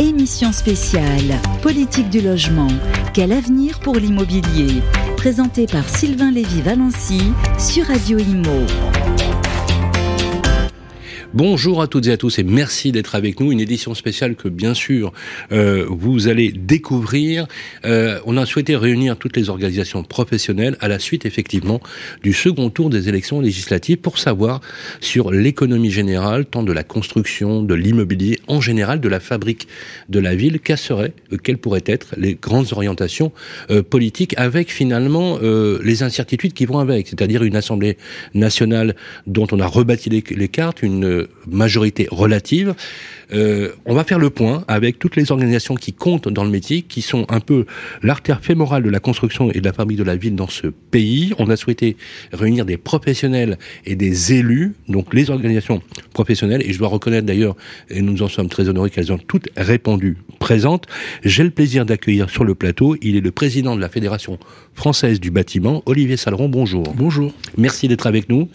Émission spéciale Politique du logement. Quel avenir pour l'immobilier? Présenté par Sylvain Lévy-Valency sur Radio Imo. Bonjour à toutes et à tous et merci d'être avec nous. Une édition spéciale que bien sûr euh, vous allez découvrir. Euh, on a souhaité réunir toutes les organisations professionnelles à la suite effectivement du second tour des élections législatives pour savoir sur l'économie générale, tant de la construction, de l'immobilier en général, de la fabrique de la ville, quelles seraient, euh, quelles pourraient être les grandes orientations politiques avec finalement les incertitudes qui vont avec, c'est-à-dire une assemblée nationale dont on a rebâti les, les cartes, une majorité relative. Euh, on va faire le point avec toutes les organisations qui comptent dans le métier, qui sont un peu l'artère fémorale de la construction et de la fabrique de la ville dans ce pays. On a souhaité réunir des professionnels et des élus, donc les organisations professionnelles, et je dois reconnaître d'ailleurs, et nous en sommes très honorés qu'elles ont toutes répondu présentes. J'ai le plaisir d'accueillir sur le plateau, il est le président de la Fédération française du bâtiment, Olivier Saleron, bonjour. Bonjour. Merci d'être avec nous.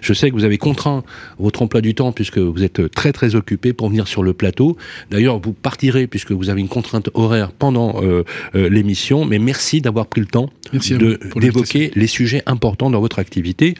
Je sais que vous avez contraint votre emploi du temps puisque vous êtes très très occupé pour venir sur le plateau. D'ailleurs, vous partirez puisque vous avez une contrainte horaire pendant euh, euh, l'émission, mais merci d'avoir pris le temps d'évoquer les sujets importants dans votre activité.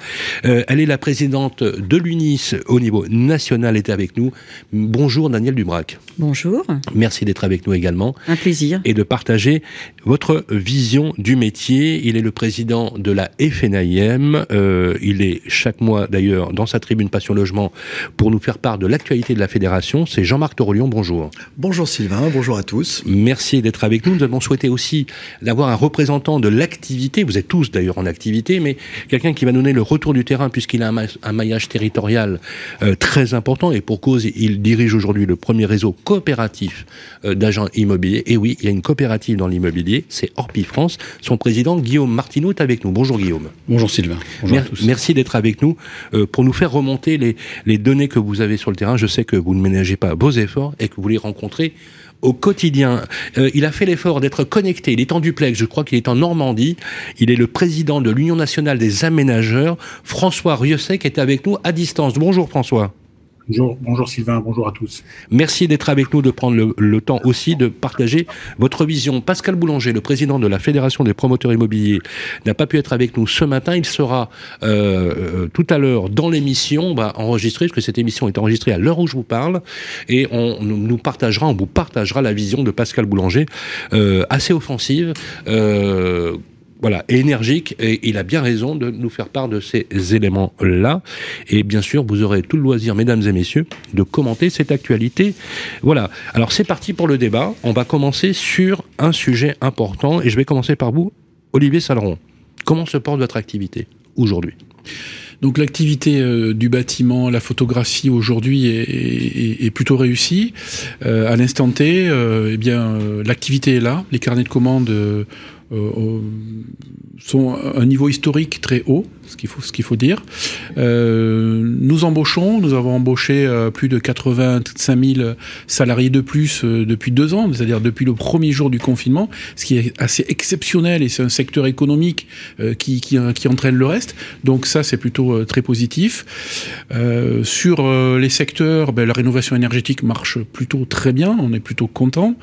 Euh, elle est la présidente de l'UNIS au niveau national, est avec nous. Bonjour Daniel Dubrac. Bonjour. Merci d'être avec nous également. Un plaisir. Et de partager votre vision du métier. Il est le président de la FNIM. Euh, il est chaque mois d'ailleurs dans sa tribune Passion Logement pour nous faire part de l'actualité de la fédération. C'est Jean-Marc Torolion. Bonjour. Bonjour Sylvain. Bonjour à tous. Merci d'être avec nous. Nous avons souhaité aussi d'avoir un représentant de l'activité. Vous êtes tous d'ailleurs en activité, mais quelqu'un qui va nous donner le retour du terrain puisqu'il a un, maillage territorial euh, très important et pour cause, il dirige aujourd'hui le premier réseau coopératif euh, d'agents immobiliers. Et oui, il y a une coopérative dans l'immobilier, c'est Orpi France. Son président Guillaume Martineau est avec nous. Bonjour Guillaume. Bonjour Sylvain. Bonjour à tous. Merci d'être avec nous euh, pour nous faire remonter les, les données que vous avez sur le terrain. Je sais que vous ne ménagez pas vos efforts et que vous les rencontrez au quotidien. Euh, il a fait l'effort d'être connecté. Il est en duplex. Je crois qu'il est en Normandie. Il est le président de l'Union nationale des aménageurs. François Rieussec est avec nous à distance. Bonjour François. Bonjour, Sylvain, bonjour à tous. Merci d'être avec nous, de prendre le, temps aussi de partager votre vision. Pascal Boulanger, le président de la Fédération des promoteurs immobiliers, n'a pas pu être avec nous ce matin. Il sera euh, tout à l'heure dans l'émission, bah, enregistré, parce que cette émission est enregistrée à l'heure où je vous parle, et on nous partagera, on vous partagera la vision de Pascal Boulanger, euh, assez offensive. Euh, voilà, énergique, et il a bien raison de nous faire part de ces éléments-là. Et bien sûr, vous aurez tout le loisir, mesdames et messieurs, de commenter cette actualité. Voilà. Alors c'est parti pour le débat. On va commencer sur un sujet important, et je vais commencer par vous, Olivier Saleron. Comment se porte votre activité aujourd'hui? Donc l'activité euh, du bâtiment, la photographie aujourd'hui est, plutôt réussie. Euh, à l'instant T, euh, eh bien l'activité est là, les carnets de commandes euh, sont un niveau historique très haut, ce qu'il faut, ce qu'il faut dire. Euh, nous embauchons, nous avons embauché euh, plus de 85 000 salariés de plus euh, depuis deux ans, c'est-à-dire depuis le premier jour du confinement, ce qui est assez exceptionnel et c'est un secteur économique euh, qui, qui, qui, entraîne le reste. Donc ça, c'est plutôt euh, très positif. sur les secteurs, ben, la rénovation énergétique marche plutôt très bien, on est plutôt content,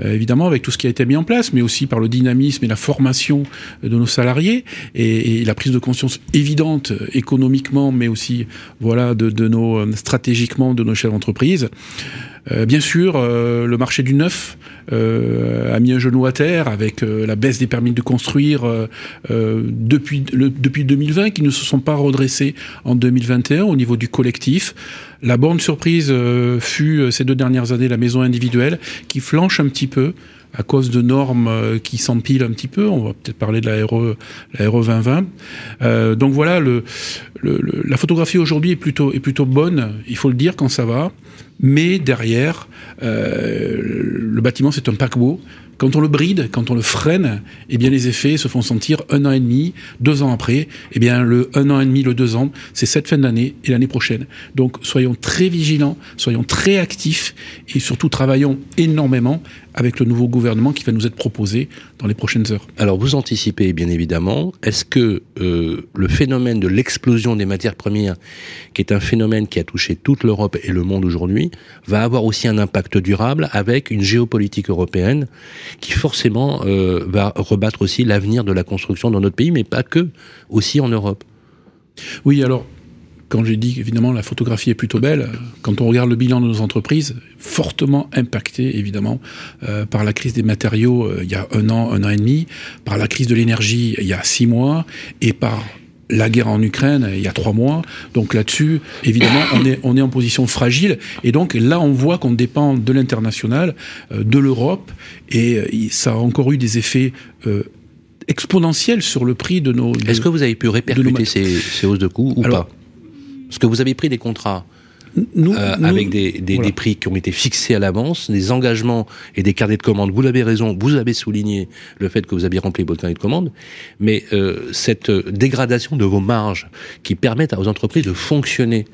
évidemment avec tout ce qui a été mis en place, mais aussi par le dynamisme et la formation de nos salariés et, la prise de conscience évidente économiquement, mais aussi voilà de, nos stratégiquement de nos chefs d'entreprise. Euh, bien sûr, euh, le marché du neuf euh, a mis un genou à terre avec euh, la baisse des permis de construire euh, depuis, depuis 2020 qui ne se sont pas redressés en 2021 au niveau du collectif. La bonne surprise fut ces deux dernières années la maison individuelle qui flanche un petit peu à cause de normes qui s'empilent un petit peu. On va peut-être parler de la RE, la RE 2020. Euh, donc voilà, le, le, le, la photographie aujourd'hui est plutôt, est plutôt bonne, il faut le dire quand ça va. Mais derrière, euh, le bâtiment, c'est un paquebot. Quand on le bride, quand on le freine, eh bien les effets se font sentir un an et demi, deux ans après. Eh bien le un an et demi, le deux ans, c'est cette fin d'année et l'année prochaine. Donc soyons très vigilants, soyons très actifs et surtout travaillons énormément avec le nouveau gouvernement qui va nous être proposé dans les prochaines heures. Alors vous anticipez bien évidemment, est-ce que euh, le phénomène de l'explosion explosion des matières premières, qui est un phénomène qui a touché toute l'Europe et le monde aujourd'hui, va avoir aussi un impact durable avec une géopolitique européenne qui forcément euh, va rebattre aussi l'avenir de la construction dans notre pays, mais pas que, aussi en Europe? Oui, alors quand j'ai dit évidemment la photographie est plutôt belle, quand on regarde le bilan de nos entreprises, fortement impacté évidemment euh, par la crise des matériaux euh, il y a un an, un an et demi, par la crise de l'énergie il y a six mois et par la guerre en Ukraine il y a trois mois. Donc là-dessus, évidemment, on est, on est en position fragile. Et donc là, on voit qu'on dépend de l'international, euh, de l'Europe, et ça a encore eu des effets exponentiels sur le prix de nos. Est-ce que vous avez pu répercuter ces, ces, hausses de coûts ou pas? Parce que vous avez pris des contrats nous, euh, avec des, des, des, prix qui ont été fixés à l'avance, des engagements et des carnets de commandes. Vous l'avez raison, vous avez souligné le fait que vous aviez rempli votre carnet de commandes, mais euh, cette dégradation de vos marges qui permettent aux entreprises de fonctionner,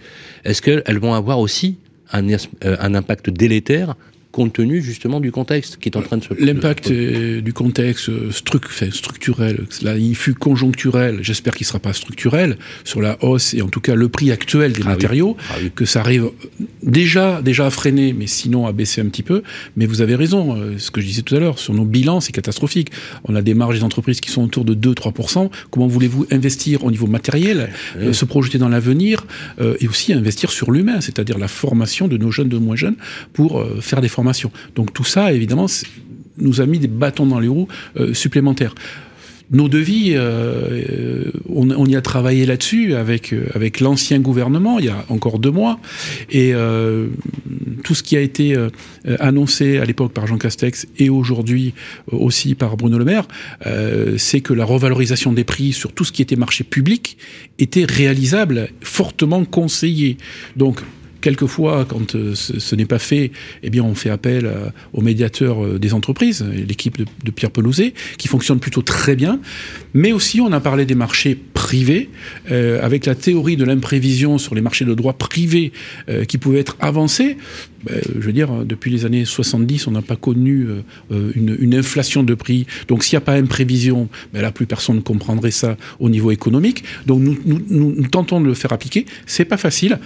est-ce qu'elles vont avoir aussi un, euh, un impact délétère compte tenu justement du contexte qui est en train de se... L'impact du contexte structurel, là, il fut conjoncturel, j'espère qu'il ne sera pas structurel, sur la hausse et en tout cas le prix actuel des ah matériaux, ah que ça arrive déjà, déjà à freiner, mais sinon à baisser un petit peu. Mais vous avez raison, euh, ce que je disais tout à l'heure, sur nos bilans, c'est catastrophique. On a des marges d'entreprise qui sont autour de 2-3%. Comment voulez-vous investir au niveau matériel, euh, se projeter dans l'avenir euh, et aussi investir sur l'humain, c'est-à-dire la formation de nos jeunes, de moins jeunes, pour faire des formations donc tout ça, évidemment, nous a mis des bâtons dans les roues euh, supplémentaires. Nos devis, euh, on, y a travaillé là-dessus avec euh, avec l'ancien gouvernement il y a encore deux mois, et tout ce qui a été annoncé à l'époque par Jean Castex et aujourd'hui aussi par Bruno Le Maire, c'est que la revalorisation des prix sur tout ce qui était marché public était réalisable, fortement conseillé. Donc Quelquefois, quand euh, ce, n'est pas fait, eh bien, on fait appel euh, aux médiateurs euh, des entreprises, l'équipe de, Pierre Pelouzet, qui fonctionne plutôt très bien. Mais aussi, on a parlé des marchés privés, avec la théorie de l'imprévision sur les marchés de droit privé qui pouvait être avancée. Ben, je veux dire, depuis les années 70, on n'a pas connu une, inflation de prix. Donc, s'il n'y a pas imprévision, ben là, plus personne ne comprendrait ça au niveau économique. Donc, nous, nous, nous tentons de le faire appliquer. C'est pas facile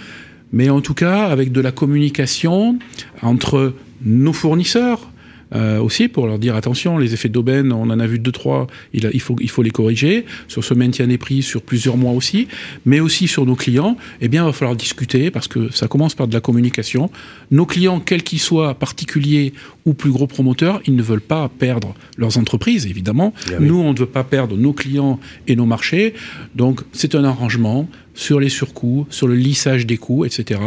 mais en tout cas avec de la communication entre nos fournisseurs, euh, aussi pour leur dire attention, les effets d'aubaine, on en a vu deux trois, il, il, faut il faut les corriger sur ce maintien des prix sur plusieurs mois aussi, mais aussi sur nos clients. Eh bien, il va falloir discuter parce que ça commence par de la communication. Nos clients, quels qu'ils soient, particuliers ou plus gros promoteurs, ils ne veulent pas perdre leurs entreprises, évidemment. Eh Nous, on ne veut pas perdre nos clients et nos marchés. Donc, c'est un arrangement sur les surcoûts, sur le lissage des coûts, etc.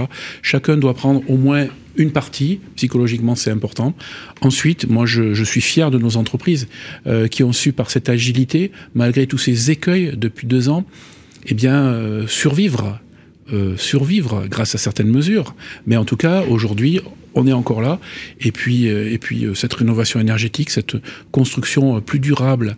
Chacun doit prendre au moins une partie, psychologiquement c'est important. Ensuite, moi je, suis fier de nos entreprises euh, qui ont su par cette agilité, malgré tous ces écueils depuis deux ans, eh bien euh, survivre, euh, survivre grâce à certaines mesures. Mais en tout cas, aujourd'hui, on est encore là. Et puis, euh, et puis euh, cette rénovation énergétique, cette construction euh, plus durable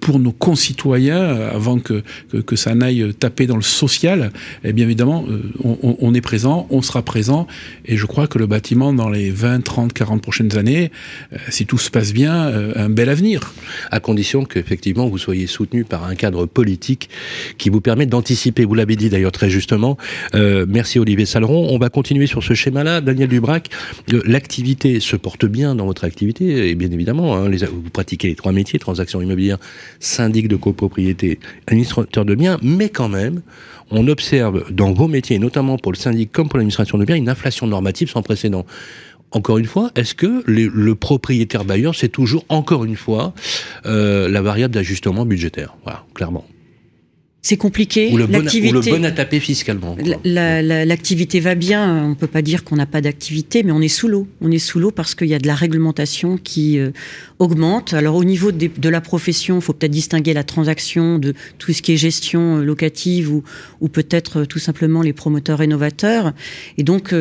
pour nos concitoyens, avant que, que, ça n'aille taper dans le social, eh bien évidemment, on, est présent, on sera présent. Et je crois que le bâtiment, dans les 20, 30, 40 prochaines années, si tout se passe bien, un bel avenir. À condition qu'effectivement vous soyez soutenu par un cadre politique qui vous permet d'anticiper. Vous l'avez dit d'ailleurs très justement. merci Olivier Saleron. On va continuer sur ce schéma-là. Daniel Dubrac, l'activité se porte bien dans votre activité, et bien évidemment, hein, vous pratiquez les trois métiers, transactions immobilières, syndic de copropriété, administrateur de biens, mais quand même, on observe dans vos métiers, notamment pour le syndic comme pour l'administration de biens, une inflation normative sans précédent. Encore une fois, est-ce que le propriétaire bailleur, c'est toujours, encore une fois, euh, la variable d'ajustement budgétaire? Voilà, clairement c'est compliqué. Ou le, bon, le bon à taper fiscalement. L'activité va bien. On peut pas dire qu'on n'a pas d'activité, mais on est sous l'eau. On est sous l'eau parce qu'il y a de la réglementation qui euh, augmente. Alors au niveau de, la profession, il faut peut-être distinguer la transaction de tout ce qui est gestion euh, locative ou, ou peut-être euh, tout simplement les promoteurs rénovateurs. Et donc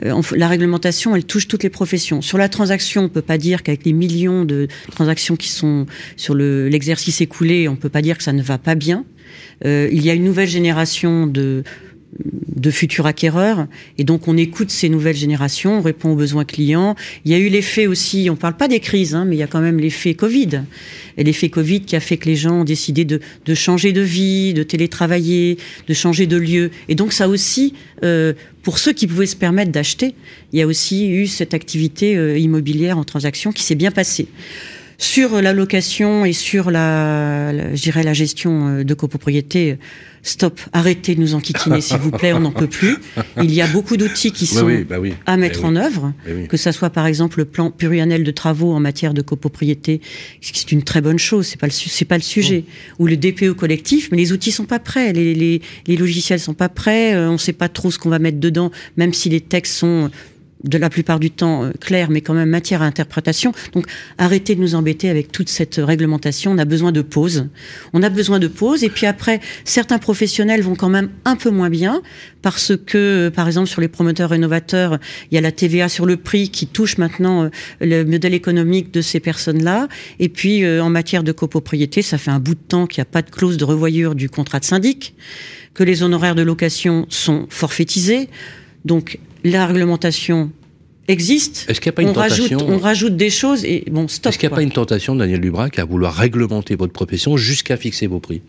la réglementation, elle touche toutes les professions. Sur la transaction, on peut pas dire qu'avec les millions de transactions qui sont sur l'exercice écoulé, on peut pas dire que ça ne va pas bien. Euh, il y a une nouvelle génération de futurs acquéreurs. Et donc, on écoute ces nouvelles générations, on répond aux besoins clients. Il y a eu l'effet aussi, on parle pas des crises, hein, mais il y a quand même l'effet Covid. Et l'effet Covid qui a fait que les gens ont décidé de, de, changer de vie, de télétravailler, de changer de lieu. Et donc, ça aussi, euh, pour ceux qui pouvaient se permettre d'acheter, il y a aussi eu cette activité euh, immobilière en transaction qui s'est bien passée. Sur la location et sur la, la je dirais la gestion euh, de copropriété, stop, arrêtez de nous enquiquiner, s'il vous plaît, on n'en peut plus. Il y a beaucoup d'outils qui sont oui, bah oui. à mettre Eh en oui. œuvre, Eh que ça soit par exemple le plan pluriannuel de travaux en matière de copropriété, c'est une très bonne chose, c'est pas le c'est pas le sujet, ou le DPE collectif, mais les outils sont pas prêts, les, les, les logiciels sont pas prêts, euh, on sait pas trop ce qu'on va mettre dedans, même si les textes sont de la plupart du temps euh, clairs, mais quand même matière à interprétation. Donc arrêtez de nous embêter avec toute cette réglementation. On a besoin de pause. On a besoin de pause. Et puis après, certains professionnels vont quand même un peu moins bien parce que, euh, par exemple, sur les promoteurs rénovateurs, il y a la TVA sur le prix qui touche maintenant euh, le modèle économique de ces personnes-là. Et puis euh, en matière de copropriété, ça fait un bout de temps qu'il n'y a pas de clause de revoyure du contrat de syndic, que les honoraires de location sont forfaitisés. Donc la réglementation existe. Est-ce qu'il n'y a pas une on rajoute, tentation on rajoute des choses et bon, stop. Est-ce qu'il n'y a quoi. pas une tentation, Daniel Dubrac, à vouloir réglementer votre profession jusqu'à fixer vos prix?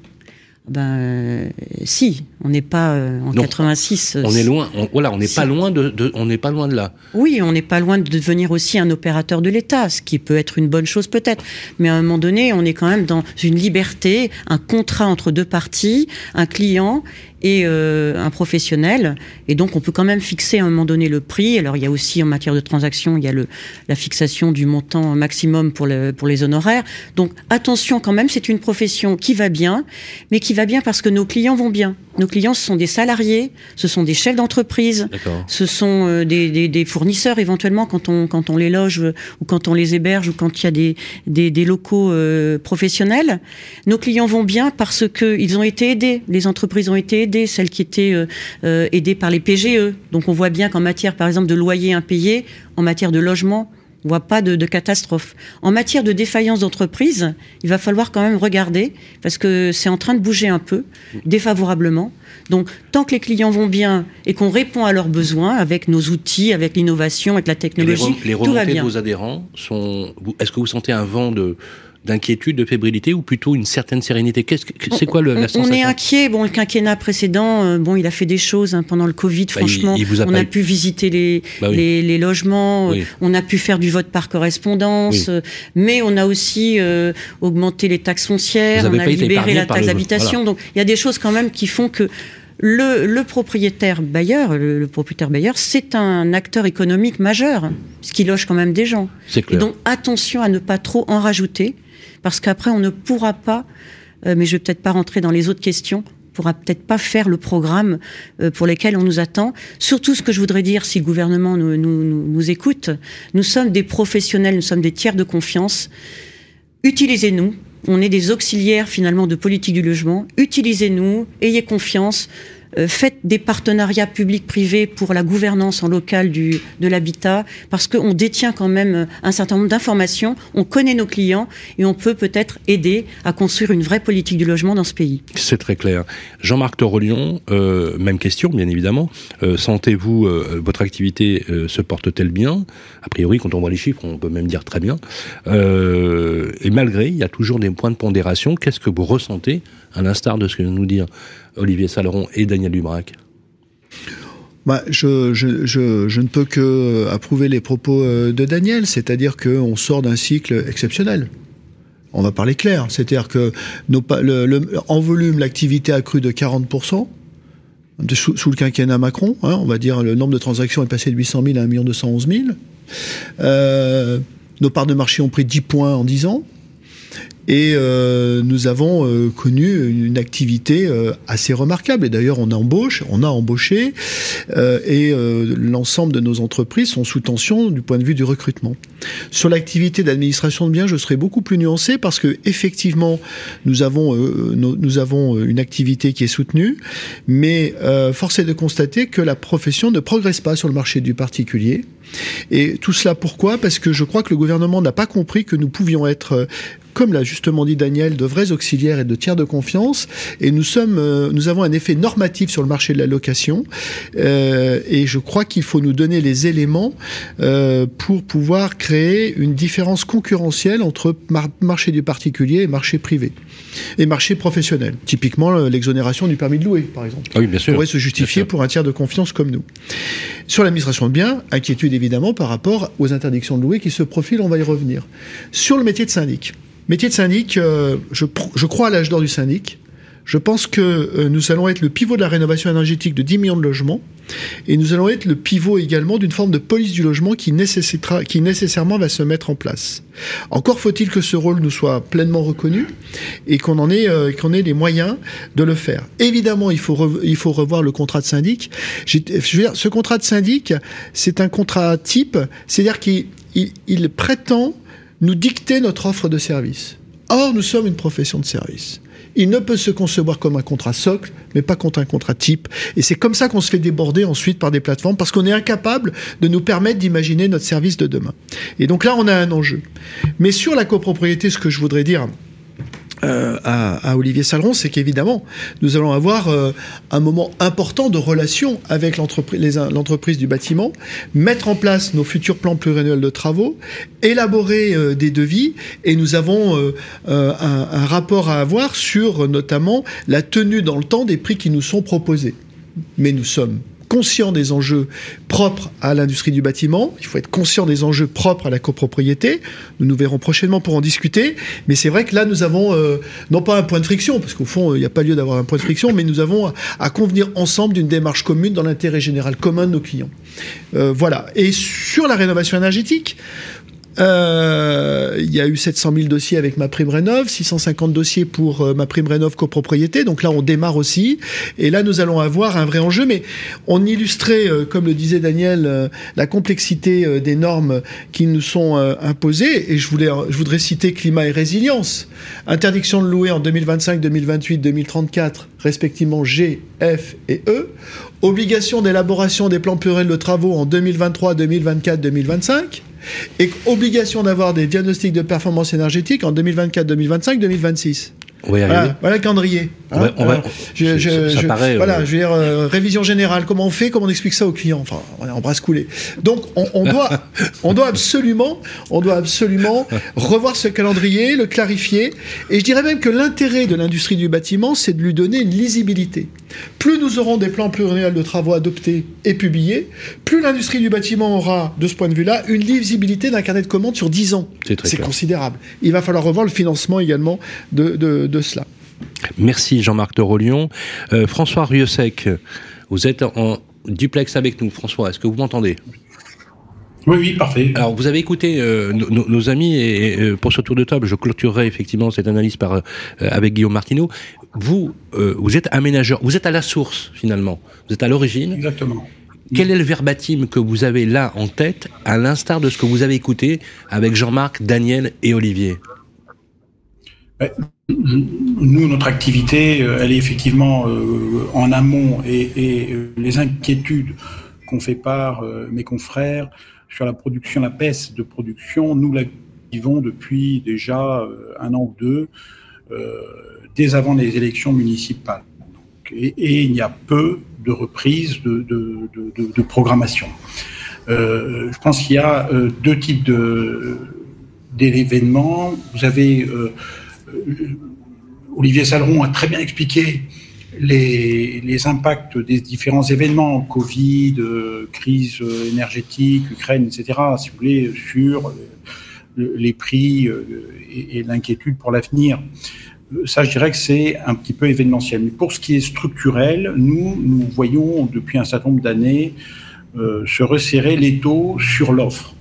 Ben euh, si, on n'est pas euh, en Non, 86. euh, On est loin. on- voilà, on n'est si. pas loin de, de- on n'est pas loin de là. Oui, on n'est pas loin de devenir aussi un opérateur de l'État, ce qui peut être une bonne chose peut-être. Mais à un moment donné, on est quand même dans une liberté, un contrat entre deux parties, un client et euh, un professionnel. Et donc, on peut quand même fixer à un moment donné le prix. Alors, il y a aussi en matière de transaction, il y a le, la fixation du montant maximum pour, le, pour les honoraires. Donc, attention quand même, c'est une profession qui va bien, mais qui va bien parce que nos clients vont bien. Nos clients, ce sont des salariés, ce sont des chefs d'entreprise, ce sont euh, des, des, des fournisseurs éventuellement quand on, quand on les loge euh, ou quand on les héberge ou quand il y a des, des, des locaux professionnels. Nos clients vont bien parce que ils ont été aidés. Les entreprises ont été aidées, celles qui étaient euh, euh, aidées par les PGE. Donc on voit bien qu'en matière, par exemple, de loyer impayé, en matière de logement, on voit pas de, de catastrophe. En matière de défaillance d'entreprise, il va falloir quand même regarder parce que c'est en train de bouger un peu défavorablement. Donc, tant que les clients vont bien et qu'on répond à leurs besoins avec nos outils, avec l'innovation, avec la Et les, technologie, les tout va remontées de vos adhérents sont. Est-ce que vous sentez un vent de d'inquiétude, de fébrilité, ou plutôt une certaine sérénité? Qu'est-ce que c'est quoi le, On- la on, sensation? est inquiet. Bon, le quinquennat précédent, euh, bon, il a fait des choses hein, pendant le Covid. Bah, franchement, il- il vous a on a eu- pu visiter les Bah oui. les, les logements. Oui. euh, On a pu faire du vote par correspondance. Oui. euh, Mais on a aussi euh, augmenté les taxes foncières. On a libéré la taxe d'habitation. Donc, il y a des choses quand même qui font que le, le propriétaire bailleur, le, le propriétaire bailleur, c'est un acteur économique majeur, ce qui loge quand même des gens. C'est Et clair. donc attention à ne pas trop en rajouter, parce qu'après on ne pourra pas, euh, mais je vais peut-être pas rentrer dans les autres questions, on pourra peut-être pas faire le programme euh, pour lequel on nous attend. Surtout ce que je voudrais dire, si le gouvernement nous, écoute, nous sommes des professionnels, nous sommes des tiers de confiance. Utilisez-nous. On est des auxiliaires finalement de politique du logement. Utilisez-nous, ayez confiance. Euh, faites des partenariats publics-privés pour la gouvernance en local de l'habitat, parce qu'on détient quand même euh, un certain nombre d'informations, on connaît nos clients et on peut peut-être aider à construire une vraie politique du logement dans ce pays. C'est très clair. Jean-Marc Torolion, euh, même question, bien évidemment. Sentez-vous, votre activité se porte-t-elle bien? A priori, quand on voit les chiffres, on peut même dire très bien. Et malgré, il y a toujours des points de pondération. Qu'est-ce que vous ressentez, à l'instar de ce que nous dire Olivier Saleron et Daniel Dubrac Bah, je, ne peux que approuver les propos euh, de Daniel, c'est-à-dire qu'on sort d'un cycle exceptionnel. On va parler clair, c'est-à-dire que en volume, l'activité a cru de 40%. De, sous, le quinquennat Macron, hein, on va dire le nombre de transactions est passé de 800 000 à 1 211 000. Euh, nos parts de marché ont pris 10 points en 10 ans. Et euh, nous avons euh, connu une activité euh, assez remarquable. Et d'ailleurs, on embauche, on a embauché, euh, et euh, l'ensemble de nos entreprises sont sous tension du point de vue du recrutement. Sur l'activité d'administration de biens, je serai beaucoup plus nuancé parce que effectivement, nous avons euh, nous, nous avons une activité qui est soutenue, mais force est de constater que la profession ne progresse pas sur le marché du particulier. Et tout cela pourquoi? Parce que je crois que le gouvernement n'a pas compris que nous pouvions être comme l'a justement dit Daniel, de vrais auxiliaires et de tiers de confiance. Et nous sommes, euh, nous avons un effet normatif sur le marché de la location. Euh, et je crois qu'il faut nous donner les éléments euh, pour pouvoir créer une différence concurrentielle entre marché du particulier et marché privé et marché professionnel. Typiquement, l'exonération du permis de louer, par exemple, ah oui, bien sûr, pourrait se justifier pour un tiers de confiance comme nous. Sur l'administration de biens, inquiétude évidemment par rapport aux interdictions de louer qui se profilent, on va y revenir. Sur le métier de syndic. Métier de syndic, euh, je, crois à l'âge d'or du syndic. Je pense que euh, nous allons être le pivot de la rénovation énergétique de 10 millions de logements et nous allons être le pivot également d'une forme de police du logement qui, nécessairement va se mettre en place. Encore faut-il que ce rôle nous soit pleinement reconnu et qu'on euh, ait les moyens de le faire. Évidemment, il faut, revoir le contrat de syndic. Ce contrat de syndic, c'est un contrat type, c'est-à-dire qu'il il prétend nous dicter notre offre de service. Or, nous sommes une profession de service. Il ne peut se concevoir comme un contrat socle, mais pas contre un contrat type. Et c'est comme ça qu'on se fait déborder ensuite par des plateformes, parce qu'on est incapable de nous permettre d'imaginer notre service de demain. Et donc là, on a un enjeu. Mais sur la copropriété, ce que je voudrais dire, euh, à, Olivier Saleron, c'est qu'évidemment, nous allons avoir euh, un moment important de relation avec l'entreprise du bâtiment, mettre en place nos futurs plans pluriannuels de travaux, élaborer euh, des devis, et nous avons un, un rapport à avoir sur notamment la tenue dans le temps des prix qui nous sont proposés. Mais nous sommes conscient des enjeux propres à l'industrie du bâtiment, il faut être conscient des enjeux propres à la copropriété. Nous nous verrons prochainement pour en discuter, mais c'est vrai que là nous avons euh, non pas un point de friction, parce qu'au fond il n'y a pas lieu d'avoir un point de friction, mais nous avons à, convenir ensemble d'une démarche commune dans l'intérêt général commun de nos clients. Euh, voilà. Et sur la rénovation énergétique, euh, il y a eu 700 000 dossiers avec ma prime rénov, 650 dossiers pour euh, ma prime rénov copropriété. Donc là, on démarre aussi. Et là, nous allons avoir un vrai enjeu. Mais on illustrait, euh, comme le disait Daniel, la complexité des normes qui nous sont imposées. Et je, voulais, je voudrais citer climat et résilience. Interdiction de louer en 2025, 2028, 2034, respectivement G, F et E. Obligation d'élaboration des plans pluriels de travaux en 2023, 2024, 2025 et obligation d'avoir des diagnostics de performance énergétique en 2024, 2025, 2026. Voilà, voilà, le calendrier. Hein. je, paraît, voilà, je veux dire, euh, révision générale, comment on fait, comment on explique ça aux clients? Enfin, on brasse coulée. Donc, on, doit, on doit absolument, on doit absolument revoir ce calendrier, le clarifier. Et je dirais même que l'intérêt de l'industrie du bâtiment, c'est de lui donner une lisibilité. Plus nous aurons des plans pluriannuels de travaux adoptés et publiés, plus l'industrie du bâtiment aura, de ce point de vue-là, une lisibilité d'un carnet de commandes sur 10 ans. C'est considérable. Il va falloir revoir le financement également de, de, de cela. Merci Jean-Marc de Rolion. Euh, François Rieusec, vous êtes en duplex avec nous. François, est-ce que vous m'entendez? Oui, oui, parfait. Alors, vous avez écouté euh, nos, amis et, euh, pour ce tour de table, je clôturerai effectivement cette analyse par avec Guillaume Martineau. Vous, vous êtes aménageur, vous êtes à la source finalement, vous êtes à l'origine. Exactement. Quel est le verbatim que vous avez là en tête, à l'instar de ce que vous avez écouté avec Jean-Marc, Daniel et Olivier? Nous, notre activité, euh, elle est effectivement euh, en amont et, euh, les inquiétudes qu'on fait part, mes confrères, sur la production, la baisse de production, nous la vivons depuis déjà un an ou deux, dès avant les élections municipales. et, il y a peu de reprises de, de programmation. je pense qu'il y a deux types d'événements. Vous avez Olivier Saleron a très bien expliqué les, impacts des différents événements, Covid, crise énergétique, Ukraine, etc., si vous voulez, sur les prix euh, et, l'inquiétude pour l'avenir. Ça, je dirais que c'est un petit peu événementiel. Mais pour ce qui est structurel, nous, nous voyons depuis un certain nombre d'années euh, se resserrer les taux sur l'offre.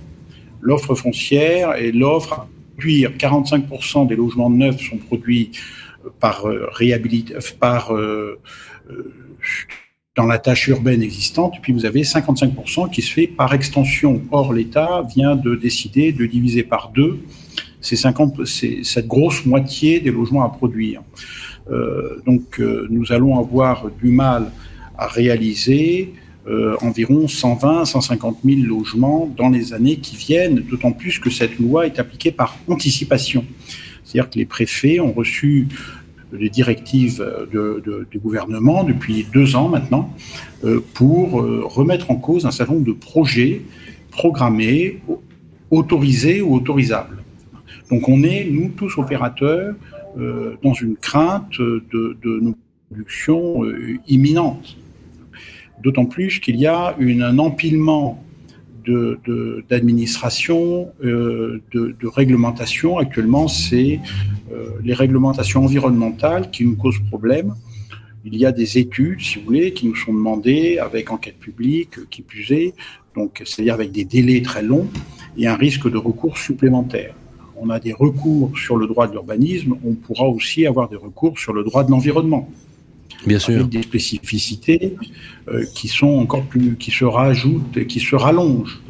L'offre foncière et l'offre 45% des logements neufs sont produits par euh, réhabilitation, par euh, euh, dans la tâche urbaine existante, puis vous avez 55% qui se fait par extension. Or, l'État vient de décider de diviser par deux ces 50, cette grosse moitié des logements à produire. donc, nous allons avoir du mal à réaliser environ 120, 150 000 logements dans les années qui viennent, d'autant plus que cette loi est appliquée par anticipation. C'est-à-dire que les préfets ont reçu les directives du gouvernement depuis deux ans maintenant euh, pour euh, remettre en cause un certain nombre de projets programmés, autorisés ou autorisables. Donc on est, nous tous opérateurs, euh, dans une crainte de, de production imminente. D'autant plus qu'il y a un empilement d'administration, de, de, de, réglementation. Actuellement, c'est les réglementations environnementales qui nous causent problème. Il y a des études, si vous voulez, qui nous sont demandées avec enquête publique, qui plus donc c'est-à-dire avec des délais très longs et un risque de recours supplémentaire. On a des recours sur le droit de l'urbanisme, on pourra aussi avoir des recours sur le droit de l'environnement. Bien sûr. Avec des spécificités euh, qui sont encore plus, qui se rajoutent et qui se rallongent.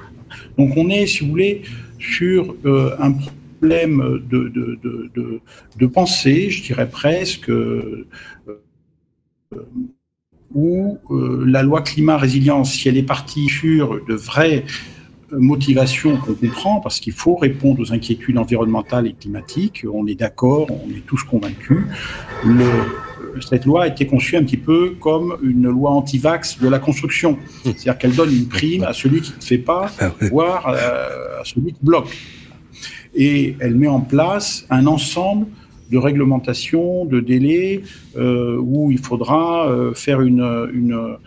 Donc on est, si vous voulez, sur euh, un problème de, de, de, de, pensée, je dirais presque, euh, où la loi climat résilience, si elle est partie sur de vraies motivations qu'on comprend, parce qu'il faut répondre aux inquiétudes environnementales et climatiques, on est d'accord, on est tous convaincus, le, cette loi a été conçue un petit peu comme une loi anti-vax de la construction. C'est-à-dire qu'elle donne une prime à celui qui ne fait pas, ah voire euh, à celui qui bloque. Et elle met en place un ensemble de réglementations, de délais, euh, où il faudra euh, faire une, une,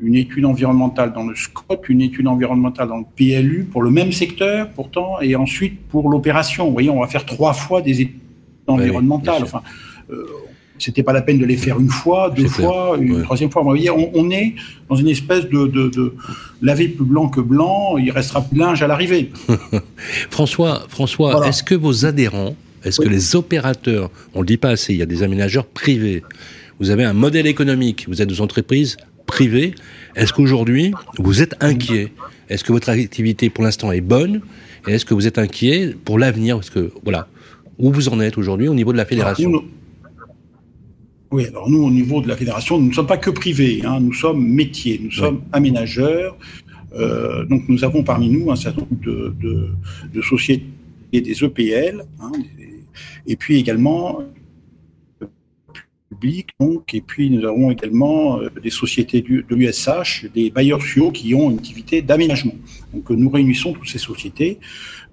une, étude environnementale dans le SCOT, une étude environnementale dans le PLU pour le même secteur pourtant, et ensuite pour l'opération. Vous voyez, on va faire trois fois des études environnementales. enfin, euh, c'était pas la peine de les faire une fois, deux fois, une troisième fois. Vous voyez, on, est dans une espèce de, de, de, laver plus blanc que blanc, il restera plus linge à l'arrivée. François, François, est-ce que vos adhérents, est-ce que les opérateurs, on le dit pas assez, il y a des aménageurs privés, vous avez un modèle économique, vous êtes des entreprises privées, est-ce qu'aujourd'hui vous êtes inquiet Est-ce que votre activité pour l'instant est bonne? Et est-ce que vous êtes inquiet pour l'avenir? Parce que voilà, où vous en êtes aujourd'hui au niveau de la fédération? Oui, alors nous, au niveau de la fédération, nous ne sommes pas que privés, hein, nous sommes métiers, nous sommes aménageurs. Euh, donc nous avons parmi nous un certain nombre de, de, de sociétés, des EPL, hein, et puis également public, donc, et puis nous avons également euh, des sociétés de l'USH, des bailleurs sociaux qui ont une activité d'aménagement. Donc nous réunissons toutes ces sociétés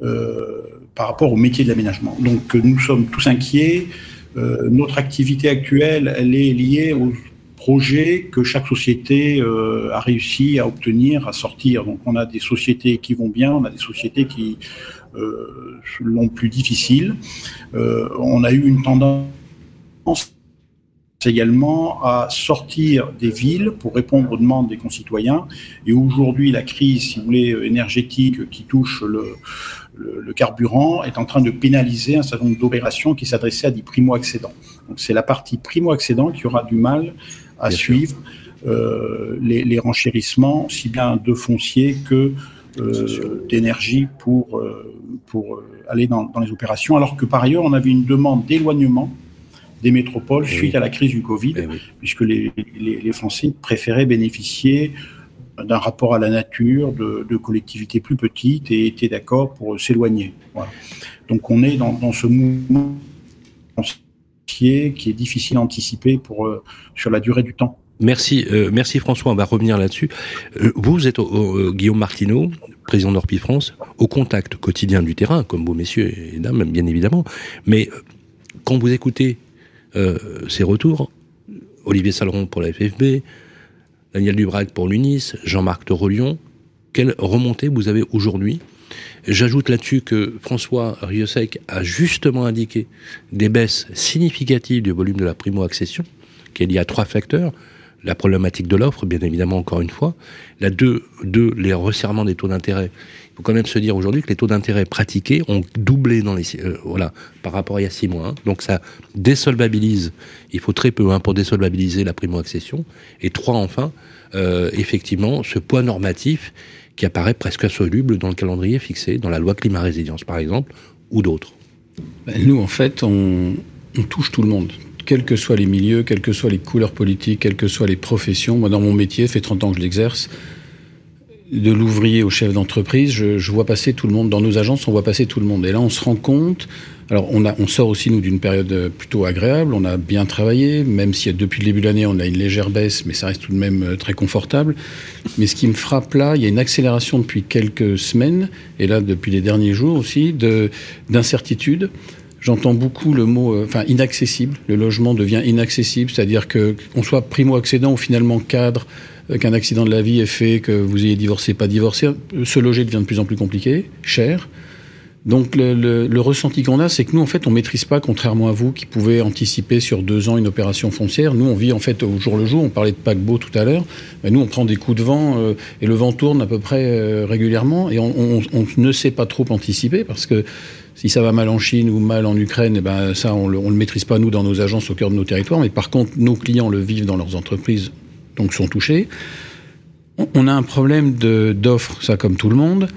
euh, par rapport au métier de l'aménagement. Donc nous sommes tous inquiets euh, notre activité actuelle, elle est liée aux projets que chaque société euh, a réussi à obtenir, à sortir. Donc on a des sociétés qui vont bien, on a des sociétés qui euh, l'ont plus difficile. on a eu une tendance également à sortir des villes pour répondre aux demandes des concitoyens. Et aujourd'hui, la crise, si vous voulez, énergétique qui touche le, le, carburant est en train de pénaliser un certain nombre d'opérations qui s'adressaient à des primo-accédants. Donc c'est la partie primo-accédant qui aura du mal à suivre euh, les, renchérissements, si bien de foncier que euh, d'énergie pour, euh, pour aller dans, les opérations, alors que par ailleurs on avait une demande d'éloignement des métropoles eh suite à la crise du Covid, eh puisque les, les, Français préféraient bénéficier d'un rapport à la nature, de, collectivités plus petites et étaient d'accord pour s'éloigner. Donc on est dans, ce mouvement qui est difficile à anticiper pour, euh, sur la durée du temps. Merci, euh, merci François. On va revenir là-dessus. Euh, vous êtes Guillaume Martineau, président d'Orpi France, au contact quotidien du terrain, comme vous messieurs et dames, bien évidemment. Mais quand vous écoutez ces retours, Olivier Saleron pour la FFB, Daniel Dubrac pour l'UNIS, Jean-Marc Torolion. Quelle remontée vous avez aujourd'hui? J'ajoute là-dessus que François Riosec a justement indiqué des baisses significatives du volume de la primo-accession, qui est liée à trois facteurs. La problématique de l'offre, bien évidemment, encore une fois. La deux, deux les resserrements des taux d'intérêt faut quand même se dire aujourd'hui que les taux d'intérêt pratiqués ont doublé dans les euh, voilà par rapport à il y a six mois. Hein. Donc ça désolvabilise. Il faut très peu hein, pour désolvabiliser la primo-accession. Et trois enfin, euh, effectivement, ce poids normatif qui apparaît presque insoluble dans le calendrier fixé, dans la loi climat résilience par exemple, ou d'autres. Ben, nous en fait, on, touche tout le monde quels que soient les milieux, quelles que soient les couleurs politiques, quelles que soient les professions. Moi, dans mon métier, fait 30 ans que je l'exerce, de l'ouvrier au chef d'entreprise, je, je, vois passer tout le monde. Dans nos agences, on voit passer tout le monde. Et là, on se rend compte. Alors, on, a, on sort aussi, nous, d'une période plutôt agréable. On a bien travaillé, même si depuis le début de l'année, on a une légère baisse, mais ça reste tout de même euh, très confortable. Mais ce qui me frappe là, il y a une accélération depuis quelques semaines, et là, depuis les derniers jours aussi, d'incertitude. J'entends beaucoup le mot, euh, enfin, inaccessible. Le logement devient inaccessible, c'est-à-dire que qu'on soit primo-accédant ou finalement cadre, euh, qu'un accident de la vie ait fait que vous ayez divorcé, pas divorcé, se loger devient de plus en plus compliqué, cher. Donc le, ressenti qu'on a, c'est que nous, en fait, on maîtrise pas, contrairement à vous, qui pouvez anticiper sur deux ans une opération foncière. Nous, on vit en fait au jour le jour. On parlait de paquebot tout à l'heure. Mais nous, on prend des coups de vent euh, et le vent tourne à peu près euh, régulièrement et on, ne sait pas trop anticiper parce que si ça va mal en Chine ou mal en Ukraine, eh ben ça, on le, on le maîtrise pas nous dans nos agences au cœur de nos territoires. Mais par contre, nos clients le vivent dans leurs entreprises donc sont touchés. On a un problème d'offres, ça comme tout le monde,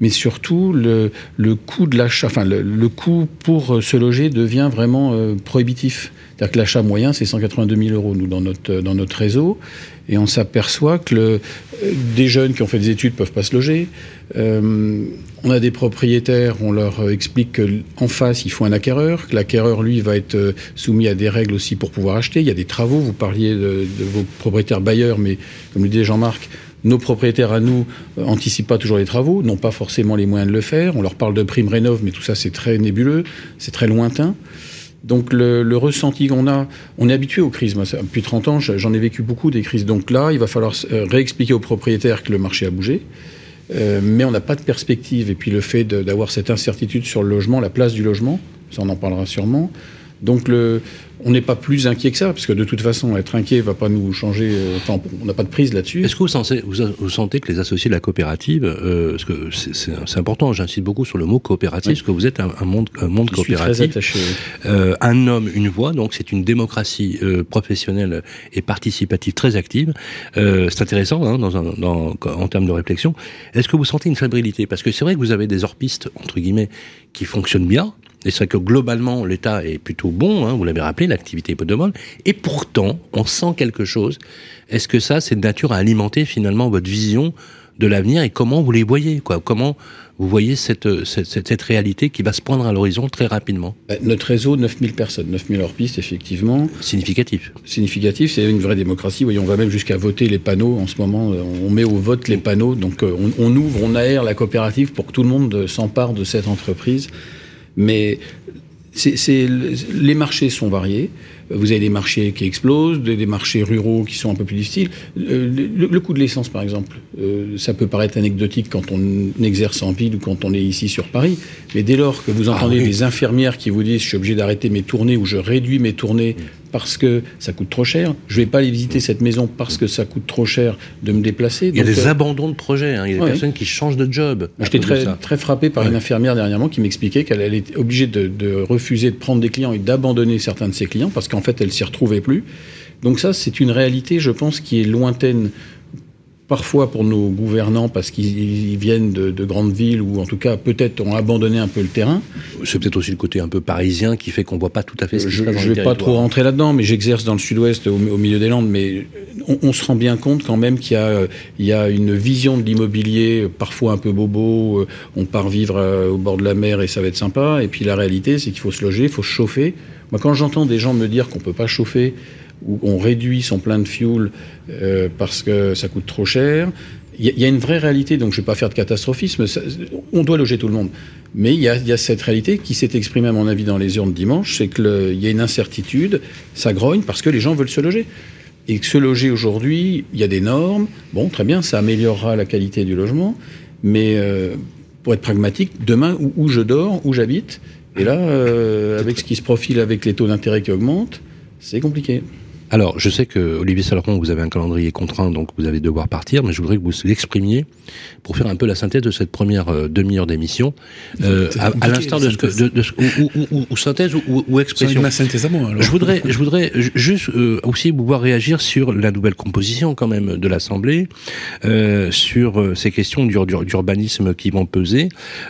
mais surtout le, le coût de l'achat, enfin le, coût pour se loger devient vraiment euh, prohibitif. C'est-à-dire que l'achat moyen, c'est 182 000 euros, nous, dans notre, dans notre réseau. Et on s'aperçoit que le, des jeunes qui ont fait des études peuvent pas se loger. Euh, on a des propriétaires, on leur explique qu'en face, il faut un acquéreur, que l'acquéreur, lui, va être soumis à des règles aussi pour pouvoir acheter. Il y a des travaux, vous parliez de, vos propriétaires bailleurs, mais comme le disait Jean-Marc, nos propriétaires à nous euh, anticipent pas toujours les travaux, n'ont pas forcément les moyens de le faire. On leur parle de prime rénov, mais tout ça, c'est très nébuleux, c'est très lointain. Donc le, le ressenti qu'on a, on est habitué aux crises. Moi, depuis 30 ans, j'en ai vécu beaucoup des crises. Donc là, il va falloir réexpliquer aux propriétaires que le marché a bougé. Euh, mais on n'a pas de perspective. Et puis le fait d'avoir cette incertitude sur le logement, la place du logement, ça on en parlera sûrement. Donc le, on n'est pas plus inquiet que ça, parce que de toute façon, être inquiet ne va pas nous changer. Euh, enfin, on n'a pas de prise là-dessus. Est-ce que vous sentez, vous, vous sentez, que les associés de la coopérative, euh, parce que c'est important, j'insiste beaucoup sur le mot coopérative, oui. parce que vous êtes un, un monde, un monde Je coopératif. Suis très attaché, oui. euh, un homme, une voix, donc c'est une démocratie euh, professionnelle et participative très active. Euh, c'est intéressant hein, dans un, dans, en termes de réflexion. Est-ce que vous sentez une fébrilité? Parce que c'est vrai que vous avez des orpistes entre guillemets qui fonctionnent bien, et c'est vrai que globalement, l'État est plutôt bon, hein, vous l'avez rappelé, l'activité est peu de monde. Et pourtant, on sent quelque chose. Est-ce que ça, c'est de nature à alimenter finalement votre vision de l'avenir et comment vous les voyez quoi? Comment vous voyez cette, cette, cette, réalité qui va se poindre à l'horizon très rapidement? Notre réseau, 9000 personnes, 9000 hors piste, effectivement. Significatif. Significatif, c'est une vraie démocratie. Voyez, on va même jusqu'à voter les panneaux en ce moment. On met au vote les panneaux. Donc on, on ouvre, on aère la coopérative pour que tout le monde s'empare de cette entreprise. Mais les marchés sont variés. Vous avez des marchés qui explosent, des, des marchés ruraux qui sont un peu plus difficiles. Le, le, le coût de l'essence, par exemple, euh, ça peut paraître anecdotique quand on exerce en ville ou quand on est ici sur Paris. Mais dès lors que vous entendez ah oui. des infirmières qui vous disent je suis obligé d'arrêter mes tournées ou je réduis mes tournées parce que ça coûte trop cher, je vais pas aller visiter cette maison parce que ça coûte trop cher de me déplacer. Il y a des euh... abandons de projets, hein. il y a des ouais. personnes qui changent de job. J'étais très, très frappé par ouais. une infirmière dernièrement qui m'expliquait qu'elle était obligée de, de refuser de prendre des clients et d'abandonner certains de ses clients parce qu'en fait elle s'y retrouvait plus. Donc ça, c'est une réalité, je pense, qui est lointaine parfois pour nos gouvernants parce qu'ils viennent de, de, grandes villes ou en tout cas peut-être ont abandonné un peu le terrain. C'est peut-être aussi le côté un peu parisien qui fait qu'on voit pas tout à fait ce qui Je ne vais pas trop rentrer là-dedans, mais j'exerce dans le sud-ouest au, au, milieu des Landes, mais on, on, se rend bien compte quand même qu'il y, y, a une vision de l'immobilier parfois un peu bobo, on part vivre euh, au bord de la mer et ça va être sympa, et puis la réalité c'est qu'il faut se loger, il faut se chauffer. Moi quand j'entends des gens me dire qu'on peut pas chauffer, où on réduit son plein de fuel euh, parce que ça coûte trop cher. Il y, a une vraie réalité, donc je ne vais pas faire de catastrophisme, on doit loger tout le monde. Mais il y a, cette réalité qui s'est exprimée à mon avis dans les urnes dimanche, c'est qu'il y a une incertitude, ça grogne parce que les gens veulent se loger. Et que se loger aujourd'hui, il y a des normes, bon très bien, ça améliorera la qualité du logement, mais euh, pour être pragmatique, demain où, où je dors, où j'habite, et là, euh, avec ce qui se profile avec les taux d'intérêt qui augmentent, c'est compliqué. Alors, je sais que Olivier Saleron, vous avez un calendrier contraint, donc vous allez devoir partir, mais je voudrais que vous l'exprimiez pour faire un peu la synthèse de cette première euh, demi-heure d'émission, euh, à, à l'instar de ce que, de, de, ou, ou, ou, ou, synthèse ou, expression. Ma synthèse à moi. Alors. Je voudrais, je voudrais juste euh, aussi vous voir réagir sur la nouvelle composition quand même de l'Assemblée, euh, sur euh, ces questions d'urbanisme qui vont peser.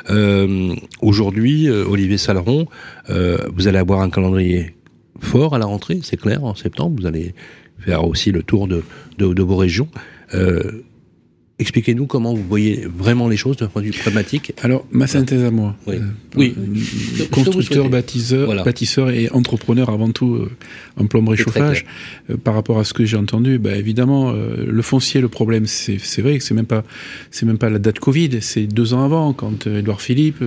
Euh, aujourd'hui, Olivier Saleron, vous allez avoir un calendrier fort à la rentrée, c'est clair, en septembre. Vous allez faire aussi le tour de, de, vos régions. Euh, Expliquez-nous comment vous voyez vraiment les choses d'un point de vue pragmatique. Alors, ma synthèse à moi. Oui. oui. constructeur, bâtisseur, bâtisseur et entrepreneur avant tout euh, en plomberie chauffage. Euh, par rapport à ce que j'ai entendu, bah, évidemment, euh, le foncier, le problème, c'est vrai que c'est même pas, c'est même pas la date Covid, c'est deux ans avant quand Édouard Philippe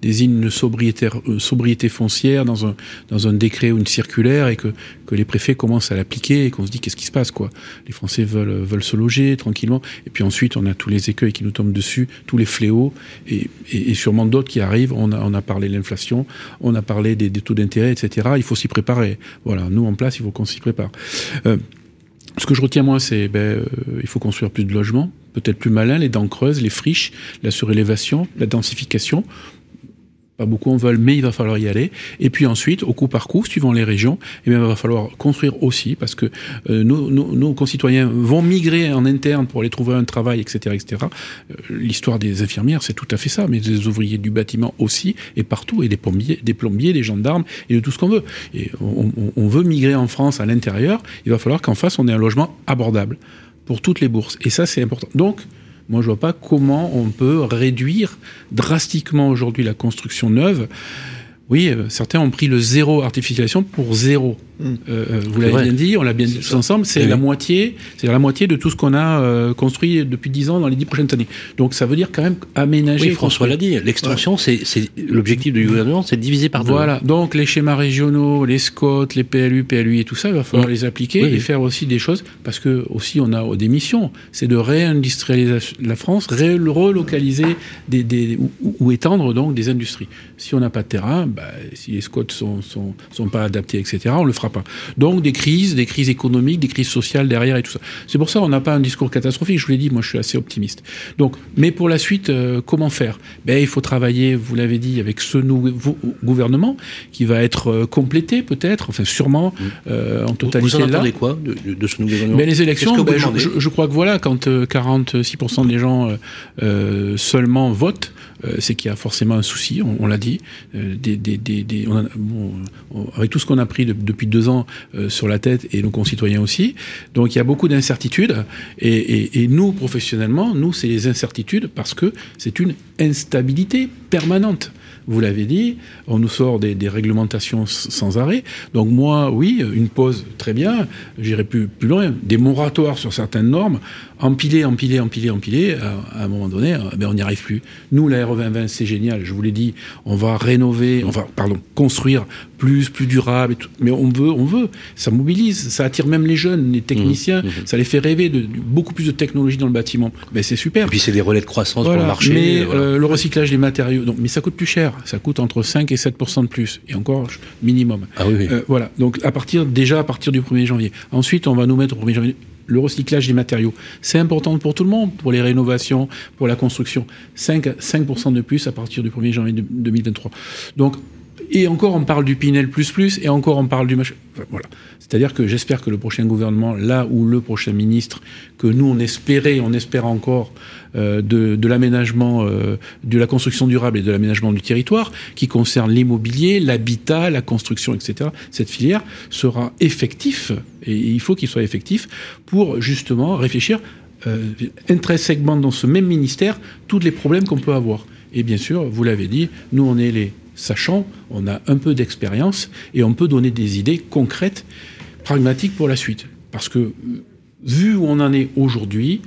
désigne une sobriété, sobriété foncière dans un dans un décret ou une circulaire et que que les préfets commencent à l'appliquer et qu'on se dit qu'est-ce qui se passe quoi? Les Français veulent veulent se loger tranquillement et puis ensuite on a tous les écueils qui nous tombent dessus, tous les fléaux, et, sûrement d'autres qui arrivent. On a, parlé de l'inflation, on a parlé des, taux d'intérêt, etc. Il faut s'y préparer. Voilà, nous en place, il faut qu'on s'y prépare. Euh, ce que je retiens moi, c'est ben, euh, il faut construire plus de logements, peut-être plus malin, les dents creuses, les friches, la surélévation, la densification beaucoup en veulent, mais il va falloir y aller. Et puis ensuite, au coup par coup, suivant les régions, eh bien, il va falloir construire aussi, parce que euh, nos, nos, concitoyens vont migrer en interne pour aller trouver un travail, etc. etc. Euh, l'histoire des infirmières, c'est tout à fait ça, mais des ouvriers du bâtiment aussi, et partout, et des plombiers, des, plombiers, des gendarmes, et de tout ce qu'on veut. Et on, on veut migrer en France à l'intérieur, il va falloir qu'en face, on ait un logement abordable pour toutes les bourses. Et ça, c'est important. Donc, moi, je vois pas comment on peut réduire drastiquement aujourd'hui la construction neuve. Oui, euh, certains ont pris le zéro artificialisation pour zéro. Euh, euh, vous l'avez bien dit, on l'a bien dit tous ensemble, c'est la moitié, c'est la moitié de tout ce qu'on a euh, construit depuis 10 ans dans les 10 prochaines années. Donc ça veut dire quand même aménager. Oui, François l'a dit, l'extension, c'est l'objectif du gouvernement, c'est diviser par deux. Voilà, donc les schémas régionaux, les SCOT, les PLU, PLU et tout ça, il va falloir les appliquer et faire aussi des choses, parce que aussi on a des missions, c'est de réindustrialiser la France, relocaliser des, des ou, étendre donc des industries. Si on n'a pas de terrain, bah, si les SCOT sont, sont, sont pas adaptés, etc., on le fera pas. Donc des crises, des crises économiques, des crises sociales derrière et tout ça. C'est pour ça qu'on n'a pas un discours catastrophique. Je vous l'ai dit, moi je suis assez optimiste. Donc, mais pour la suite, euh, comment faire? Ben il faut travailler, vous l'avez dit, avec ce nouveau gouvernement qui va être euh, complété peut-être, enfin sûrement euh, en totalité. Vous en attendez quoi de, de, ce nouveau gouvernement? Mais les élections, ben, je, je, crois que voilà, quand 46% des gens seulement votent, c'est qu'il y a forcément un souci. On, l'a dit. Bon, avec tout ce qu'on a pris depuis deux ans euh, sur la tête et nos concitoyens aussi. Donc il y a beaucoup d'incertitudes et, nous, professionnellement, nous, c'est les incertitudes parce que c'est une instabilité permanente. Vous l'avez dit, on nous sort des, réglementations sans arrêt. Donc moi, oui, une pause, très bien. J'irai plus, loin. Des moratoires sur certaines normes empiler, empiler, empiler, empiler, à, un moment donné, euh, ben on n'y arrive plus. Nous, la RE 2020, c'est génial. Je vous l'ai dit, on va rénover, on va, construire plus, plus durable. Et tout. Mais on veut, on veut. Ça mobilise, ça attire même les jeunes, les techniciens. Mmh, mmh. Ça les fait rêver de, beaucoup plus de technologie dans le bâtiment. Ben c'est super. Et puis c'est des relais de croissance pour le marché. Mais euh, le recyclage des matériaux, donc, mais ça coûte plus cher. Ça coûte entre 5 et 7% de plus. Et encore minimum. Ah oui, oui. Euh, voilà. Donc à partir déjà à partir du 1er janvier. Ensuite, on va nous mettre au 1er janvier le recyclage des matériaux. C'est important pour tout le monde, pour les rénovations, pour la construction. 5, 5 de plus à partir du 1er janvier 2023. Donc, et encore, on parle du Pinel et encore, on parle du machin. voilà. C'est-à-dire que j'espère que le prochain gouvernement, là où le prochain ministre, que nous, on espérait, on espère encore, euh, de, de l'aménagement, euh, de la construction durable et de l'aménagement du territoire, qui concerne l'immobilier, l'habitat, la construction, etc., cette filière sera effectif, et il faut qu'il soit effectif, pour justement réfléchir euh, intrinsèquement dans ce même ministère tous les problèmes qu'on peut avoir. Et bien sûr, vous l'avez dit, nous, on est les sachant, on a un peu d'expérience et on peut donner des idées concrètes, pragmatiques pour la suite. Parce que vu où on en est aujourd'hui,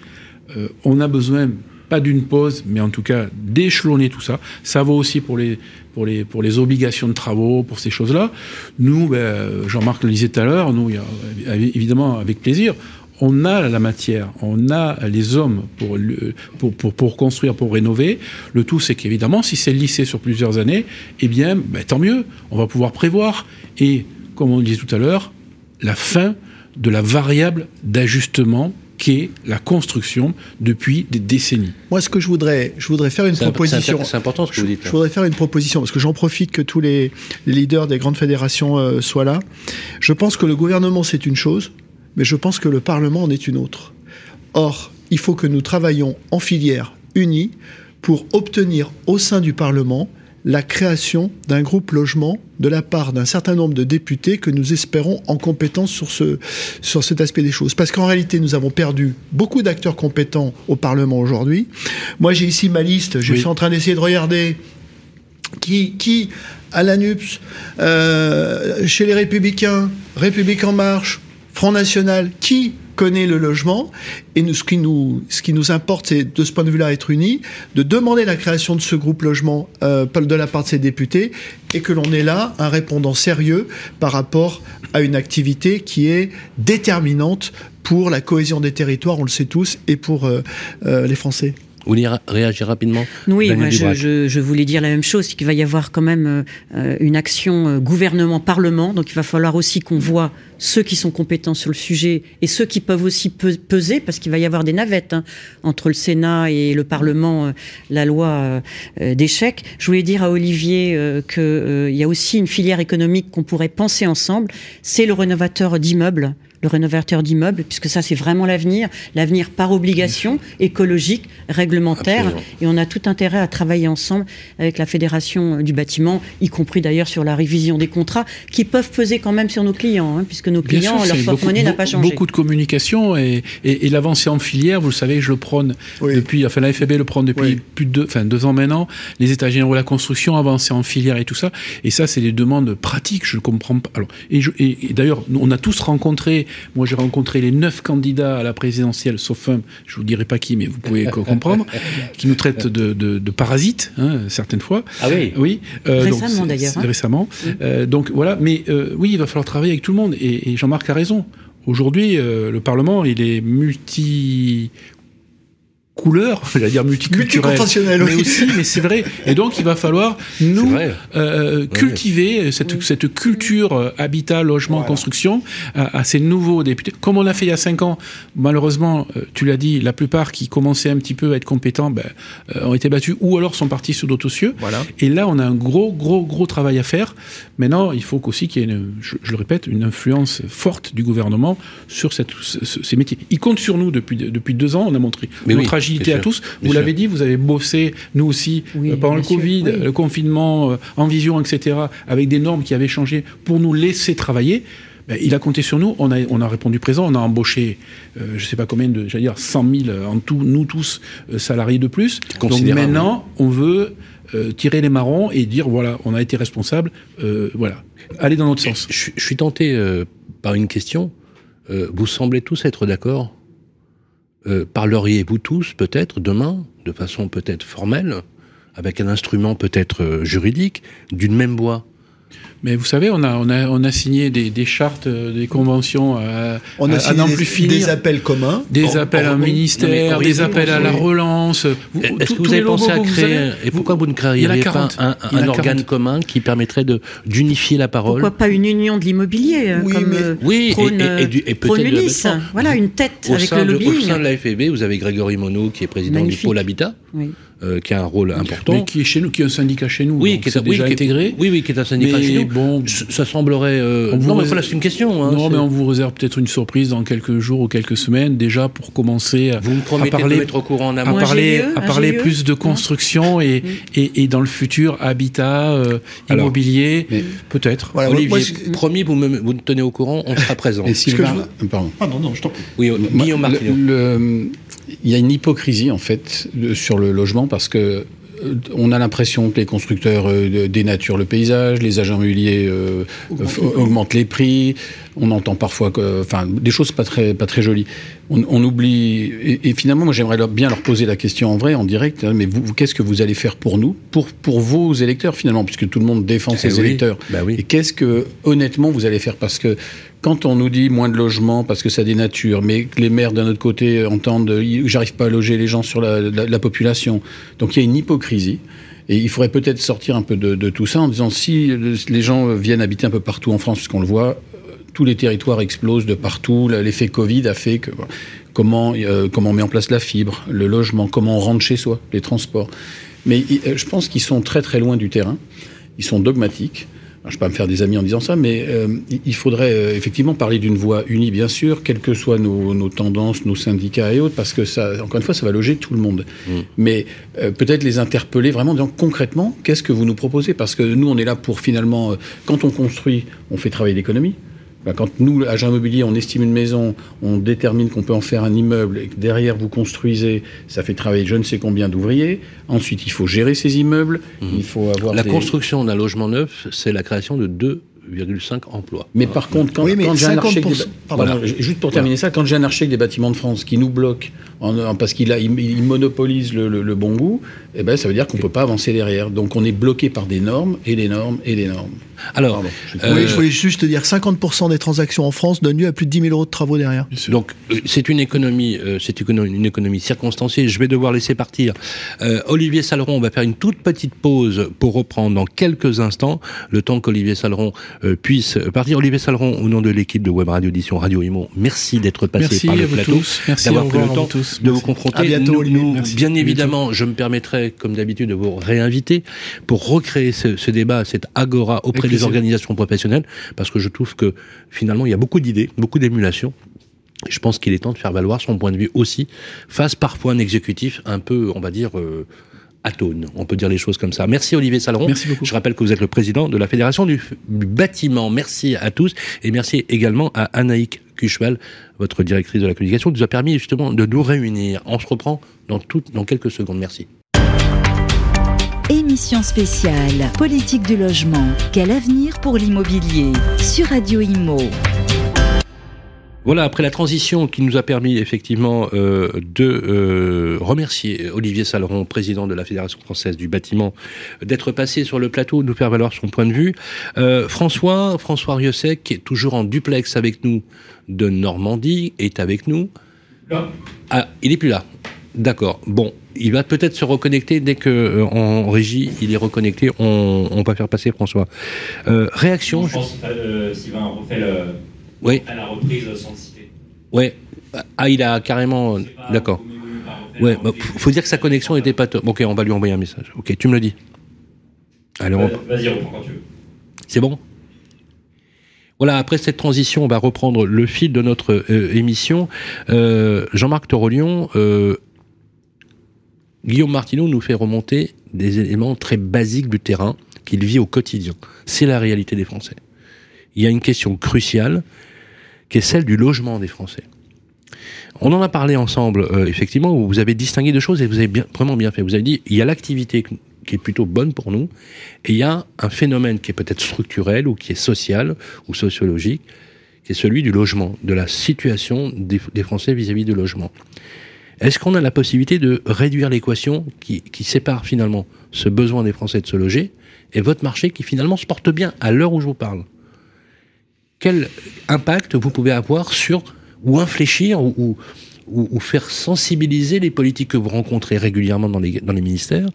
euh, on a besoin pas d'une pause, mais en tout cas d'échelonner tout ça. Ça vaut aussi pour les, pour obligations de travaux, pour ces choses-là. Nous, ben, Jean-Marc le disait tout à l'heure, nous, évidemment, avec plaisir, on a la matière, on a les hommes pour, pour, pour, construire, pour rénover. Le tout, c'est qu'évidemment, si c'est lissé sur plusieurs années, eh bien, ben, tant mieux, on va pouvoir prévoir. Et, comme on le disait tout à l'heure, la fin de la variable d'ajustement qu'est la construction depuis des décennies. Moi, ce que je voudrais, je voudrais faire une proposition. C'est important ce que vous dites. Je, voudrais faire une proposition parce que j'en profite que tous les, leaders des grandes fédérations euh, soient là. Je pense que le gouvernement c'est une chose, mais je pense que le Parlement en est une autre. Or, il faut que nous travaillions en filière unie pour obtenir au sein du Parlement la création d'un groupe logement de la part d'un certain nombre de députés que nous espérons en compétence sur, ce, sur cet aspect des choses. Parce qu'en réalité, nous avons perdu beaucoup d'acteurs compétents au Parlement aujourd'hui. Moi, j'ai ici ma liste, je suis en train d'essayer de regarder qui, qui à l'ANUPS, euh, chez les Républicains, République en marche, Front National, qui connaît le logement. Et nous, ce, qui nous, ce qui nous importe, c'est de ce point de vue-là être unis, de demander la création de ce groupe logement euh, de la part de ces députés, et que l'on ait là un répondant sérieux par rapport à une activité qui est déterminante pour la cohésion des territoires, on le sait tous, et pour euh, euh, les Français. Vous voulez réagir rapidement? Oui, moi, je, je, je, voulais dire la même chose, c'est qu'il va y avoir quand même euh, une action euh, gouvernement-parlement, donc il va falloir aussi qu'on voit ceux qui sont compétents sur le sujet et ceux qui peuvent aussi peser, parce qu'il va y avoir des navettes hein, entre le Sénat et le Parlement, euh, la loi d'échec. Je voulais dire à Olivier euh, qu'il y a aussi une filière économique qu'on pourrait penser ensemble, c'est le rénovateur d'immeubles le rénovateur d'immeubles, puisque ça c'est vraiment l'avenir, l'avenir par obligation écologique, réglementaire, Absolument. et on a tout intérêt à travailler ensemble avec la fédération du bâtiment, y compris d'ailleurs sur la révision des contrats, qui peuvent peser quand même sur nos clients, hein, puisque nos clients, sûr, leur porte-monnaie n'a pas changé. Beaucoup de communication et, et, et l'avancée en filière, vous le savez, je le prône oui. depuis, enfin la FAB le prône depuis oui. plus de deux, enfin, deux ans maintenant, les états généraux de la construction, avancée en filière et tout ça, et ça c'est des demandes pratiques, je ne comprends pas. Alors, et, je, et, et d'ailleurs, on a tous rencontré moi, j'ai rencontré les neuf candidats à la présidentielle, sauf un, je vous dirai pas qui, mais vous pouvez comprendre, qui nous traitent de, de, de parasites, hein, certaines fois. Ah oui Oui. Euh, récemment, d'ailleurs. Hein. Récemment. Euh, donc, voilà. Mais euh, oui, il va falloir travailler avec tout le monde. Et, et Jean-Marc a raison. Aujourd'hui, euh, le Parlement, il est multi couleur, j'allais dire multiculturelle, mais oui. aussi, mais c'est vrai. Et donc, il va falloir nous euh, cultiver cette, oui. cette culture euh, habitat, logement, voilà. construction à, à, ces nouveaux députés. Comme on l'a fait il y a cinq ans, malheureusement, euh, tu l'as dit, la plupart qui commençaient un petit peu à être compétents ben, euh, ont été battus ou alors sont partis sur d'autres cieux. Voilà. Et là, on a un gros, gros, gros travail à faire. Maintenant, il faut aussi qu'il y ait, une, je, je, le répète, une influence forte du gouvernement sur cette, ce, ces métiers. Il compte sur nous depuis, depuis deux ans. On a montré mais notre oui agilité à tous. Vous l'avez dit, vous avez bossé, nous aussi, oui, euh, pendant le Covid, oui. le confinement, euh, en vision, etc., avec des normes qui avaient changé pour nous laisser travailler. Ben, il a compté sur nous, on a, on a répondu présent, on a embauché, euh, je ne sais pas combien de, j'allais dire 100 000 en tout, nous tous, euh, salariés de plus. Donc maintenant, on veut euh, tirer les marrons et dire, voilà, on a été responsable, voilà, aller dans notre sens. Je, je suis tenté par une question. vous semblez tous être d'accord euh, parleriez-vous tous peut-être demain, de façon peut-être formelle, avec un instrument peut-être euh, juridique, d'une même voix? Mais vous savez, on a, on a, on a signé des, des chartes, euh, des conventions à, on a à, signé à des, plus finir. Des appels communs. Des appels à un ministère, des appels à la relance. Est-ce que vous avez pensé à créer, et pourquoi vous ne créeriez pas un, un, un organe commun qui permettrait d'unifier la parole Pourquoi pas une union de l'immobilier euh, oui, comme mais, euh, oui, prône, et, et, et, et peut-être Voilà, une tête au avec le lobbying. Au sein de la FEB, vous avez Grégory Monod qui est président Magnifique. du pôle Habitat. Oui euh, qui a un rôle important. Mais qui est chez nous, qui est un syndicat chez nous. Oui, qui est, déjà oui, intégré. oui, oui, qui est un syndicat mais chez nous. Bon, ça semblerait. Euh... Non, mais voilà, c'est une question. Hein, non, mais on vous réserve peut-être une surprise dans quelques jours ou quelques semaines, déjà pour commencer à, vous me promettez à parler, de mettre au courant en amont. à parler, à parler plus de construction et, et, et, dans le futur habitat, euh, immobilier, peut-être. Voilà, Olivier, moi, promis, vous me, vous me tenez au courant, on sera présent. Et Sylvain, je... pardon. Ah non, non, je t'en prie. Oui, Guillaume Martino. Il y a une hypocrisie en fait sur le logement parce que on a l'impression que les constructeurs euh, dénaturent le paysage, les agents immobiliers euh, augmentent les prix. On entend parfois, que, enfin, des choses pas très, pas très jolies. On, on oublie et, et, finalement, moi, j'aimerais bien leur poser la question en vrai, en direct. Hein, mais vous, qu'est-ce que vous allez faire pour nous, pour pour vos électeurs finalement, puisque tout le monde défend ses oui. électeurs. Bah oui. Et qu'est-ce que honnêtement vous allez faire? Parce que quand on nous dit moins de logements parce que ça dénature, mais que les maires d'un autre côté entendent j'arrive pas à loger les gens sur la, la, la population, donc il y a une hypocrisie. Et il faudrait peut-être sortir un peu de, tout ça en disant si les gens viennent habiter un peu partout en France, puisqu'on le voit, tous les territoires explosent de partout. L'effet Covid a fait que comment euh, comment on met en place la fibre, le logement, comment on rentre chez soi, les transports. Mais euh, je pense qu'ils sont très très loin du terrain. Ils sont dogmatiques. Je ne vais pas me faire des amis en disant ça, mais euh, il faudrait euh, effectivement parler d'une voix unie, bien sûr, quelles que soient nos, tendances, nos syndicats et autres, parce que ça, encore une fois, ça va loger tout le monde. Mm. Mais euh, peut-être les interpeller vraiment en disant concrètement, qu'est-ce que vous nous proposez? Parce que nous, on est là pour finalement, quand on construit, on fait travailler l'économie. Ben, quand nous, agents immobiliers, on estime une maison, on détermine qu'on peut en faire un immeuble, et que derrière vous construisez, ça fait travailler je ne sais combien d'ouvriers. Ensuite, il faut gérer ces immeubles, mmh. il faut avoir la construction d'un logement neuf, c'est la création de deux 2,5 emplois. Mais par contre, quand, j'ai un architecte, des... juste pour terminer ça, quand j'ai un architecte des bâtiments de France qui nous bloque en, parce qu'il il, monopolise le, bon goût, eh ben, ça veut dire qu'on ne peut pas avancer derrière. Donc on est bloqué par des normes et des normes et des normes. Alors, je, oui, je voulais juste te dire 50% des transactions en France donnent lieu à plus de 10 000 euros de travaux derrière. Donc euh, c'est une économie, euh, c'est une économie circonstanciée. Je vais devoir laisser partir euh, Olivier Saleron. On va faire une toute petite pause pour reprendre dans quelques instants le temps qu'Olivier Saleron puisse partir. Olivier Saleron, au nom de l'équipe de Web Radio Audition Radio Imo, merci d'être passé par le plateau, d'avoir pris le temps de vous confronter. À bientôt, bien évidemment, je me permettrai, comme d'habitude, de vous réinviter pour recréer ce, débat, cette agora auprès des organisations professionnelles, parce que je trouve que finalement, il y a beaucoup d'idées, beaucoup d'émulation. Je pense qu'il est temps de faire valoir son point de vue aussi, face parfois à un exécutif un peu, on va dire, euh, atone. On peut dire les choses comme ça. Merci Olivier Saleron. Merci beaucoup. Je rappelle que vous êtes le président de la Fédération du, bâtiment. Merci à tous et merci également à Anaïk Cucheval, votre directrice de la communication, qui nous a permis justement de nous réunir. On se reprend dans, tout, dans quelques secondes. Merci. Émission spéciale Politique du logement. Quel avenir pour l'immobilier Sur Radio Imo. Voilà, après la transition qui nous a permis effectivement euh, de euh, remercier Olivier Saleron, président de la Fédération française du bâtiment, d'être passé sur le plateau, de nous faire valoir son point de vue. Euh, François, François Riosec, qui est toujours en duplex avec nous de Normandie, est avec nous. Là. Ah, il est plus là. D'accord. Bon, il va peut-être se reconnecter dès que en régie il est reconnecté. On, on va faire passer François. réaction. Je pense que Sylvain refait le oui. à la reprise sans citer. Ouais. Ah, il a carrément. D'accord. Ouais, bah, faut dire que sa connexion n'était pas top. Ok, on va lui envoyer un message. Ok, tu me le dis. Allez, on... Vas-y, reprends quand tu veux. C'est bon? Voilà, après cette transition, on va reprendre le fil de notre euh, émission. Euh, Jean-Marc Torolion, euh, Guillaume Martineau nous fait remonter des éléments très basiques du terrain qu'il vit au quotidien. C'est la réalité des Français. Il y a une question cruciale qui est celle du logement des Français. On en a parlé ensemble, euh, effectivement, où vous avez distingué deux choses et vous avez bien, vraiment bien fait. Vous avez dit, il y a l'activité qui est plutôt bonne pour nous, et il y a un phénomène qui est peut-être structurel ou qui est social ou sociologique, qui est celui du logement, de la situation des, Français vis-à-vis du logement. Est-ce qu'on a la possibilité de réduire l'équation qui, sépare finalement ce besoin des Français de se loger et votre marché qui finalement se porte bien à l'heure où je vous parle? Quel impact vous pouvez avoir sur ou infléchir ou, faire sensibiliser les politiques que vous rencontrez régulièrement dans les, ministères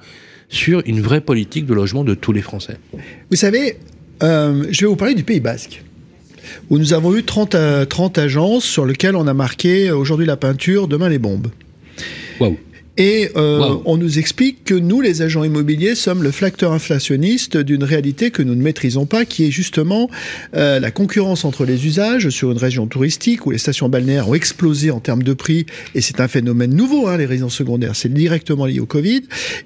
sur une vraie politique de logement de tous les Français? Vous savez, euh, je vais vous parler du Pays Basque où nous avons eu 30, 30 euh, agences sur lesquelles on a marqué aujourd'hui la peinture, demain les bombes. Whoa et euh, on nous explique que nous, les agents immobiliers, sommes le facteur inflationniste d'une réalité que nous ne maîtrisons pas, qui est justement euh, la concurrence entre les usages sur une région touristique où les stations balnéaires ont explosé en termes de prix, et c'est un phénomène nouveau, hein, les résidences secondaires, c'est directement lié au Covid,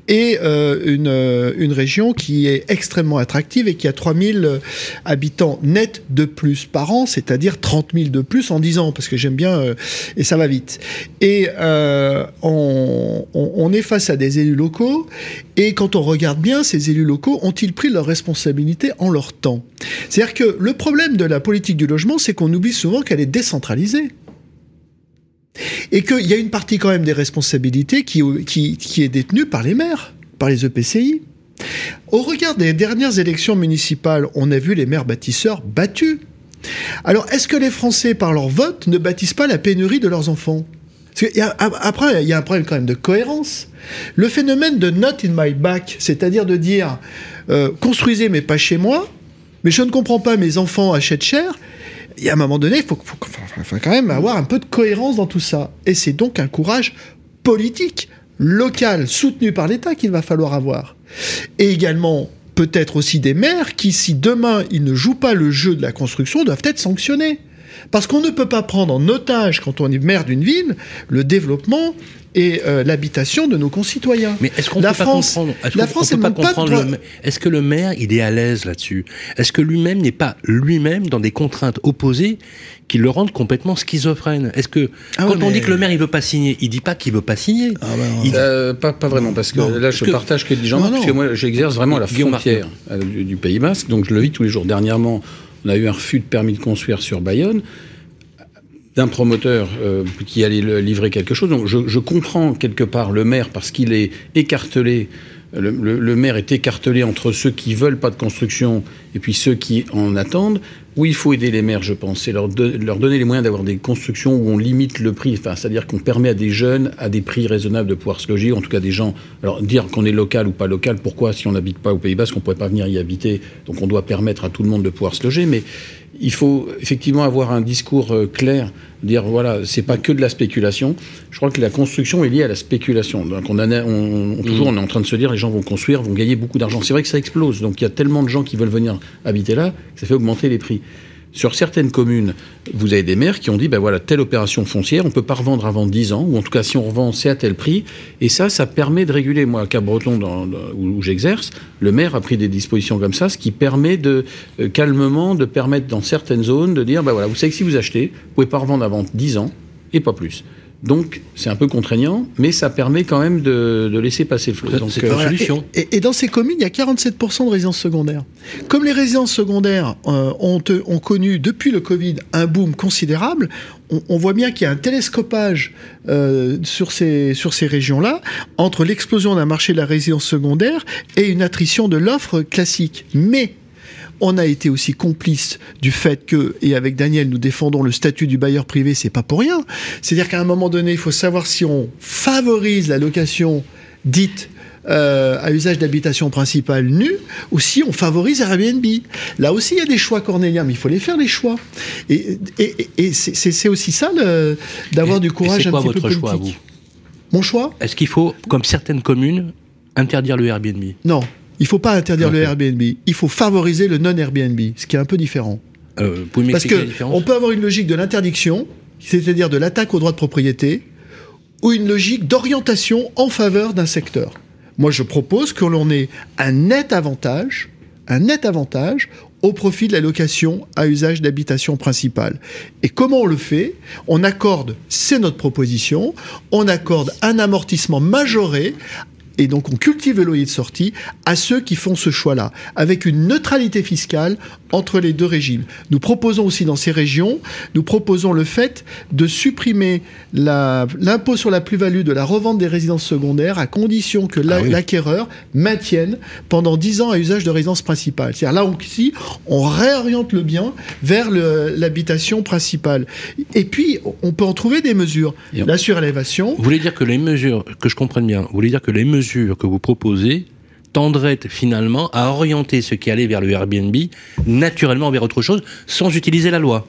et euh, une, une région qui est extrêmement attractive et qui a 3000 habitants nets de plus par an, c'est-à-dire 30 000 de plus en 10 ans, parce que j'aime bien, et ça va vite. Et on on, est face à des élus locaux, et quand on regarde bien, ces élus locaux ont-ils pris leurs responsabilités en leur temps? C'est-à-dire que le problème de la politique du logement, c'est qu'on oublie souvent qu'elle est décentralisée. Et qu'il y a une partie quand même des responsabilités qui, est détenue par les maires, par les EPCI. Au regard des dernières élections municipales, on a vu les maires bâtisseurs battus. Alors, est-ce que les Français, par leur vote, ne bâtissent pas la pénurie de leurs enfants? Après, il y a un problème quand même de cohérence. Le phénomène de not in my back, c'est-à-dire de dire euh, construisez mais pas chez moi, mais je ne comprends pas, mes enfants achètent cher. Il y a un moment donné, il faut, quand même avoir un peu de cohérence dans tout ça. Et c'est donc un courage politique, local, soutenu par l'État qu'il va falloir avoir. Et également peut-être aussi des maires qui, si demain ils ne jouent pas le jeu de la construction, doivent être sanctionnés. Parce qu'on ne peut pas prendre en otage, quand on est maire d'une ville, le développement et euh, l'habitation de nos concitoyens. Mais est-ce qu'on La peut France- pas comprendre la France, peut pas pas de comprendre le Est-ce que le maire, il est à l'aise là-dessus? Est-ce que lui-même n'est pas lui-même dans des contraintes opposées qui le rendent complètement schizophrène? Est-ce que Ah quand ouais, on dit que le maire il veut pas signer, il dit pas qu'il veut pas signer. Ah bah non. Il- Euh, pas, pas vraiment, parce que Non, là, je que- partage ce que dit Jean, Non, parce non. que moi, j'exerce vraiment à la frontière euh, du, du Pays Basque, donc je le vis tous les jours. Dernièrement, on a eu un refus de permis de construire sur Bayonne d'un promoteur euh, qui allait livrer quelque chose. Donc je, comprends quelque part le maire parce qu'il est écartelé. Le maire est écartelé entre ceux qui veulent pas de construction et puis ceux qui en attendent. Oui, il faut aider les maires, je pense, c'est leur, leur donner les moyens d'avoir des constructions où on limite le prix, enfin, c'est-à-dire qu'on permet à des jeunes, à des prix raisonnables de pouvoir se loger, en tout cas des gens. Alors dire qu'on est local ou pas local, pourquoi si on n'habite pas au Pays Basque, on pourrait pas venir y habiter, donc on doit permettre à tout le monde de pouvoir se loger, mais il faut effectivement avoir un discours euh, clair, dire voilà, c'est pas que de la spéculation. Je crois que la construction est liée à la spéculation. Donc on, a- on- on- toujours on est en train de se dire les gens vont construire, vont gagner beaucoup d'argent. C'est vrai que ça explose. Donc il y a tellement de gens qui veulent venir habiter là que ça fait augmenter les prix. Sur certaines communes, vous avez des maires qui ont dit, ben voilà, telle opération foncière, on peut pas revendre avant 10 ans, ou en tout cas, si on revend, c'est à tel prix. Et ça, ça permet de réguler. Moi, à Cap-Breton, où, j'exerce, le maire a pris des dispositions comme ça, ce qui permet de, euh, calmement, de permettre dans certaines zones de dire, ben voilà, vous savez que si vous achetez, vous pouvez pas revendre avant 10 ans, et pas plus. Donc, c'est un peu contraignant, mais ça permet quand même de, de laisser passer le flot. C'est euh, Voilà. solution. Et, et- et dans ces communes, il y a 47% de résidences secondaires. Comme les résidences secondaires euh, ont, ont connu depuis le Covid un boom considérable, on, on voit bien qu'il y a un télescopage euh, sur ces, sur ces régions-là entre l'explosion d'un marché de la résidence secondaire et une attrition de l'offre classique. Mais on a été aussi complice du fait que, et avec Daniel, nous défendons le statut du bailleur privé, c'est pas pour rien. C'est-à-dire qu'à un moment donné, il faut savoir si on favorise la location dite euh, à usage d'habitation principale nue ou si on favorise Airbnb. Là aussi, il y a des choix cornéliens, mais il faut les faire, les choix. Et, et, et- et c'est- aussi ça, d'avoir du courage un quoi petit peu politique. choix, vous? Mon choix? Est-ce qu'il faut, comme certaines communes, interdire le Airbnb? Non. Il faut pas interdire le. Airbnb. Il faut favoriser le non-Airbnb, ce qui est un peu différent. euh, Vous Parce la que on peut avoir une logique de l'interdiction, c'est-à-dire de l'attaque au droit de propriété, ou une logique d'orientation en faveur d'un secteur. Moi, je propose que l'on ait un net avantage, un net avantage au profit de la location à usage d'habitation principale. Et comment on le fait? On accorde, c'est notre proposition, on accorde un amortissement majoré et donc on cultive le loyer de sortie à ceux qui font ce choix-là, avec une neutralité fiscale entre les deux régimes. Nous proposons aussi dans ces régions, nous proposons le fait de supprimer l'impôt sur la plus-value de la revente des résidences secondaires à condition que Ah oui. l'acquéreur maintienne pendant 10 ans à usage de résidence principale. C'est-à-dire là aussi, on réoriente le bien vers l'habitation principale. Et puis, on peut en trouver des mesures. La surélévation, Vous voulez dire que les mesures, que je comprenne bien, vous voulez dire que les mesures que vous proposez tendraient finalement à orienter ce qui allait vers le Airbnb naturellement vers autre chose sans utiliser la loi.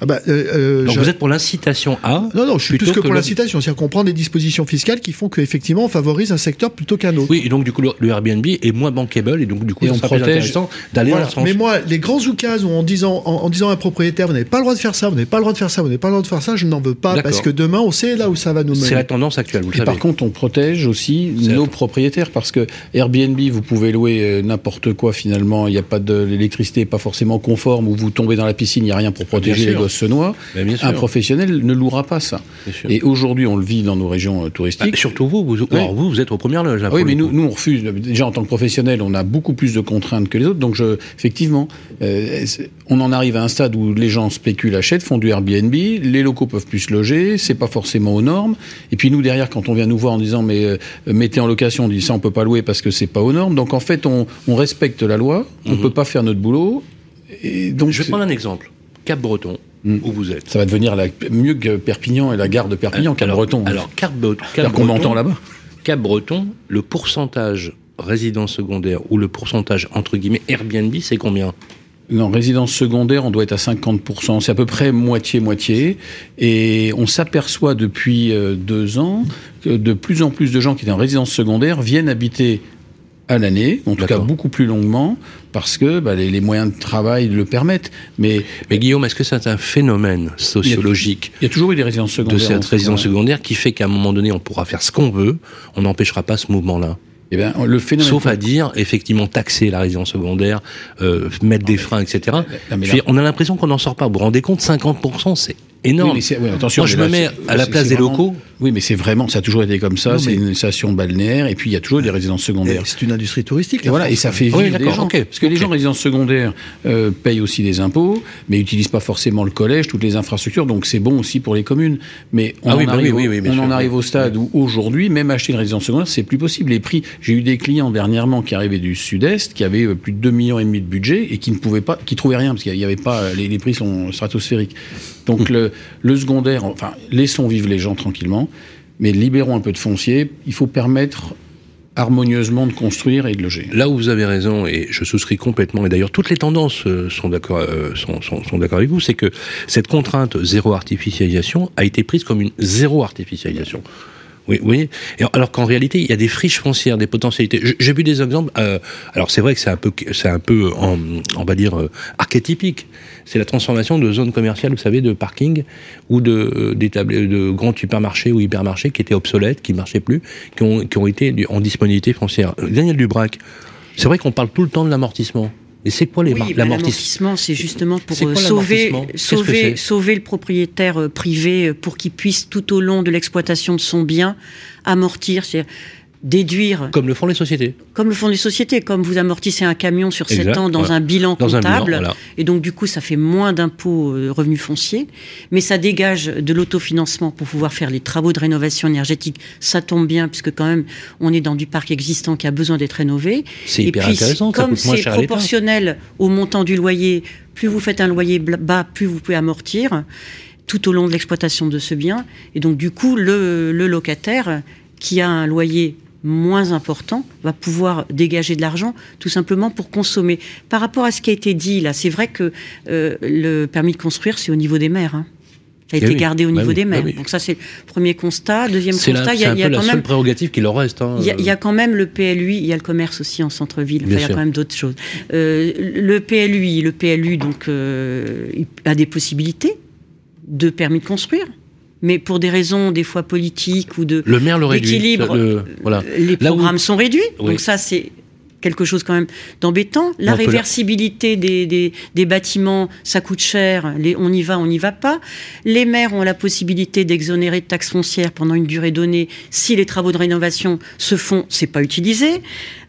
Ah bah, euh, euh, Donc je- vous êtes pour l'incitation à Non, non, je suis plus plutôt que pour l'incitation. C'est-à-dire qu'on prend des dispositions fiscales qui font qu'effectivement, on favorise un secteur plutôt qu'un autre. Oui, et donc du coup le, Airbnb est moins bankable et donc du coup Et on protège- d'aller Voilà. dans. Mais moi, les grands oukases où en disant, en, en disant à un propriétaire, vous n'avez pas le droit de faire ça, vous n'avez pas le droit de faire ça, vous n'avez pas le droit de faire ça, je n'en veux pas parce que demain, on sait là où ça va nous C'est mener. la tendance actuelle, vous le Et savez. par contre, on protège aussi C'est nos propriétaires parce que Airbnb, vous pouvez louer euh, n'importe quoi finalement. Il n'y a pas de l'électricité, pas forcément conforme, ou vous tombez dans la piscine, il n'y a rien pour protéger Se sûr. Un professionnel ne louera pas ça. Et aujourd'hui, on le vit dans nos régions euh, touristiques. Ah, surtout vous, vous, vous, vous êtes aux premières loges. oui, mais nous, nous, on refuse. Déjà, en tant que professionnel, on a beaucoup plus de contraintes que les autres. Donc, je, effectivement, euh, on en arrive à un stade où les gens spéculent, achètent, font du Airbnb, les locaux peuvent plus se loger, c'est pas forcément aux normes. Et puis, nous, derrière, quand on vient nous voir en disant, mais euh, mettez en location, on dit ça, on peut pas louer parce que c'est pas aux normes. Donc, en fait, on, on respecte la loi, on peut pas faire notre boulot. Et donc, Mhm. Je vais prendre un exemple. Cap-Breton, Mm. où vous êtes. ça va devenir la, mieux que Perpignan et la gare de Perpignan, alors, Cap-Breton. Alors, Cap-Breton, qu'on là-bas. Cap-Breton, le pourcentage résidence secondaire ou le pourcentage entre guillemets Airbnb, c'est combien? Non, résidence secondaire, on doit être à 50%. C'est à peu près moitié-moitié. Et on s'aperçoit depuis euh, deux ans que de plus en plus de gens qui étaient en résidence secondaire viennent habiter à l'année, en tout cas beaucoup plus longuement, parce que bah, les, moyens de travail le permettent. Mais, mais Guillaume, est-ce que c'est un phénomène sociologique il y, a, toujours eu des résidences secondaires. De cette résidence secondaire qui fait qu'à un moment donné, on pourra faire ce qu'on veut, on n'empêchera pas ce mouvement-là eh bien, le phénomène Sauf à dire, effectivement, taxer la résidence secondaire, euh, mettre des freins, etc. on a l'impression qu'on n'en sort pas. Vous vous rendez compte, 50%, c'est énorme. Oui, attention, Moi, je me mets à la place des locaux. Oui, mais c'est vraiment, ça a toujours été comme ça. C'est une station balnéaire, et puis il y a toujours des résidences secondaires. C'est une industrie touristique. Et voilà, et ça fait vivre des gens. Parce que les gens en résidence secondaire euh, payent aussi des impôts, mais n'utilisent pas forcément le collège, toutes les infrastructures, donc c'est bon aussi pour les communes. Mais on, ah en, bah arrive, on en arrive au stade où aujourd'hui, même acheter une résidence secondaire, c'est plus possible. Les prix, j'ai eu des clients dernièrement qui arrivaient du sud-est, qui avaient euh, plus de 2 millions et demi de budget et qui ne pouvaient pas, qui trouvaient rien parce qu'il n'y avait pas, les, les prix sont stratosphériques. Donc le, le secondaire, enfin, laissons vivre les gens tranquillement, mais libérons un peu de foncier. Il faut permettre harmonieusement de construire et de loger. Là où vous avez raison, et je souscris complètement, et d'ailleurs toutes les tendances euh, euh, sont d'accord avec vous, c'est que cette contrainte zéro artificialisation a été prise comme une zéro artificialisation. Oui, oui. Alors qu'en réalité, il y a des friches foncières, des potentialités. J'ai vu des exemples. Euh, alors c'est vrai que c'est un peu, c'est un peu, en, on va dire, euh, archétypique. C'est la transformation de zones commerciales, vous savez, de parking ou de euh, de grands supermarchés ou hypermarchés qui étaient obsolètes, qui marchaient plus, qui ont, qui ont été en disponibilité foncière. Daniel Dubrac, c'est vrai qu'on parle tout le temps de l'amortissement. Et c'est quoi les oui, bah, l'amortissement C'est justement pour euh, sauver, sauver, sauver le propriétaire euh, privé euh, pour qu'il puisse tout au long de l'exploitation de son bien amortir déduire. Comme le font les sociétés. Comme le font les sociétés, comme vous amortissez un camion sur 7 ans dans un bilan comptable. Et donc, du coup, ça fait moins d'impôts euh, revenus fonciers. Mais ça dégage de l'autofinancement pour pouvoir faire les travaux de rénovation énergétique. Ça tombe bien, puisque quand même, on est dans du parc existant qui a besoin d'être rénové. C'est hyper puis, intéressant. Comme c'est proportionnel au montant du loyer, plus vous faites un loyer bas, plus vous pouvez amortir tout au long de l'exploitation de ce bien. Et donc, du coup, le, le locataire qui a un loyer moins important va pouvoir dégager de l'argent tout simplement pour consommer. Par rapport à ce qui a été dit là, c'est vrai que euh, le permis de construire, c'est au niveau des maires. Hein. Ça a eh été gardé au bah niveau des bah maires. Donc ça, c'est le premier constat. Deuxième constat, il y a, y a quand la même prérogative qui leur reste. Hein, il y, a quand même le PLUI, il y a le commerce aussi en centre-ville. il y a quand même d'autres choses. Euh, le PLUI, le PLU, donc, euh, a des possibilités de permis de construire mais pour des raisons des fois politiques ou de le maire le voilà. les programmes sont réduits. Donc ça, c'est quelque chose quand même d'embêtant. La réversibilité des, des, des, bâtiments, ça coûte cher. Les, on y va, on n'y va pas. Les maires ont la possibilité d'exonérer de taxes foncières pendant une durée donnée si les travaux de rénovation se font, c'est pas utilisé.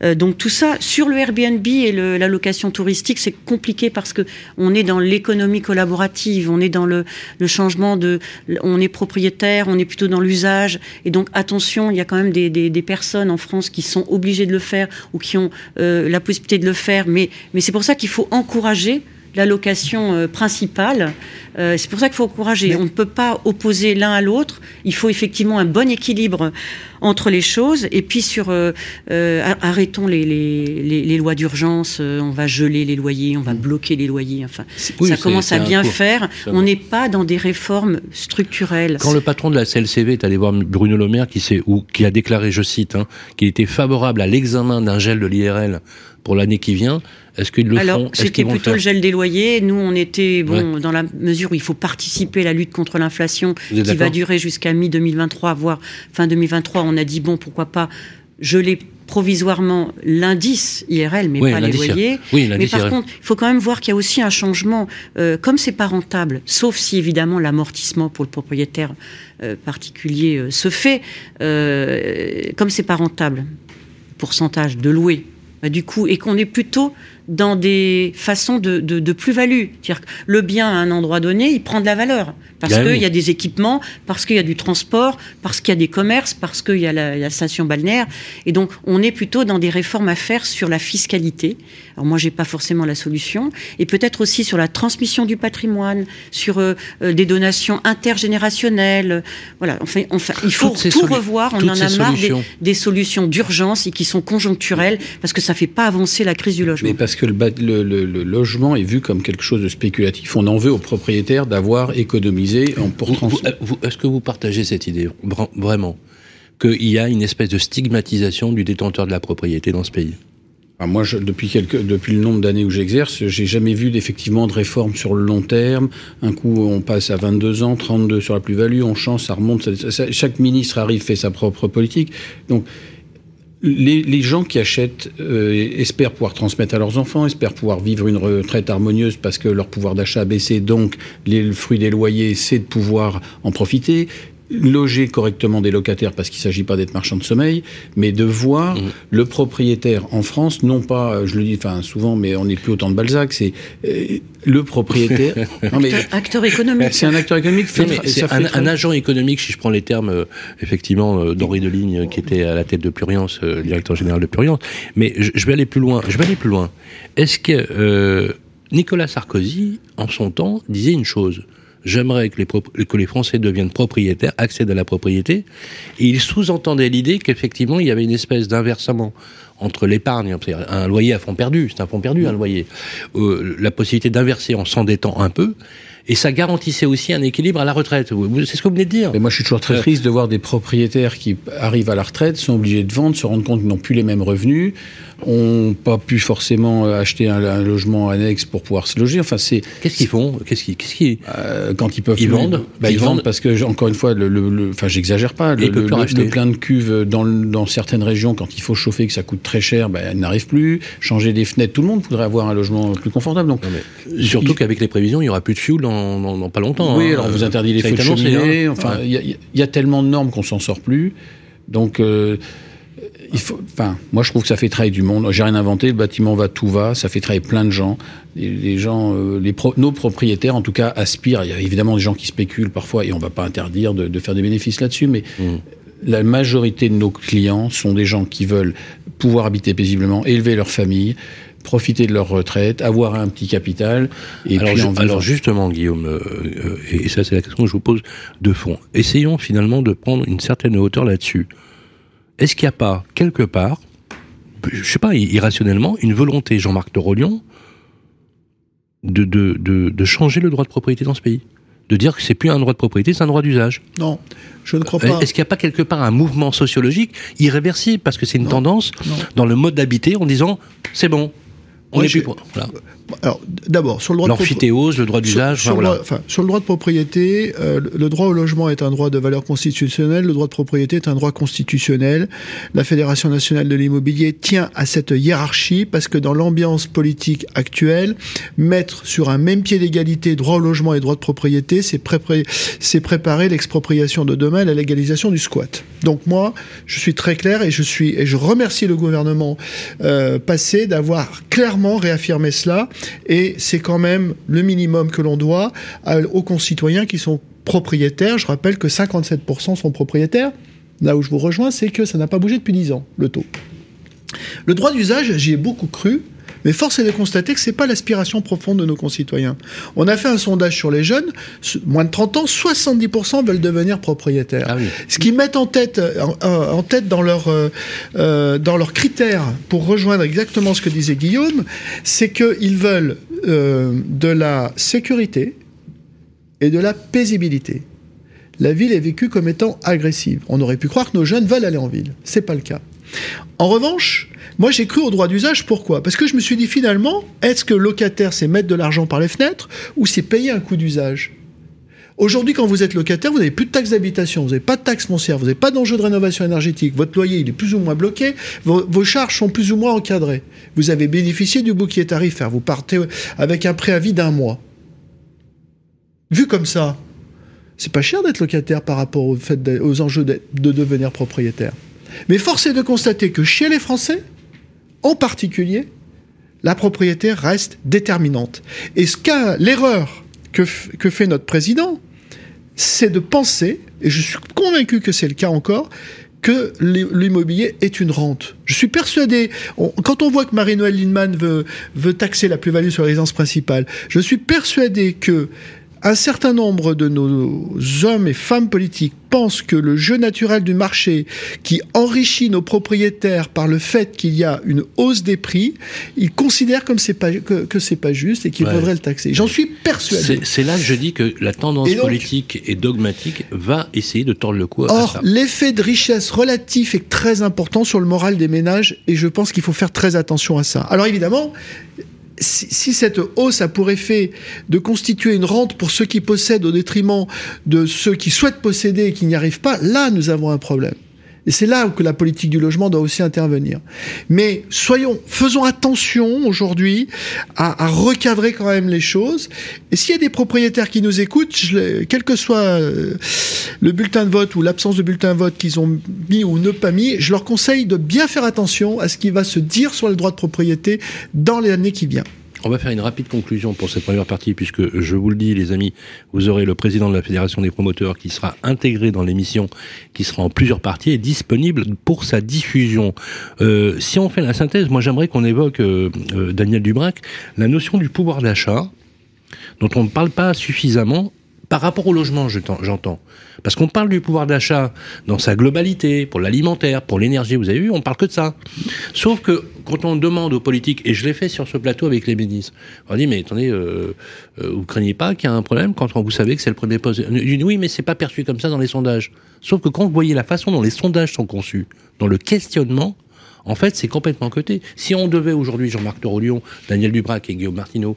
Euh, donc tout ça sur le Airbnb et le, la location touristique, c'est compliqué parce que on est dans l'économie collaborative, on est dans le, le, changement de, on est propriétaire, on est plutôt dans l'usage. Et donc attention, il y a quand même des, des, des personnes en France qui sont obligées de le faire ou qui ont la possibilité de le faire, mais, mais c'est pour ça qu'il faut encourager la location euh, principale. Euh, c'est pour ça qu'il faut encourager. On ne peut pas opposer l'un à l'autre. Il faut effectivement un bon équilibre entre les choses. Et puis sur arrêtons les, les, les, lois d'urgence. on va geler les loyers, on va bloquer les loyers. Enfin, ça commence à bien faire. On n'est pas dans des réformes structurelles. Quand le patron de la CLCV est allé voir Bruno Le Maire, qui, ou, qui a déclaré, je cite, hein, qu'il était favorable à l'examen d'un gel de l'IRL pour l'année qui vient. Est-ce qu'ils le Alors, c'était plutôt le gel des loyers. Nous, on était bon dans la mesure où il faut participer à la lutte contre l'inflation qui va durer jusqu'à mi-2023, voire fin 2023. On a dit bon, pourquoi pas geler provisoirement l'indice IRL, mais pas les loyers. mais par contre, il faut quand même voir qu'il y a aussi un changement. Euh, comme c'est pas rentable, sauf si évidemment l'amortissement pour le propriétaire euh, particulier euh, se fait, comme c'est pas rentable, pourcentage de louer bah, du coup, et qu'on est plutôt dans des façons de, de, plus-value. C'est-à-dire que le bien à un endroit donné, il prend de la valeur. Parce ben qu'il y a des équipements, parce qu'il y a du transport, parce qu'il y a des commerces, parce qu'il y a la, station balnéaire. Et donc, on est plutôt dans des réformes à faire sur la fiscalité. Alors moi, j'ai pas forcément la solution. Et peut-être aussi sur la transmission du patrimoine, sur euh, euh, des donations intergénérationnelles. Voilà. Enfin, enfin il faut tout revoir. On en a marre des, solutions d'urgence et qui sont conjoncturelles parce que ça fait pas avancer la crise du logement que le, le, logement est vu comme quelque chose de spéculatif. On en veut aux propriétaires d'avoir économisé en pour Est-ce que vous partagez cette idée? Vraiment? Qu'il y a une espèce de stigmatisation du détenteur de la propriété dans ce pays? Moi, je, depuis, quelques, depuis le nombre d'années où j'exerce, j'ai jamais vu effectivement de réforme sur le long terme. Un coup, on passe à 22 ans, 32 sur la plus-value, on change, ça remonte. chaque ministre arrive, fait sa propre politique. Donc, les, gens qui achètent euh, espèrent pouvoir transmettre à leurs enfants, espèrent pouvoir vivre une retraite harmonieuse parce que leur pouvoir d'achat a baissé, donc les, le fruit des loyers, c'est de pouvoir en profiter loger correctement des locataires parce qu'il ne s'agit pas d'être marchand de sommeil, mais de voir mmh. le propriétaire en France, non pas, je le dis enfin souvent, mais on n'est plus autant de Balzac, c'est euh, le propriétaire. non, mais, acteur, économique. C'est un acteur économique. c'est un, un, agent économique, si je prends les termes euh, effectivement euh, d'Henri Deligne, qui était à la tête de Pluriance, directeur général de Pluriance. Mais je, je, vais aller plus loin. Je vais aller plus loin. Est-ce que Nicolas Sarkozy, en son temps, disait une chose j'aimerais que les, que les Français deviennent propriétaires, accèdent à la propriété. Et il sous-entendait l'idée qu'effectivement, il y avait une espèce d'inversement entre l'épargne, un loyer à fond perdu, c'est un fonds perdu, un loyer, euh, la possibilité d'inverser en s'endettant un peu, et ça garantissait aussi un équilibre à la retraite. C'est ce que vous venez de dire. Mais moi, je suis toujours très euh, triste de voir des propriétaires qui arrivent à la retraite, sont obligés de vendre, se rendent compte qu'ils n'ont plus les mêmes revenus, ont pas pu forcément acheter un, logement annexe pour pouvoir se loger. Enfin, c'est qu'est-ce qu'ils font? Qu'est-ce qu'ils, qu'est-ce qu'ils euh, quand ils peuvent ils vendent? Bah, ils, vendent parce que encore une fois, le, le, enfin, j'exagère pas. Le, le, plein de cuves dans, dans certaines régions, quand il faut chauffer, que ça coûte très cher, bah, ils n'arrivent plus. Changer des fenêtres, tout le monde voudrait avoir un logement plus confortable. Donc, surtout qu'avec les prévisions, il y aura plus de fuel dans, dans, pas longtemps. Oui, hein. alors vous interdit les feux de cheminée. Hein. Enfin, il y, y, a tellement de normes qu'on s'en sort plus. Donc euh, il faut, enfin, moi je trouve que ça fait travailler du monde. J'ai rien inventé, le bâtiment va, tout va, ça fait travailler plein de gens. Les, gens, euh, les nos propriétaires en tout cas aspirent. Il y a évidemment des gens qui spéculent parfois et on va pas interdire de, de faire des bénéfices là-dessus, mais mmh. la majorité de nos clients sont des gens qui veulent pouvoir habiter paisiblement, élever leur famille, profiter de leur retraite, avoir un petit capital. Et alors, puis alors justement, Guillaume, euh, euh, et ça c'est la question que je vous pose de fond. Essayons finalement de prendre une certaine hauteur là-dessus est-ce qu'il n'y a pas, quelque part, je ne sais pas, irrationnellement, une volonté, Jean-Marc de Rolion, de, de, de, changer le droit de propriété dans ce pays? De dire que c'est plus un droit de propriété, c'est un droit d'usage. Non, je ne crois pas. Est-ce qu'il n'y a pas quelque part un mouvement sociologique irréversible parce que c'est une tendance dans le mode d'habiter en disant c'est bon, on est plus voilà. Alors, d'abord, sur le droit de le droit d'usage, sur, sur, le droit de propriété, euh, le droit au logement est un droit de valeur constitutionnelle, le droit de propriété est un droit constitutionnel. La Fédération nationale de l'immobilier tient à cette hiérarchie parce que dans l'ambiance politique actuelle, mettre sur un même pied d'égalité droit au logement et droit de propriété, c'est préparer l'expropriation de demain, la légalisation du squat. Donc moi, je suis très clair et je suis et je remercie le gouvernement euh, passé d'avoir clairement réaffirmé cela et c'est quand même le minimum que l'on doit aux concitoyens qui sont propriétaires. Je rappelle que 57% sont propriétaires. Là où je vous rejoins, c'est que ça n'a pas bougé depuis 10 ans, le taux. Le droit d'usage, j'y ai beaucoup cru. Mais force est de constater que c'est pas l'aspiration profonde de nos concitoyens. On a fait un sondage sur les jeunes, moins de 30 ans, 70% veulent devenir propriétaires. Ah Ce qui met en tête, en, tête dans leur euh, euh, dans leurs critères pour rejoindre exactement ce que disait Guillaume, c'est qu'ils veulent euh, de la sécurité et de la paisibilité. La ville est vécue comme étant agressive. On aurait pu croire que nos jeunes veulent aller en ville. C'est pas le cas. En revanche, moi, j'ai cru au droit d'usage. Pourquoi? Parce que je me suis dit finalement, est-ce que locataire, c'est mettre de l'argent par les fenêtres ou c'est payer un coût d'usage? Aujourd'hui, quand vous êtes locataire, vous n'avez plus de taxes d'habitation, vous n'avez pas de taxes foncières, vous n'avez pas d'enjeu de rénovation énergétique, votre loyer il est plus ou moins bloqué, vos, charges sont plus ou moins encadrées. Vous avez bénéficié du bouclier tarifaire, vous partez avec un préavis d'un mois. Vu comme ça, c'est pas cher d'être locataire par rapport au fait aux enjeux de devenir propriétaire. Mais force est de constater que chez les Français, en particulier, la propriété reste déterminante. Et ce qu'a l'erreur que, fait notre président, c'est de penser, et je suis convaincu que c'est le cas encore, que l'immobilier est une rente. Je suis persuadé, quand on voit que Marie-Noël Lindemann veut, veut taxer la plus-value sur la résidence principale, je suis persuadé que un certain nombre de nos hommes et femmes politiques pensent que le jeu naturel du marché qui enrichit nos propriétaires par le fait qu'il y a une hausse des prix, ils considèrent comme c'est pas, que, que c'est pas juste et qu'il faudrait le taxer. J'en suis persuadé. C'est là que je dis que la tendance politique et dogmatique va essayer de tordre le cou à Or, l'effet de richesse relatif est très important sur le moral des ménages et je pense qu'il faut faire très attention à ça. Alors évidemment, si, cette hausse a pour effet de constituer une rente pour ceux qui possèdent au détriment de ceux qui souhaitent posséder et qui n'y arrivent pas, là nous avons un problème. Et c'est là où la politique du logement doit aussi intervenir. Mais soyons, faisons attention aujourd'hui à, recadrer quand même les choses. Et s'il y a des propriétaires qui nous écoutent, quel que soit euh, le bulletin de vote ou l'absence de bulletin de vote qu'ils ont mis ou ne pas mis, je leur conseille de bien faire attention à ce qui va se dire sur le droit de propriété dans les années qui viennent. On va faire une rapide conclusion pour cette première partie, puisque je vous le dis, les amis, vous aurez le président de la Fédération des promoteurs qui sera intégré dans l'émission, qui sera en plusieurs parties et disponible pour sa diffusion. Euh, si on fait la synthèse, moi j'aimerais qu'on évoque, euh, euh, Daniel Dubrac, la notion du pouvoir d'achat, dont on ne parle pas suffisamment par rapport au logement, j'entends. Parce qu'on parle du pouvoir d'achat dans sa globalité, pour l'alimentaire, pour l'énergie, vous avez vu, on parle que de ça. Sauf que quand on demande aux politiques, et je l'ai fait sur ce plateau avec les ministres, on dit mais attendez, euh, euh, vous craignez pas qu'il y a un problème quand vous savez que c'est le premier poste? Oui, mais c'est pas perçu comme ça dans les sondages. Sauf que quand vous voyez la façon dont les sondages sont conçus, dans le questionnement, en fait, c'est complètement côté. Si on devait aujourd'hui, Jean-Marc Torolion, Daniel Dubrac et Guillaume Martineau,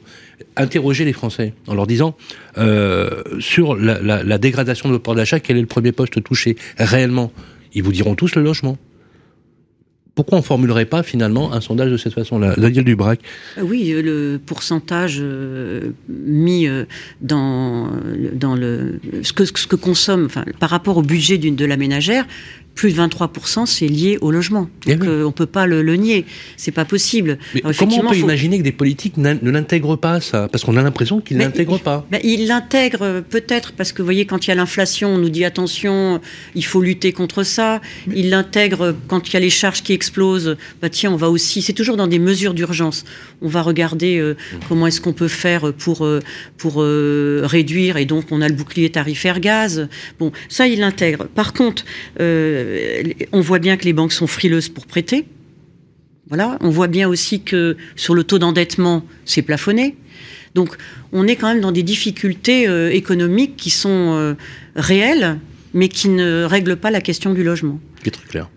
interroger les Français en leur disant euh, sur la, dégradation de notre port d'achat, quel est le premier poste touché réellement? Ils vous diront tous le logement. Pourquoi on formulerait pas finalement un sondage de cette façon-là? Daniel Dubrac. Euh, Oui, euh, le pourcentage mis dans, le, ce, que, consomme, par rapport au budget de la ménagère, plus de 23%, c'est lié au logement. Eh Donc euh, on peut pas le, le nier, c'est pas possible. Mais comment on peut imaginer que des politiques ne l'intègrent pas ça? Parce qu'on a l'impression qu'ils ne l'intègrent pas. Ben, ils l'intègrent euh, peut-être parce que vous voyez quand il y a l'inflation, on nous dit attention, il faut lutter contre ça. Ils l'intègrent quand il y a les charges qui explosent. Bah tiens, on va aussi. C'est toujours dans des mesures d'urgence. On va regarder euh, comment est-ce qu'on peut faire pour pour réduire et donc on a le bouclier tarifaire gaz. Bon, ça ils l'intègrent. Par contre. Euh, on voit bien que les banques sont frileuses pour prêter. Voilà. On voit bien aussi que sur le taux d'endettement, c'est plafonné. Donc, on est quand même dans des difficultés euh, économiques qui sont euh, réelles, mais qui ne règlent pas la question du logement. C'est très clair.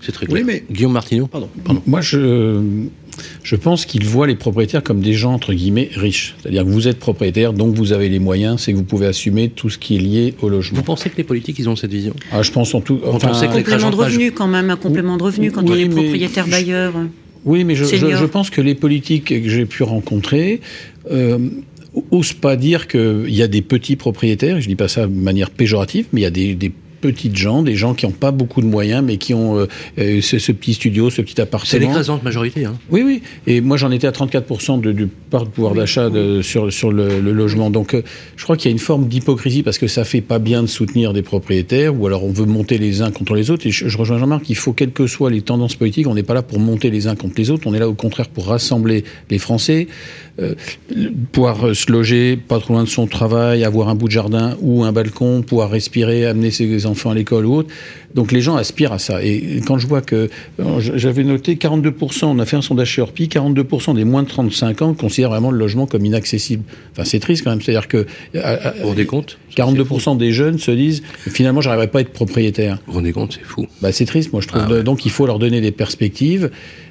C'est très clair. Oui, mais Guillaume Martineau, pardon. Moi, je je pense qu'ils voient les propriétaires comme des gens, entre guillemets, riches. C'est-à-dire que vous êtes propriétaire, donc vous avez les moyens, c'est que vous pouvez assumer tout ce qui est lié au logement. Vous pensez que les politiques, ils ont cette vision? Ah, Je pense en tout... Enfin, un complément de revenu quand même, un complément de revenu quand on est propriétaire bailleur. Oui, mais je, je, pense que les politiques que j'ai pu rencontrer... Euh, osent pas dire qu'il y a des petits propriétaires, je dis pas ça de manière péjorative, mais il y a des, des petites gens, des gens qui n'ont pas beaucoup de moyens, mais qui ont euh, euh, ce, petit studio, ce petit appartement. C'est l'écrasante majorité. Hein. Oui, oui. Et moi, j'en étais à 34% de, du part de pouvoir d'achat sur, sur le, logement. Donc, euh, je crois qu'il y a une forme d'hypocrisie parce que ça fait pas bien de soutenir des propriétaires, ou alors on veut monter les uns contre les autres. Et je, rejoins Jean-Marc, il faut, quelles que soient les tendances politiques, on n'est pas là pour monter les uns contre les autres, on est là au contraire pour rassembler les Français. Euh, pouvoir euh, se loger pas trop loin de son travail, avoir un bout de jardin ou un balcon, pouvoir respirer, amener ses enfants à l'école ou autre. Donc les gens aspirent à ça. Et quand je vois que euh, j'avais noté 42%, on a fait un sondage chez Orpi, 42% des moins de 35 ans considèrent vraiment le logement comme inaccessible. Enfin c'est triste quand même, c'est-à-dire que vous rendez compte? 42% des jeunes se disent finalement j'arriverai pas à être propriétaire. Vous rendez compte, c'est fou. Bah c'est triste, moi je trouve. Ah donc il faut leur donner des perspectives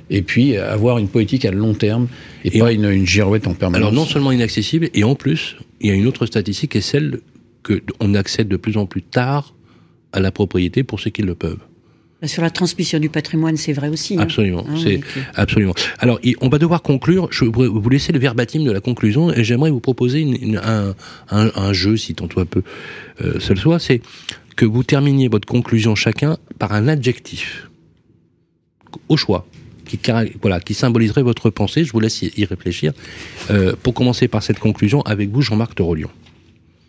et puis avoir une politique à long terme et, pas une, girouette en permanence. Alors non seulement inaccessible, et en plus, il y a une autre statistique qui est celle qu'on accède de plus en plus tard à la propriété pour ceux qui le peuvent. Bah, sur la transmission du patrimoine, c'est vrai aussi. Hein. Absolument, ah c'est absolument. Alors, on va devoir conclure. Je vais vous laisser le verbatim de la conclusion et j'aimerais vous proposer un, jeu, si tant soit peu, euh, seul soit, c'est que vous terminiez votre conclusion chacun par un adjectif au choix qui, voilà, qui symboliserait votre pensée. Je vous laisse y, réfléchir. Euh, pour commencer par cette conclusion, avec vous, Jean-Marc Torolion.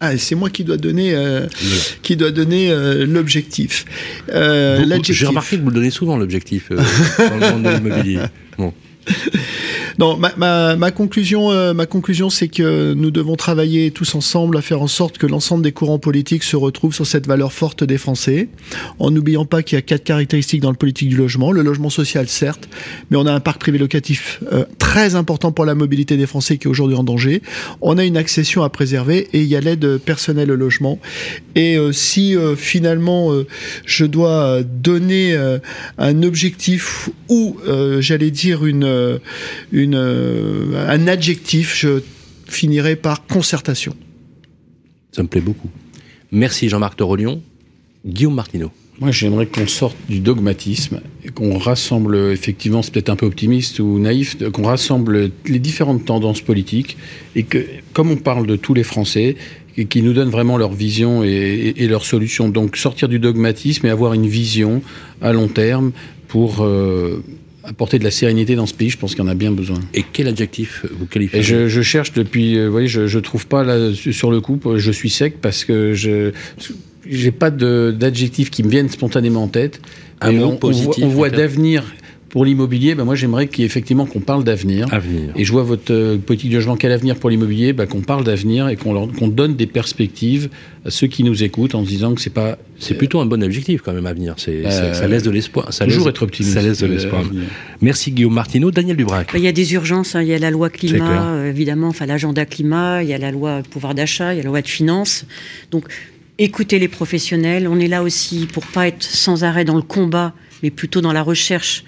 Ah, c'est moi qui dois donner, euh, qui doit donner euh, l'objectif. J'ai remarqué que vous le donnez souvent l'objectif dans le monde de l'immobilier. Bon. Non, ma, ma, ma conclusion, euh, ma conclusion, c'est que nous devons travailler tous ensemble à faire en sorte que l'ensemble des courants politiques se retrouvent sur cette valeur forte des Français, en n'oubliant pas qu'il y a quatre caractéristiques dans le politique du logement. Le logement social, certes, mais on a un parc privé locatif euh, très important pour la mobilité des Français qui est aujourd'hui en danger. On a une accession à préserver et il y a l'aide personnelle au logement. Et euh, si euh, finalement euh, je dois donner euh, un objectif ou, j'allais dire, une, euh, une, euh, un adjectif, je finirai par concertation. Ça me plaît beaucoup. Merci Jean-Marc Torolion. Guillaume Martineau. Moi, j'aimerais qu'on sorte du dogmatisme et qu'on rassemble, effectivement, c'est peut-être un peu optimiste ou naïf, qu'on rassemble les différentes tendances politiques et que, comme on parle de tous les Français, et qui nous donnent vraiment leur vision et, et- et leurs solutions. Donc, sortir du dogmatisme et avoir une vision à long terme pour euh, apporter de la sérénité dans ce pays. Je pense qu'il y en a bien besoin. Et quel adjectif vous qualifiez je, je cherche depuis, euh, vous voyez, je, je trouve pas là sur le coup, je suis sec parce que je j'ai pas d'adjectif qui me viennent spontanément en tête. Un mot on, positif, on voit d'avenir pour l'immobilier. Ben moi, j'aimerais qu'effectivement qu'on parle d'avenir. Avenir. Et je vois votre euh, politique de logement quel avenir pour l'immobilier, ben, qu'on parle d'avenir et qu'on donne des perspectives à ceux qui nous écoutent en se disant que c'est pas C'est plutôt un bon objectif quand même à venir. C'est, Euh, ça laisse de l'espoir. Ça toujours laisse- être optimiste. Ça laisse de euh, l'espoir. avenir. Merci Guillaume Martineau. Daniel Dubrac. Il y a des urgences, hein. il y a la loi climat, euh, évidemment, enfin l'agenda climat, il y a la loi pouvoir d'achat, il y a la loi de finances. Donc, écoutez les professionnels. On est là aussi pour pas être sans arrêt dans le combat, mais plutôt dans la recherche.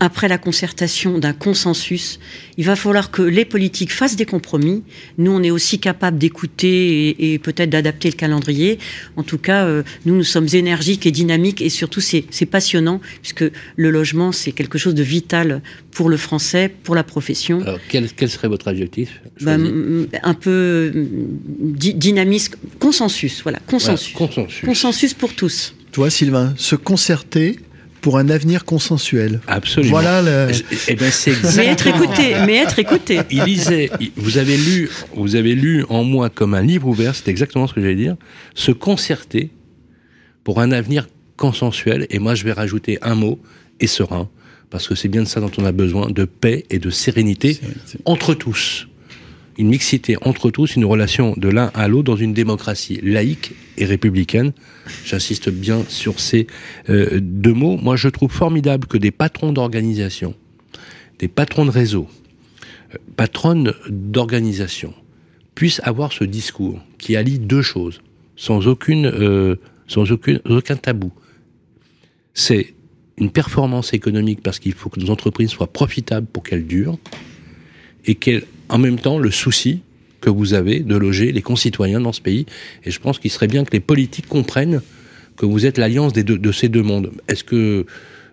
Après la concertation d'un consensus, il va falloir que les politiques fassent des compromis. Nous, on est aussi capable d'écouter et, et peut-être d'adapter le calendrier. En tout cas, euh, nous, nous sommes énergiques et dynamiques et surtout, c'est passionnant puisque le logement, c'est quelque chose de vital pour le français, pour la profession. Alors, quel, quel serait votre adjectif? Ben, mm, un peu di- dynamisme, consensus, voilà, consensus. Voilà, consensus. Consensus pour tous. Toi, Sylvain, se concerter pour un avenir consensuel. Absolument. Voilà le- Eh ben, c'est Mais être écouté, mais être écouté. Il lisait, il- vous avez lu, vous avez lu en moi comme un livre ouvert, c'est exactement ce que j'allais dire, se concerter pour un avenir consensuel, et moi je vais rajouter un mot, et serein, parce que c'est bien de ça dont on a besoin, de paix et de sérénité entre tous. Une mixité entre tous, une relation de l'un à l'autre dans une démocratie laïque et républicaine. J'insiste bien sur ces euh, deux mots. Moi, je trouve formidable que des patrons d'organisation, des patrons de réseau, euh, patronnes d'organisation puissent avoir ce discours qui allie deux choses, sans aucune, euh, sans aucun tabou. C'est une performance économique parce qu'il faut que nos entreprises soient profitables pour qu'elles durent, et qu'elle, en même temps, le souci que vous avez de loger les concitoyens dans ce pays. Et je pense qu'il serait bien que les politiques comprennent que vous êtes l'alliance de ces deux mondes. Est-ce que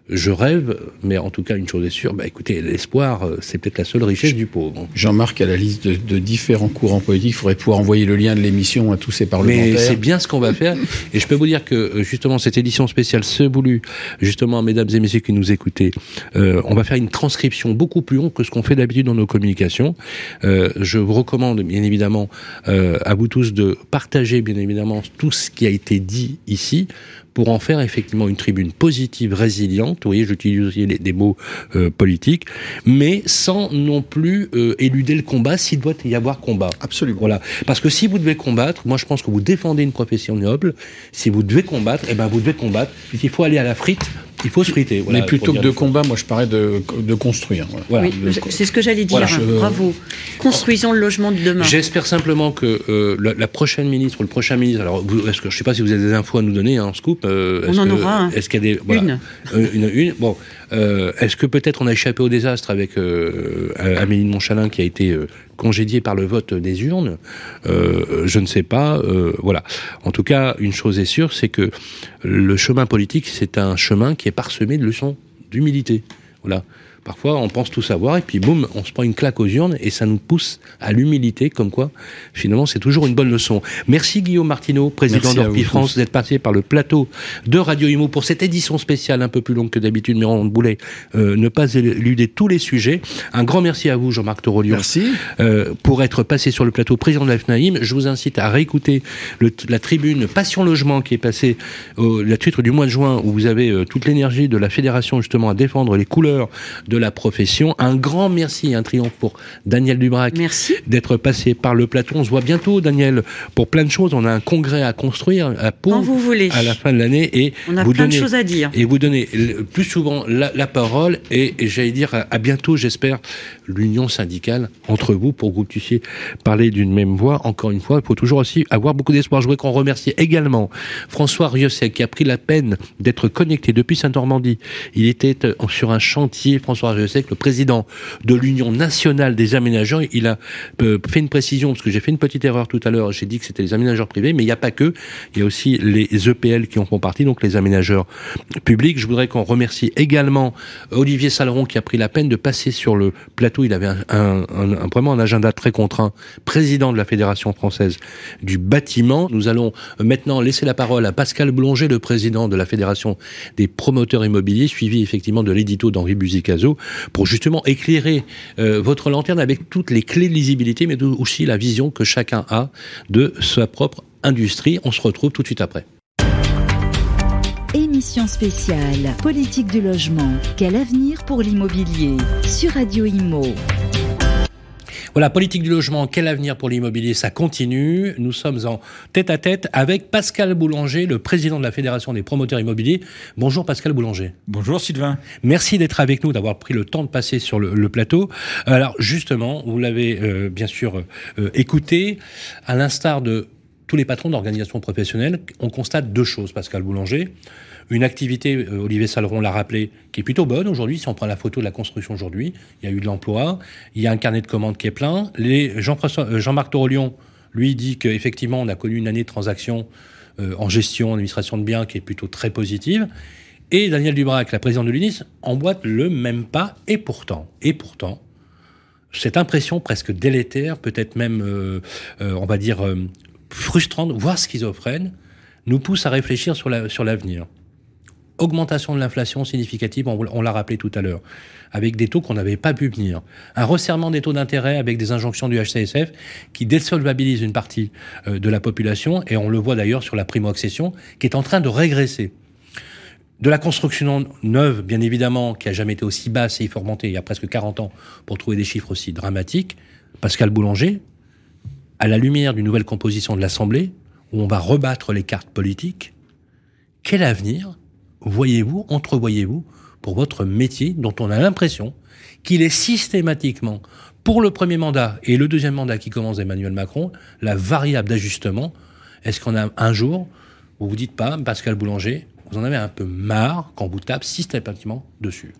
je rêve Mais en tout cas, une chose est sûre, bah, écoutez, l'espoir, euh, c'est peut-être la seule richesse du pauvre. Jean-Marc a la liste de, de différents courants politiques. Il faudrait pouvoir envoyer le lien de l'émission à tous ces Mais parlementaires. c'est bien ce qu'on va faire. Et je peux vous dire que euh, justement cette édition spéciale se voulu, justement, mesdames et messieurs qui nous écoutez, euh, on va faire une transcription beaucoup plus longue que ce qu'on fait d'habitude dans nos communications. Euh, je vous recommande bien évidemment euh, à vous tous de partager bien évidemment tout ce qui a été dit ici pour en faire effectivement une tribune positive, résiliente. Vous voyez, j'utilise aussi les- des mots euh, politiques, mais sans non plus euh, éluder le combat s'il doit y avoir combat. Absolument. Voilà. Parce que si vous devez combattre, moi je pense que vous défendez une profession noble. Si vous devez combattre, eh ben vous devez combattre. S'il faut aller à la frite, il faut se friter. Voilà, Mais plutôt que de combat, moi je parlais de, de construire. Voilà. Voilà. Oui, c'est ce que j'allais dire. Voilà, hein. je- Bravo. Construisons le logement de demain. J'espère simplement que euh, la, la prochaine ministre ou le prochain ministre, alors vous, est-ce que je sais pas si vous avez des infos à nous donner, hein, en scoop. euh, On en que- aura un. Est-ce qu'il y a des voilà. Une. Euh, une, une. Bon, est-ce que peut-être on a échappé au désastre avec euh, Amélie de Montchalin qui a été euh, congédiée par le vote des urnes? Euh, Je ne sais pas. euh, voilà. En tout cas, une chose est sûre, c'est que le chemin politique, c'est un chemin qui est parsemé de leçons d'humilité. Voilà. Parfois, on pense tout savoir et puis boum, on se prend une claque aux urnes et ça nous pousse à l'humilité, comme quoi, finalement, c'est toujours une bonne leçon. Merci Guillaume Martineau, président d'Orpi France, d'être passé par le plateau de Radio Imo pour cette édition spéciale un peu plus longue que d'habitude, mais on voulait euh, ne pas éluder tous les sujets. Un grand merci à vous, Jean-Marc Torolion, Merci. euh, pour être passé sur le plateau président de la FNAIM. Je vous incite à réécouter le, la tribune Passion Logement qui est passée au la titre du mois de juin où vous avez euh, toute l'énergie de la fédération justement à défendre les couleurs de la profession. Un grand merci, un triomphe pour Daniel Dubrac d'être passé par le plateau. On se voit bientôt, Daniel, pour plein de choses. On a un congrès à construire à Pau vous voulez. à la fin de l'année et on a vous plein donnez, de choses à dire. Et vous donnez plus souvent la, la parole et, et j'allais dire à, à bientôt, j'espère, l'union syndicale entre vous pour que vous puissiez parler d'une même voix. Encore une fois, il faut toujours aussi avoir beaucoup d'espoir. Je voudrais qu'on remercie également François Riosset qui a pris la peine d'être connecté depuis Saint-Normandie. Il était sur un chantier, François Riosset, le président de l'Union nationale des aménageurs. Il a euh, fait une précision, parce que j'ai fait une petite erreur tout à l'heure, j'ai dit que c'était les aménageurs privés, mais il n'y a pas que, il y a aussi les EPL qui en font partie, donc les aménageurs publics. Je voudrais qu'on remercie également Olivier Saleron qui a pris la peine de passer sur le plateau. Il avait vraiment un agenda très contraint, président de la Fédération française du bâtiment. Nous allons maintenant laisser la parole à Pascal Boulanger, le président de la Fédération des promoteurs immobiliers, suivi effectivement de l'édito d'Henri Buzicazo, pour justement éclairer euh, votre lanterne avec toutes les clés de lisibilité, mais aussi la vision que chacun a de sa propre industrie. On se retrouve tout de suite après. Émission spéciale Politique du logement. Quel avenir pour l'immobilier? Sur Radio Imo. Voilà, politique du logement, quel avenir pour l'immobilier? Ça continue. Nous sommes en tête à tête avec Pascal Boulanger, le président de la Fédération des promoteurs immobiliers. Bonjour Pascal Boulanger. Bonjour Sylvain. Merci d'être avec nous, d'avoir pris le temps de passer sur le, le plateau. Alors justement, vous l'avez euh, bien sûr euh, écouté, à l'instar de tous les patrons d'organisations professionnelles, on constate deux choses, Pascal Boulanger une activité, euh, Olivier Saleron l'a rappelé, qui est plutôt bonne aujourd'hui. Si on prend la photo de la construction aujourd'hui, il y a eu de l'emploi, il y a un carnet de commandes qui est plein. Euh, Jean-Marc Torolion, lui, dit qu'effectivement, on a connu une année de transactions euh, en gestion, en administration de biens qui est plutôt très positive. Et Daniel Dubrac, la présidente de l'UNIS, emboîte le même pas. Et pourtant, et pourtant, cette impression presque délétère, peut-être même, on va dire, frustrante, voire schizophrène, nous pousse à réfléchir sur l'avenir. Augmentation de l'inflation significative, on, on l'a rappelé tout à l'heure, avec des taux qu'on n'avait pas pu venir. Un resserrement des taux d'intérêt avec des injonctions du HCSF qui désolvabilisent une partie euh, de la population, et on le voit d'ailleurs sur la primo-accession, qui est en train de régresser. De la construction neuve, bien évidemment, qui a jamais été aussi basse, et remonter il y a presque 40 ans pour trouver des chiffres aussi dramatiques. Pascal Boulanger, à la lumière d'une nouvelle composition de l'Assemblée, où on va rebattre les cartes politiques, quel avenir voyez-vous, entrevoyez-vous pour votre métier dont on a l'impression qu'il est systématiquement, pour le premier mandat et le deuxième mandat qui commence Emmanuel Macron, la variable d'ajustement. Est-ce qu'on a un jour, vous vous dites pas, Pascal Boulanger, vous en avez un peu marre quand vous tape systématiquement dessus?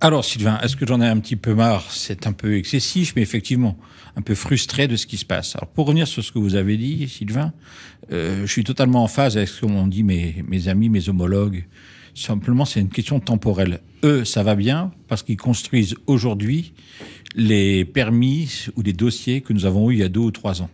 Alors Sylvain, est-ce que j'en ai un petit peu marre? C'est un peu excessif, mais effectivement, un peu frustré de ce qui se passe. Alors pour revenir sur ce que vous avez dit, Sylvain, euh, je suis totalement en phase avec ce qu'ont dit mes, mes amis, mes homologues. Simplement, c'est une question temporelle. Eux, ça va bien parce qu'ils construisent aujourd'hui les permis ou les dossiers que nous avons eu il y a deux ou trois ans.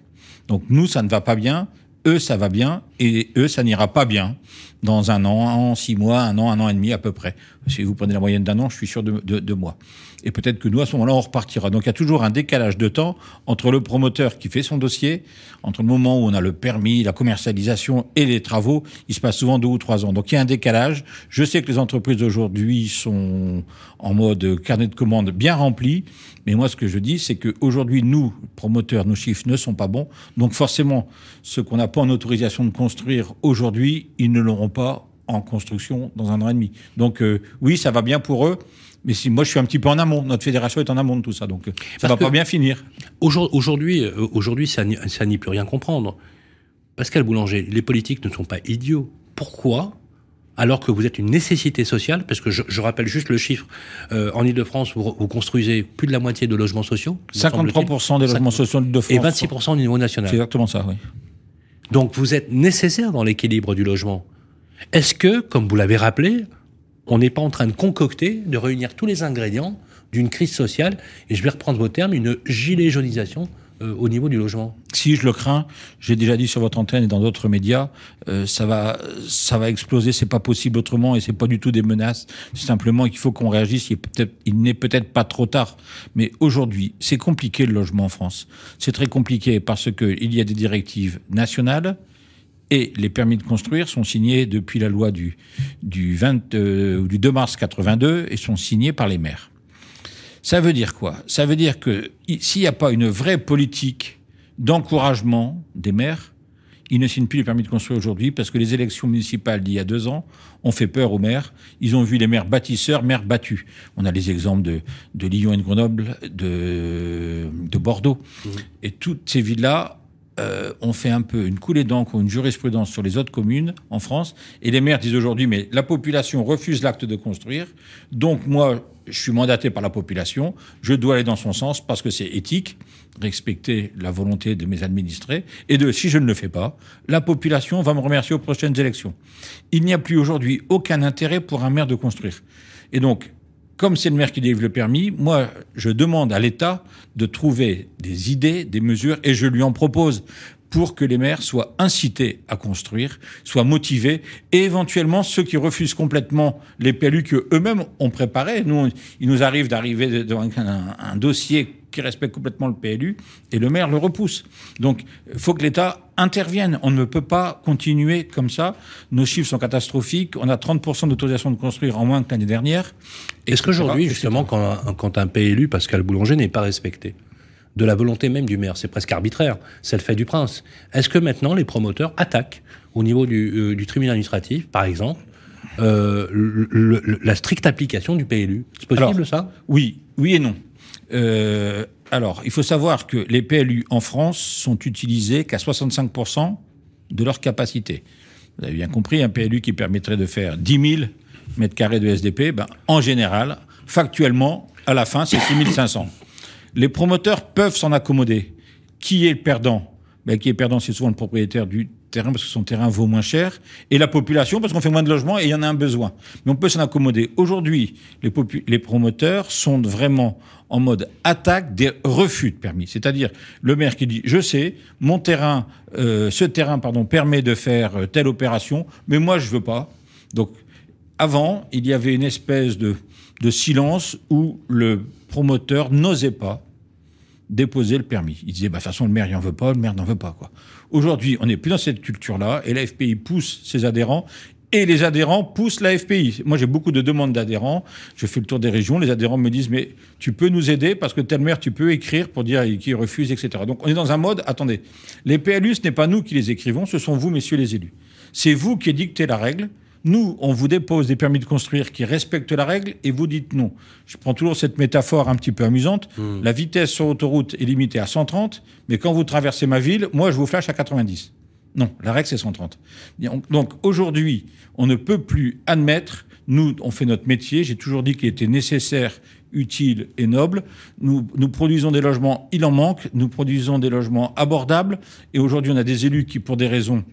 Donc nous, ça ne va pas bien. Eux, ça va bien et eux, ça n'ira pas bien dans un an, six mois, un an, un an et demi à peu près. Si vous prenez la moyenne d'un an, je suis sûr de, de, de mois. Et peut-être que nous, à ce moment-là, on repartira. Donc il y a toujours un décalage de temps entre le promoteur qui fait son dossier, entre le moment où on a le permis, la commercialisation et les travaux. Il se passe souvent deux ou trois ans. Donc il y a un décalage. Je sais que les entreprises aujourd'hui sont en mode carnet de commandes bien rempli. Mais moi, ce que je dis, c'est qu'aujourd'hui, nous, promoteurs, nos chiffres ne sont pas bons. Donc forcément, ceux qu'on n'a pas en autorisation de construire aujourd'hui, ils ne l'auront pas en construction dans un an et demi. Donc euh, oui, ça va bien pour eux. Mais si moi je suis un petit peu en amont, notre fédération est en amont de tout ça, donc euh, ça Parce va pas bien finir. Aujourd'hui, aujourd'hui, ça n'y peut rien comprendre. Pascal Boulanger, les politiques ne sont pas idiots. Pourquoi? Alors que vous êtes une nécessité sociale, parce que je, je rappelle juste le chiffre, euh, en Ile-de-France, vous, vous, construisez plus de la moitié de logements sociaux. 53% des logements sociaux de France. Et 26% au niveau national. C'est exactement ça, oui. Donc vous êtes nécessaire dans l'équilibre du logement. Est-ce que, comme vous l'avez rappelé, on n'est pas en train de concocter, de réunir tous les ingrédients d'une crise sociale, et je vais reprendre vos termes, une gilet jaunisation euh, au niveau du logement? Si je le crains, j'ai déjà dit sur votre antenne et dans d'autres médias, euh, ça va, ça va exploser. C'est pas possible autrement et c'est pas du tout des menaces. C'est simplement qu'il faut qu'on réagisse. Il, peut il n'est peut-être pas trop tard, mais aujourd'hui, c'est compliqué le logement en France. C'est très compliqué parce que il y a des directives nationales Et les permis de construire sont signés depuis la loi du, du, 20, euh, du 2 mars 82 et sont signés par les maires. Ça veut dire quoi? Ça veut dire que s'il n'y a pas une vraie politique d'encouragement des maires, ils ne signent plus les permis de construire aujourd'hui parce que les élections municipales d'il y a deux ans ont fait peur aux maires. Ils ont vu les maires bâtisseurs, maires battus. On a les exemples de, de Lyon et de Grenoble, de, de Bordeaux. Mmh. Et toutes ces villes-là euh, ont fait un peu une coulée d'encre une jurisprudence sur les autres communes en France. Et les maires disent aujourd'hui, mais la population refuse l'acte de construire. Donc moi, je suis mandaté par la population, je dois aller dans son sens parce que c'est éthique, respecter la volonté de mes administrés, et de, si je ne le fais pas, la population va me remercier aux prochaines élections. Il n'y a plus aujourd'hui aucun intérêt pour un maire de construire. Et donc, comme c'est le maire qui délivre le permis, moi, je demande à l'État de trouver des idées, des mesures, et je lui en propose pour que les maires soient incités à construire, soient motivés, et éventuellement ceux qui refusent complètement les PLU que eux-mêmes ont préparés. Nous, il nous arrive d'arriver dans un, un, dossier qui respecte complètement le PLU, et le maire le repousse. Donc, il faut que l'État intervienne. On ne peut pas continuer comme ça. Nos chiffres sont catastrophiques. On a 30% d'autorisation de construire en moins que l'année dernière. Est-ce qu'aujourd'hui, justement, quand quand un PLU, Pascal Boulanger, n'est pas respecté de la volonté même du maire. C'est presque arbitraire. C'est le fait du prince. Est-ce que maintenant les promoteurs attaquent au niveau du, euh, tribunal administratif, par exemple, euh, la stricte application du PLU C'est possible ça? Oui, oui et non. Euh, alors, il faut savoir que les PLU en France sont utilisés qu'à 65% de leur capacité. Vous avez bien compris, un PLU qui permettrait de faire 10 000 mètres carrés de SDP, ben, en général, factuellement, à la fin, c'est 6 500. Les promoteurs peuvent s'en accommoder. Qui est le perdant? Ben, Qui est perdant, c'est souvent le propriétaire du terrain parce que son terrain vaut moins cher, et la population parce qu'on fait moins de logements et il y en a un besoin. Mais on peut s'en accommoder. Aujourd'hui, les, promoteurs sont vraiment en mode attaque des refus de permis. C'est-à-dire le maire qui dit je sais, mon terrain, euh, ce terrain pardon permet de faire euh, telle opération, mais moi je veux pas. Donc avant, il y avait une espèce de, de silence où le promoteur n'osait pas déposer le permis. Il disait, bah, de toute façon, le maire, il n'en veut pas, le maire n'en veut pas. quoi. Aujourd'hui, on n'est plus dans cette culture-là, et la FPI pousse ses adhérents, et les adhérents poussent la FPI. Moi, j'ai beaucoup de demandes d'adhérents. Je fais le tour des régions. Les adhérents me disent, mais tu peux nous aider parce que tel maire, tu peux écrire pour dire qu'il refuse, etc. Donc, on est dans un mode, attendez, les PLU, ce n'est pas nous qui les écrivons, ce sont vous, messieurs les élus. C'est vous qui dictez la règle. Nous, on vous dépose des permis de construire qui respectent la règle et vous dites non. Je prends toujours cette métaphore un petit peu amusante. Hmm. La vitesse sur autoroute est limitée à 130, mais quand vous traversez ma ville, moi, je vous flash à 90. Non, la règle, c'est 130. Donc aujourd'hui, on ne peut plus admettre, nous, on fait notre métier, j'ai toujours dit qu'il était nécessaire utile et noble. Nous, nous produisons des logements, il en manque, nous produisons des logements abordables, et aujourd'hui on a des élus qui, pour des raisons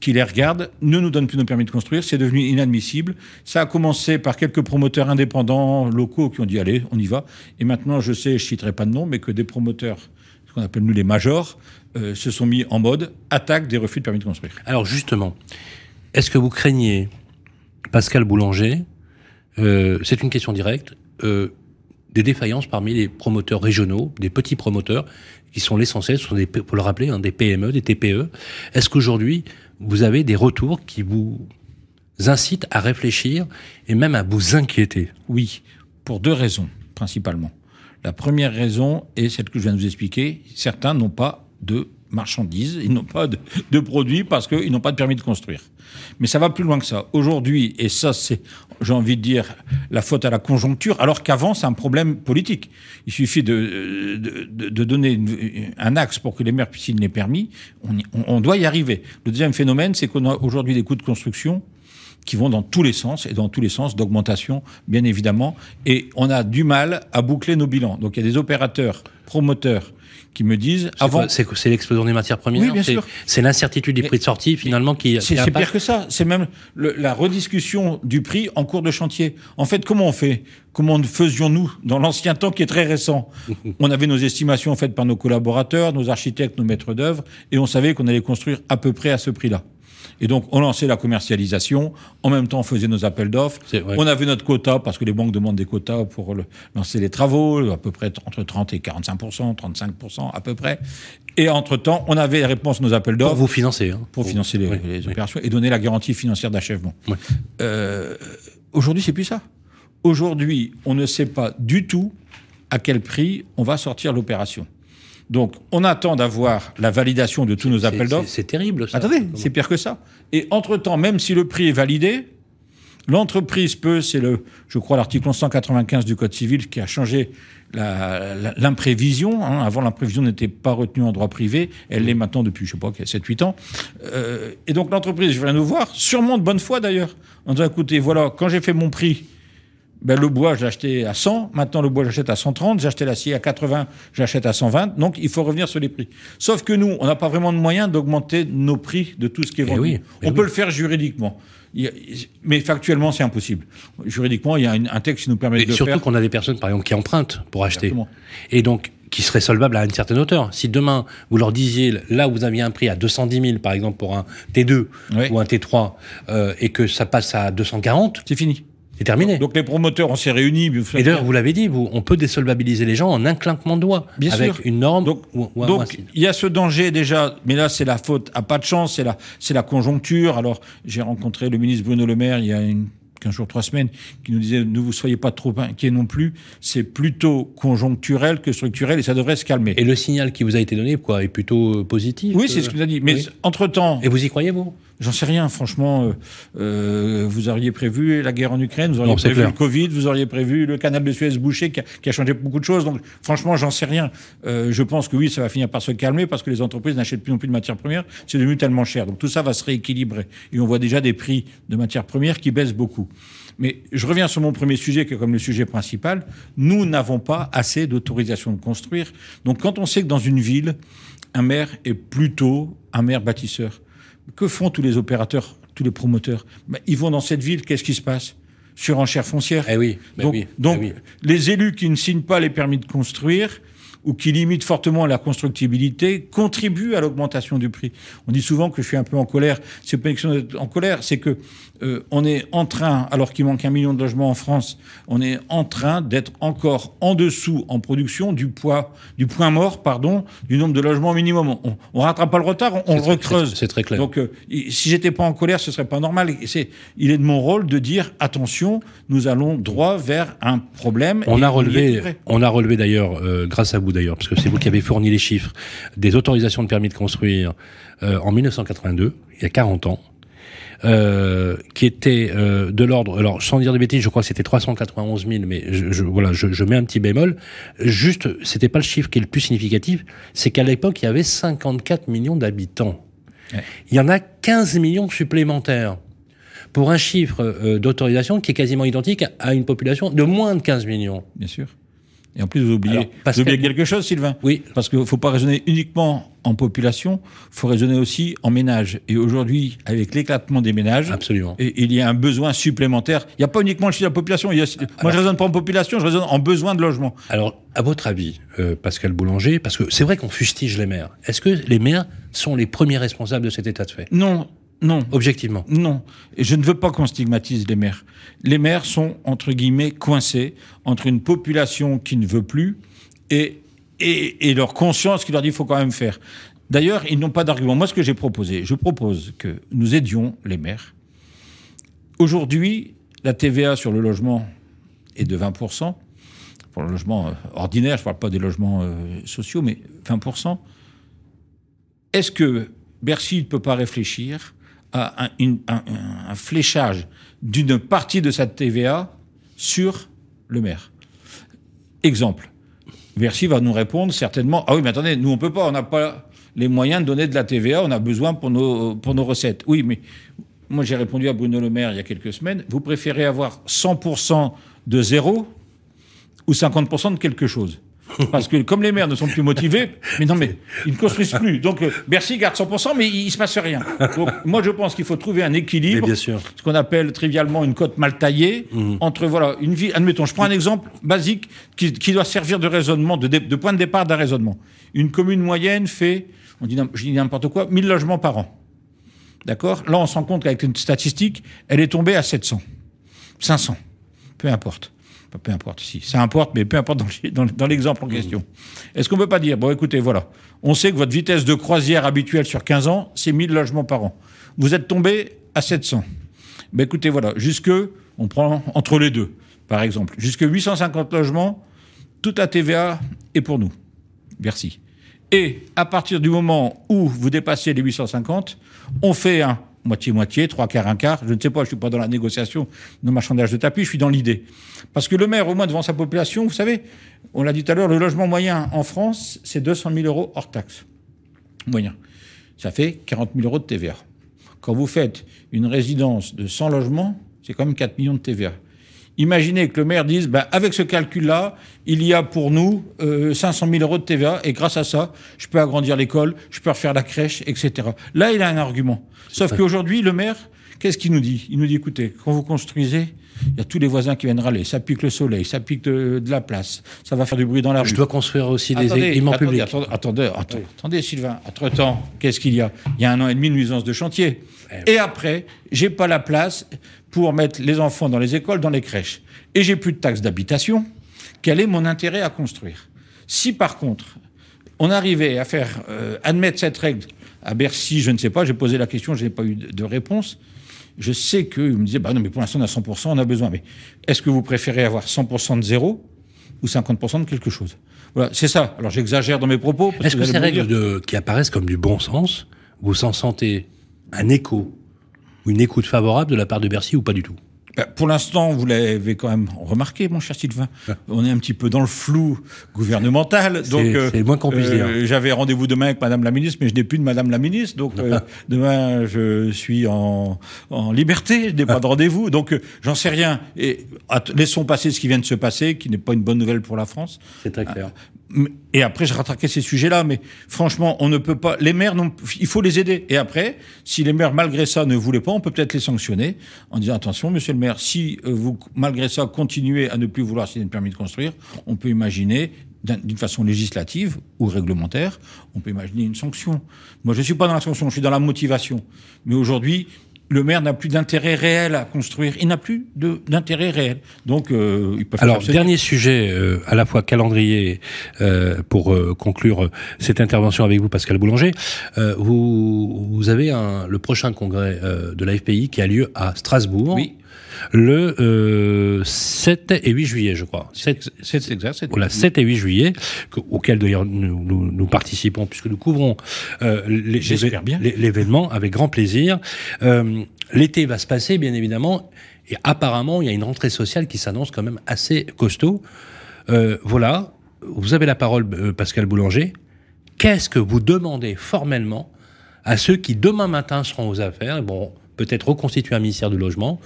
qui les regardent, ne nous donnent plus nos permis de construire. C'est devenu inadmissible. Ça a commencé par quelques promoteurs indépendants locaux qui ont dit allez, on y va. Et maintenant, je sais, je citerai pas de nom, mais que des promoteurs, ce qu'on appelle nous les majors, euh, se sont mis en mode attaque des refus de permis de construire. Alors justement, est-ce que vous craignez, Pascal Boulanger, euh, c'est une question directe, euh, des défaillances parmi les promoteurs régionaux, des petits promoteurs, qui sont l'essentiel, sont pour le rappeler, hein, des PME, des TPE. Est-ce qu'aujourd'hui, vous avez des retours qui vous incitent à réfléchir et même à vous inquiéter Oui, pour deux raisons, principalement. La première raison est celle que je viens de vous expliquer. Certains n'ont pas de marchandises, ils n'ont pas de, de produits parce qu'ils n'ont pas de permis de construire. Mais ça va plus loin que ça. Aujourd'hui, et ça c'est, j'ai envie de dire, la faute à la conjoncture, alors qu'avant c'est un problème politique. Il suffit de, de, de donner un axe pour que les maires puissent les permis. On, on, doit y arriver. Le deuxième phénomène, c'est qu'on a aujourd'hui des coûts de construction qui vont dans tous les sens et dans tous les sens d'augmentation, bien évidemment. Et on a du mal à boucler nos bilans. Donc il y a des opérateurs, promoteurs, qui me disent avant. C'est l'explosion des matières premières. Oui, bien sûr. C'est l'incertitude des prix de sortie finalement qui. C'est pire que ça. C'est même la rediscussion du prix en cours de chantier. En fait, comment on fait? Comment faisions-nous dans l'ancien temps qui est très récent? On avait nos estimations faites par nos collaborateurs, nos architectes, nos maîtres d'œuvre, et on savait qu'on allait construire à peu près à ce prix-là. Et donc, on lançait la commercialisation. En même temps, on faisait nos appels d'offres. On avait notre quota, parce que les banques demandent des quotas pour lancer les travaux, à peu près entre 30 et 45% 35% à peu près. Et entre-temps, on avait les réponses à nos appels d'offres. Pour vous financer. Hein. Pour, financer les, opérations et donner la garantie financière d'achèvement. Euh, Aujourd'hui, c'est plus ça. Aujourd'hui, on ne sait pas du tout à quel prix on va sortir l'opération. Donc, on attend d'avoir la validation de tous nos appels d'offres. C'est terrible, ça. Attendez, c'est pire que ça. Et entre-temps, même si le prix est validé, l'entreprise peut, c'est le, je crois, l'article 195 du Code civil qui a changé l'imprévision. Hein. Avant, l'imprévision n'était pas retenue en droit privé. Elle l'est maintenant depuis, je sais pas, 7-8 ans. Euh, et donc, l'entreprise vient nous voir, sûrement de bonne foi d'ailleurs, en disant, écoutez, voilà, quand j'ai fait mon prix, ben, le bois, je acheté à 100. Maintenant, le bois, j'achète à 130. J'ai acheté l'acier à 80. J'achète à 120. Donc, il faut revenir sur les prix. Sauf que nous, on n'a pas vraiment de moyens d'augmenter nos prix de tout ce qui est eh vendu. on peut le faire juridiquement. Mais factuellement, c'est impossible. Juridiquement, il y a un texte qui nous permet de le faire. Surtout qu'on a des personnes, par exemple, qui empruntent pour acheter. Et donc, qui seraient solvables à une certaine hauteur. Si demain, vous leur disiez, là, vous aviez un prix à 210 000, par exemple, pour un T2 ou un T3, euh, et que ça passe à 240... C'est fini. C'est terminé. Donc les promoteurs, on s'est réunis. Et d'ailleurs, vous l'avez dit, vous, on peut désolvabiliser les gens en un clinquement de doigts. Bien avec sûr. une norme. Donc, donc il y a ce danger déjà, mais là c'est la faute à pas de chance, c'est la, c'est la conjoncture. Alors j'ai rencontré le ministre Bruno Le Maire il y a une 15 jours, 3 semaines, qui nous disait ne vous soyez pas trop inquiets non plus, c'est plutôt conjoncturel que structurel et ça devrait se calmer. Et le signal qui vous a été donné quoi, est plutôt euh, positif Oui, c'est ce que vous a dit. Mais entre-temps... Et vous y croyez, vous? J'en sais rien, franchement. Euh, euh, vous auriez prévu la guerre en Ukraine, vous auriez prévu le Covid, vous auriez prévu le canal de Suez bouché qui a, qui a changé beaucoup de choses. Donc, franchement, j'en sais rien. Euh, je pense que oui, ça va finir par se calmer parce que les entreprises n'achètent plus non plus de matières premières. C'est devenu tellement cher. Donc, tout ça va se rééquilibrer. Et on voit déjà des prix de matières premières qui baissent beaucoup. Mais je reviens sur mon premier sujet, qui est comme le sujet principal. Nous n'avons pas assez d'autorisation de construire. Donc, quand on sait que dans une ville, un maire est plutôt un maire bâtisseur, que font tous les opérateurs, tous les promoteurs? Ben, Ils vont dans cette ville, qu'est-ce qui se passe? Surenchère foncière. Eh oui, ben donc, oui, donc eh oui. les élus qui ne signent pas les permis de construire ou qui limitent fortement la constructibilité contribuent à l'augmentation du prix. On dit souvent que je suis un peu en colère. C'est pas une question d'être en colère, c'est que euh, on est en train, alors qu'il manque un million de logements en France, on est en train d'être encore en dessous en production du poids, du point mort, pardon, du nombre de logements minimum. On, on rattrape pas le retard, on, on le recreuse. C'est très clair. Donc, euh, si j'étais pas en colère, ce serait pas normal. C'est, il est de mon rôle de dire attention, nous allons droit vers un problème. On a relevé, on a relevé d'ailleurs, euh, grâce à vous d'ailleurs, parce que c'est vous qui avez fourni les chiffres des autorisations de permis de construire en 1982, il y a 40 ans. Euh, qui était euh, de l'ordre, alors sans dire de bêtises, je crois que c'était 391 000, mais je, je voilà, je, je, mets un petit bémol. Juste, c'était pas le chiffre qui est le plus significatif, c'est qu'à l'époque il y avait 54 millions d'habitants. Ouais. Il y en a 15 millions supplémentaires pour un chiffre euh, d'autorisation qui est quasiment identique à une population de moins de 15 millions. Bien sûr. Et en plus, vous oubliez, Alors, vous oubliez quelque chose, Sylvain Oui. Parce qu'il ne faut pas raisonner uniquement en population, il faut raisonner aussi en ménage. Et aujourd'hui, avec l'éclatement des ménages, Absolument. Et, il y a un besoin supplémentaire. Il n'y a pas uniquement le chiffre de la population. Il y a, Alors, moi, je raisonne pas en population, je raisonne en besoin de logement. Alors, à votre avis, euh, Pascal Boulanger, parce que c'est vrai qu'on fustige les maires, est-ce que les maires sont les premiers responsables de cet état de fait? Non, non. Objectivement. Non. Et je ne veux pas qu'on stigmatise les maires. Les maires sont, entre guillemets, coincés entre une population qui ne veut plus et, et, et leur conscience qui leur dit qu'il faut quand même faire. D'ailleurs, ils n'ont pas d'argument. Moi, ce que j'ai proposé, je propose que nous aidions les maires. Aujourd'hui, la TVA sur le logement est de 20%. Pour le logement ordinaire, je ne parle pas des logements euh, sociaux, mais 20%. Est-ce que Bercy ne peut pas réfléchir à un, fléchage d'une partie de sa TVA sur le maire. Exemple. Bercy va nous répondre certainement Ah oui, mais attendez, nous on peut pas, on n'a pas les moyens de donner de la TVA, on a besoin pour nos, pour nos recettes. Oui, mais moi j'ai répondu à Bruno Le Maire il y a quelques semaines vous préférez avoir 100% de zéro ou 50% de quelque chose? Parce que comme les maires ne sont plus motivés, mais non, mais ils ne construisent plus. Donc euh, Bercy garde 100%, mais il, ne se passe rien. Donc moi je pense qu'il faut trouver un équilibre, bien sûr. ce qu'on appelle trivialement une cote mal taillée, mmh. entre voilà une vie. Admettons, je prends un exemple basique qui, qui doit servir de raisonnement, de, de point de départ d'un raisonnement. Une commune moyenne fait, on dit, je dis n'importe quoi, 1000 logements par an. D'accord? Là, on se rend compte qu'avec une statistique, elle est tombée à 700. 500. Peu importe. Peu importe, si. Ça importe, mais peu importe dans, l'exemple en mmh. question. Est-ce qu'on ne peut pas dire, bon, écoutez, voilà, on sait que votre vitesse de croisière habituelle sur 15 ans, c'est 1000 logements par an. Vous êtes tombé à 700. Ben écoutez, voilà, jusque, on prend entre les deux, par exemple, jusque 850 logements, toute la TVA est pour nous. Merci. Et à partir du moment où vous dépassez les 850, on fait un moitié-moitié, trois quarts, un quart. Je ne sais pas, je ne suis pas dans la négociation, le marchandage de tapis, je suis dans l'idée. Parce que le maire, au moins devant sa population, vous savez, on l'a dit tout à l'heure, le logement moyen en France, c'est 200 000 euros hors taxe. Moyen. Ça fait 40 000 euros de TVA. Quand vous faites une résidence de 100 logements, c'est quand même 4 millions de TVA. Imaginez que le maire dise, ben, avec ce calcul-là, il y a pour nous 500 euh, 000 euros de TVA, et grâce à ça, je peux agrandir l'école, je peux refaire la crèche, etc. Là, il a un argument. Sauf qu'aujourd'hui, le maire, qu'est-ce qu'il nous dit? Il nous dit, écoutez, quand vous construisez, il y a tous les voisins qui viennent râler. Ça pique le soleil, ça pique de, la place, ça va faire du bruit dans la rue. Je dois construire aussi des équipements publics. Attendez, attendez, attendez, Sylvain. Entre-temps, qu'est-ce qu'il y a? Il y a un an et demi de nuisance de chantier. Eh et après, j'ai pas la place pour mettre les enfants dans les écoles, dans les crèches. Et j'ai plus de taxes d'habitation. Quel est mon intérêt à construire? Si par contre, on arrivait à faire euh, admettre cette règle à Bercy, je ne sais pas, j'ai posé la question, je n'ai pas eu de réponse. Je sais qu'ils me disaient, bah non, mais pour l'instant, on a 100%, on a besoin. Mais est-ce que vous préférez avoir 100% de zéro ou 50% de quelque chose? Voilà, c'est ça. Alors j'exagère dans mes propos. Est-ce que, ces règles qui apparaissent comme du bon sens, vous s'en sentez un écho une écoute favorable de la part de Bercy ou pas du tout bah, pour l'instant, vous l'avez quand même remarqué, mon cher Sylvain. On est un petit peu dans le flou gouvernemental. Donc, c'est le moins qu'on puisse dire. Euh, j'avais rendez-vous demain avec Madame la ministre, mais je n'ai plus de Madame la ministre. Donc, euh, demain, je suis en, en liberté. Je n'ai pas de rendez-vous. Donc, euh, j'en sais rien. Et laissons passer ce qui vient de se passer, qui n'est pas une bonne nouvelle pour la France. C'est très clair. Et après, je rattraquais ces sujets-là, mais franchement, on ne peut pas. Les maires, il faut les aider. Et après, si les maires, malgré ça, ne voulaient pas, on peut peut-être les sanctionner en disant attention, monsieur le maire, si euh, vous, malgré ça, continuez à ne plus vouloir signer le permis de construire, on peut imaginer d'une façon législative ou réglementaire, on peut imaginer une sanction. Moi, je ne suis pas dans la sanction, je suis dans la motivation. Mais aujourd'hui, le maire n'a plus d'intérêt réel à construire. Il n'a plus d'intérêt réel. Donc, euh, il peut Alors, dernier sujet, euh, à la fois calendrier, euh, pour euh, conclure cette intervention avec vous, Pascal Boulanger. vous, vous avez un, le prochain congrès de l'AFPI qui a lieu à Strasbourg. Oui le euh, 7 et 8 juillet, je crois. 7, 7, exact, voilà, 7 et 8 juillet, auquel d'ailleurs nous, nous, nous, participons puisque nous couvrons euh, l'événement avec grand plaisir. Euh, L'été va se passer, bien évidemment, et apparemment, il y a une rentrée sociale qui s'annonce quand même assez costaud. Euh, voilà, vous avez la parole, Pascal Boulanger. Qu'est-ce que vous demandez formellement à ceux qui demain matin seront aux affaires, bon, peut-être reconstituer un ministère du logement,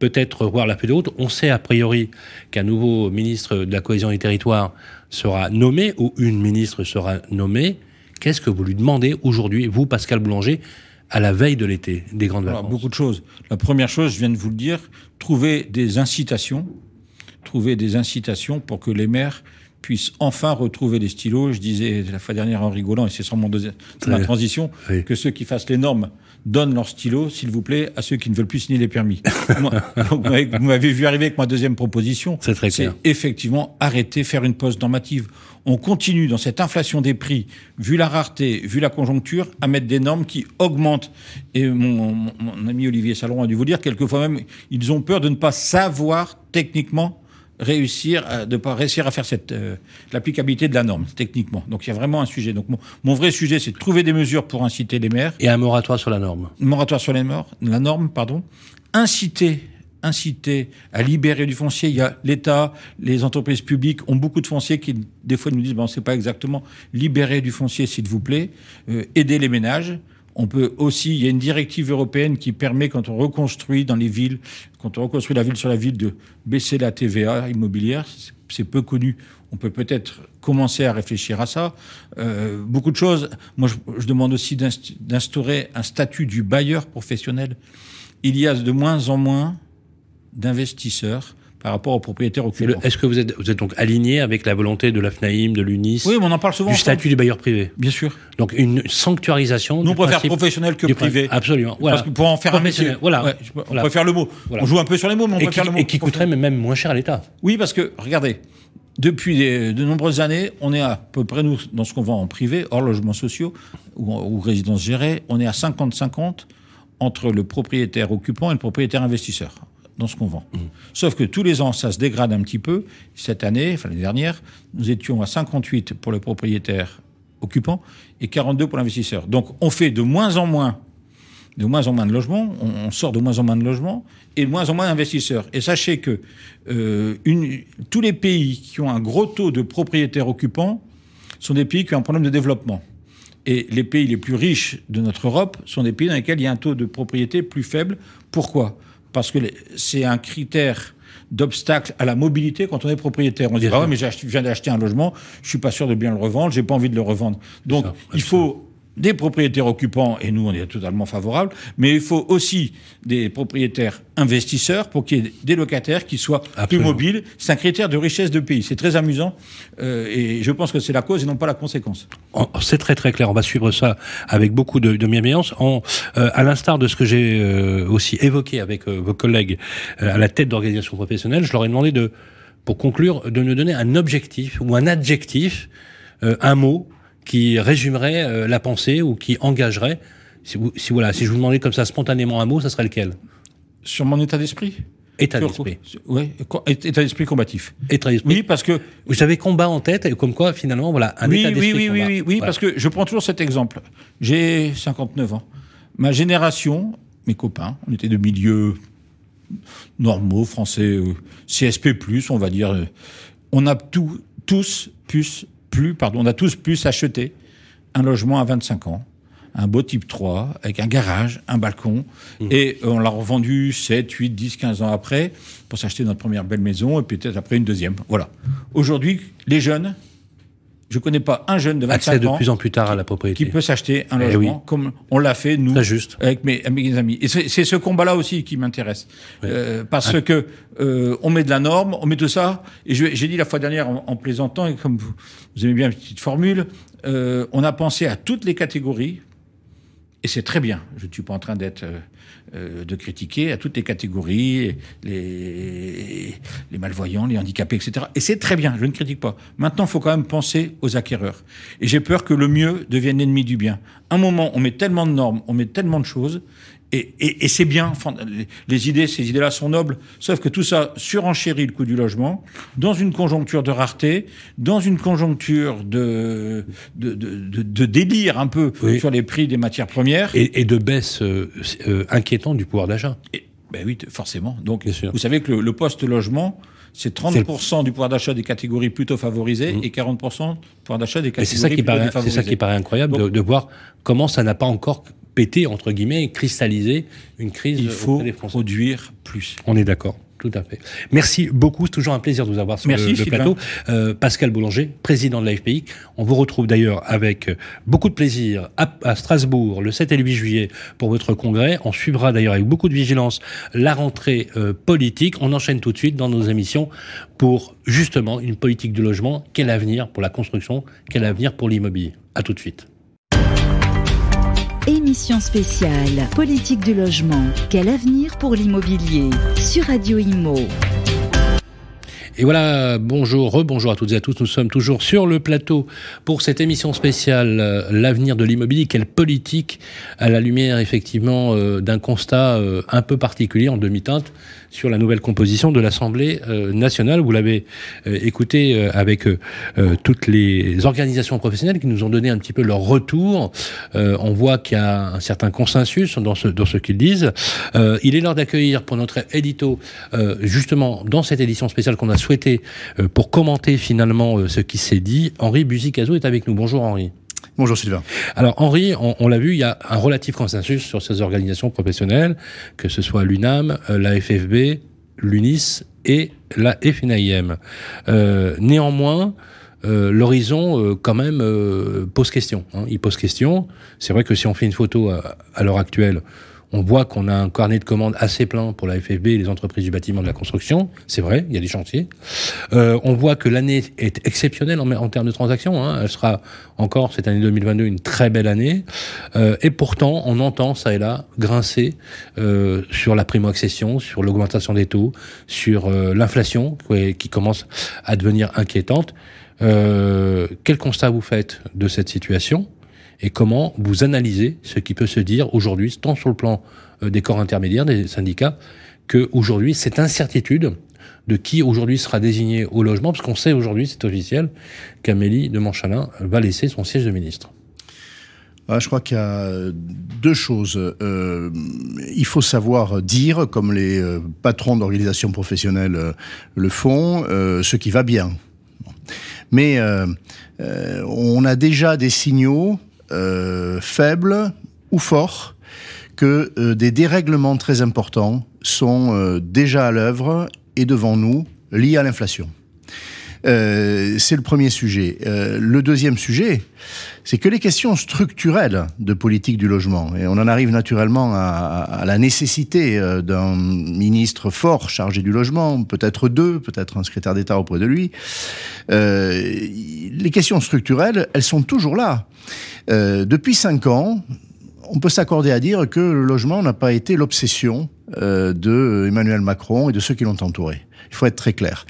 peut-être voir la plus haute. On sait a priori qu'un nouveau ministre de la cohésion des territoires sera nommé ou une ministre sera nommée. Qu'est-ce que vous lui demandez aujourd'hui, vous, Pascal Boulanger, à la veille de l'été, des grandes vacances? Beaucoup de choses. La première chose, je viens de vous le dire, trouver des incitations, trouver des incitations pour que les maires puissent enfin retrouver les stylos. Je disais la fois dernière en rigolant, et c'est sûrement de la transition, que ceux qui fassent les normes donnent leur stylo, s'il vous plaît, à ceux qui ne veulent plus signer les permis. Donc, vous m'avez vu arriver avec ma deuxième proposition. C'est très clair. C'est effectivement arrêter, faire une pause normative. On continue dans cette inflation des prix, vu la rareté, vu la conjoncture, à mettre des normes qui augmentent. Et mon, mon ami Olivier Salon a dû vous dire, quelquefois même, ils ont peur de ne pas savoir techniquement réussir à, de pas réussir à faire cette euh, l'applicabilité de la norme techniquement. Donc il y a vraiment un sujet. Donc mon, vrai sujet c'est de trouver des mesures pour inciter les maires et un moratoire sur la norme. Un moratoire sur les morts, la norme pardon, inciter inciter à libérer du foncier. Il y a l'État, les entreprises publiques ont beaucoup de foncier qui, des fois, nous disent, bon, c'est pas exactement libérer du foncier, s'il vous plaît, euh, aider les ménages. On peut aussi, il y a une directive européenne qui permet, quand on reconstruit dans les villes, quand on reconstruit la ville sur la ville, de baisser la TVA immobilière. C'est peu connu. On peut peut-être commencer à réfléchir à ça. Euh, beaucoup de choses. Moi, je, je demande aussi d'instaurer un statut du bailleur professionnel. Il y a de moins en moins d'investisseurs par rapport aux propriétaires occupants. Est-ce que vous êtes, vous êtes donc aligné avec la volonté de l'AFNAIM, de l'UNIS Oui, mais on en parle souvent. Du statut du bailleur privé. Bien sûr. Donc une sanctuarisation. Nous, on préfère professionnel que privé. Absolument. Voilà. Parce que pour en faire un métier. Voilà. Ouais, on préfère le mot. On joue un peu sur les mots, mais on et préfère qui, le mot. Et qui coûterait même moins cher à l'État. Oui, parce que, regardez, depuis de nombreuses années, on est à peu près, nous, dans ce qu'on vend en privé, hors logements sociaux ou, ou résidences gérées, on est à 50-50 entre le propriétaire occupant et le propriétaire investisseur dans ce qu'on vend. Sauf que tous les ans, ça se dégrade un petit peu. Cette année, enfin l'année dernière, nous étions à 58 pour le propriétaire occupant et 42 pour l'investisseur. Donc on fait de moins en moins de moins en moins de logements, on sort de moins en moins de logements et de moins en moins d'investisseurs. Et sachez que euh, tous les pays qui ont un gros taux de propriétaires occupants sont des pays qui ont un problème de développement. Et les pays les plus riches de notre Europe sont des pays dans lesquels il y a un taux de propriété plus faible. Pourquoi? Parce que c'est un critère d'obstacle à la mobilité quand on est propriétaire. On dit ah ouais, mais je viens d'acheter un logement, je suis pas sûr de bien le revendre, j'ai pas envie de le revendre. Donc il faut des propriétaires occupants, et nous on est totalement favorables, mais il faut aussi des propriétaires investisseurs pour qu'il y ait des locataires qui soient plus mobiles. C'est un critère de richesse de pays. C'est très amusant euh, et je pense que c'est la cause et non pas la conséquence. C'est très très clair. On va suivre ça avec beaucoup de, de bienveillance. En, euh, à l'instar de ce que j'ai euh, aussi évoqué avec euh, vos collègues euh, à la tête d'organisations professionnelles, je leur ai demandé de, pour conclure, de nous donner un objectif ou un adjectif, euh, un mot qui résumerait euh, la pensée ou qui engagerait si, vous, si, voilà, si je vous demandais comme ça spontanément un mot, ça serait lequel? Sur mon état d'esprit? État d'esprit. Oui, état d'esprit combatif. État d'esprit. Oui, parce que. Vous combat en tête, et comme quoi, finalement, voilà, un oui, état d'esprit. Oui, oui, combat. oui, oui, voilà. parce que je prends toujours cet exemple. J'ai 59 ans. Ma génération, mes copains, on était de milieux normaux, français, euh, CSP, on va dire. Euh, on a tout, tous pu, plus, pardon, on a tous pu s'acheter un logement à 25 ans un beau type 3, avec un garage, un balcon, mmh. et on l'a revendu 7, 8, 10, 15 ans après, pour s'acheter notre première belle maison, et peut-être après une deuxième. Voilà. Aujourd'hui, les jeunes, je connais pas un jeune de 25 Accès ans de plus en plus tard à la propriété. qui peut s'acheter un logement, eh oui. comme on l'a fait nous, juste. avec mes, mes amis. Et c'est ce combat-là aussi qui m'intéresse, oui. euh, parce ah. que euh, on met de la norme, on met tout ça. Et j'ai dit la fois dernière en, en, plaisantant, et comme vous, vous aimez bien une petite formule, euh, on a pensé à toutes les catégories et c'est très bien. Je ne suis pas en train d'être euh, de critiquer à toutes les catégories, les, les malvoyants, les handicapés, etc. Et c'est très bien. Je ne critique pas. Maintenant, il faut quand même penser aux acquéreurs. Et j'ai peur que le mieux devienne l'ennemi du bien. Un moment, on met tellement de normes, on met tellement de choses, et, et, et c'est bien. Les, idées, ces idées-là sont nobles. Sauf que tout ça surenchérit le coût du logement dans une conjoncture de rareté, dans une conjoncture de de, de, de, de délire un peu oui. sur les prix des matières premières et, et de baisse euh, euh, inquiétante du pouvoir d'achat. Ben oui, forcément. Donc, vous savez que le, le poste logement c'est 30% du pouvoir d'achat des catégories plutôt favorisées mmh. et 40% du pouvoir d'achat des catégories plutôt défavorisées. C'est ça qui paraît incroyable Donc, de, de, voir comment ça n'a pas encore pété, entre guillemets, et cristallisé une crise. Il faut produire plus. On est d'accord. Tout à fait. Merci beaucoup. C'est toujours un plaisir de vous avoir sur Merci, le, le plateau. Euh, Pascal Boulanger, président de l'AFPI. On vous retrouve d'ailleurs avec beaucoup de plaisir à, à, Strasbourg le 7 et le 8 juillet pour votre congrès. On suivra d'ailleurs avec beaucoup de vigilance la rentrée euh, politique. On enchaîne tout de suite dans nos émissions pour justement une politique du logement. Quel avenir pour la construction? Quel avenir pour l'immobilier? À tout de suite. Émission spéciale Politique du logement. Quel avenir pour l'immobilier sur Radio Imo. Et voilà, bonjour, rebonjour à toutes et à tous. Nous sommes toujours sur le plateau pour cette émission spéciale euh, L'avenir de l'immobilier, quelle politique? À la lumière effectivement euh, d'un constat euh, un peu particulier en demi-teinte sur la nouvelle composition de l'Assemblée euh, nationale. Vous l'avez euh, écouté euh, avec toutes les organisations professionnelles qui nous ont donné un petit peu leur retour. on voit qu'il y a un certain consensus dans ce, qu'ils disent. il est l'heure d'accueillir pour notre édito, justement dans cette édition spéciale qu'on a souhaité pour commenter finalement ce qui s'est dit. Henri Buzicazo est avec nous. Bonjour Henri. Bonjour Sylvain. Alors Henri, on, l'a vu, il y a un relatif consensus sur ces organisations professionnelles, que ce soit l'UNAM, la FFB, l'UNIS et la FNIM. Euh, néanmoins, euh, l'horizon euh, quand même euh, pose question. Hein. Il pose question. C'est vrai que si on fait une photo à l'heure actuelle, On voit qu'on a un carnet de commandes assez plein pour la FFB et les entreprises du bâtiment de la construction. C'est vrai, il y a des chantiers. Euh, on voit que l'année est exceptionnelle en, termes de transactions. Hein. Elle sera encore cette année 2022 une très belle année. Euh, et pourtant, on entend ça et là grincer euh, sur la primo-accession, sur l'augmentation des taux, sur euh, l'inflation qui commence à devenir inquiétante. Quel constat vous faites de cette situation? Et comment vous analysez ce qui peut se dire aujourd'hui, tant sur le plan euh, des corps intermédiaires, des syndicats, que aujourd'hui cette incertitude de qui aujourd'hui sera désigné au logement, parce qu'on sait aujourd'hui, c'est officiel, qu'Amélie de Montchalin va laisser son siège de ministre. Ah, je crois qu'il y a deux choses. Euh, il faut savoir dire, comme les euh, patrons d'organisations professionnelles le font, ce qui va bien. Mais on a déjà des signaux euh, faibles ou forts que euh, des dérèglements très importants sont euh, déjà à l'œuvre et devant nous liés à l'inflation. C'est le premier sujet. le deuxième sujet, c'est que les questions structurelles de politique du logement, et on en arrive naturellement à, la nécessité d'un ministre fort chargé du logement, peut-être deux, peut-être un secrétaire d'État auprès de lui, les questions structurelles, elles sont toujours là. Euh, depuis cinq ans, on peut s'accorder à dire que le logement n'a pas été l'obsession euh, de Emmanuel Macron et de ceux qui l'ont entouré. Il faut être très clair.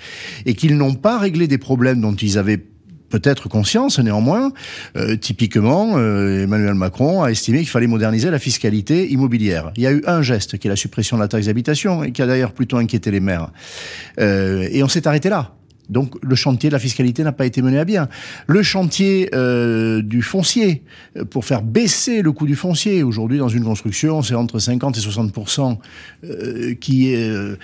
Et qu'ils n'ont pas réglé des problèmes dont ils avaient peut-être conscience néanmoins. Euh, typiquement, Emmanuel Macron a estimé qu'il fallait moderniser la fiscalité immobilière. Il y a eu un geste qui est la suppression de la taxe d'habitation et qui a d'ailleurs plutôt inquiété les maires. et on s'est arrêté là. Donc le chantier de la fiscalité n'a pas été mené à bien. Le chantier euh, du foncier, euh, pour faire baisser le coût du foncier, aujourd'hui dans une construction, c'est entre 50 et 60% euh, qui est, euh,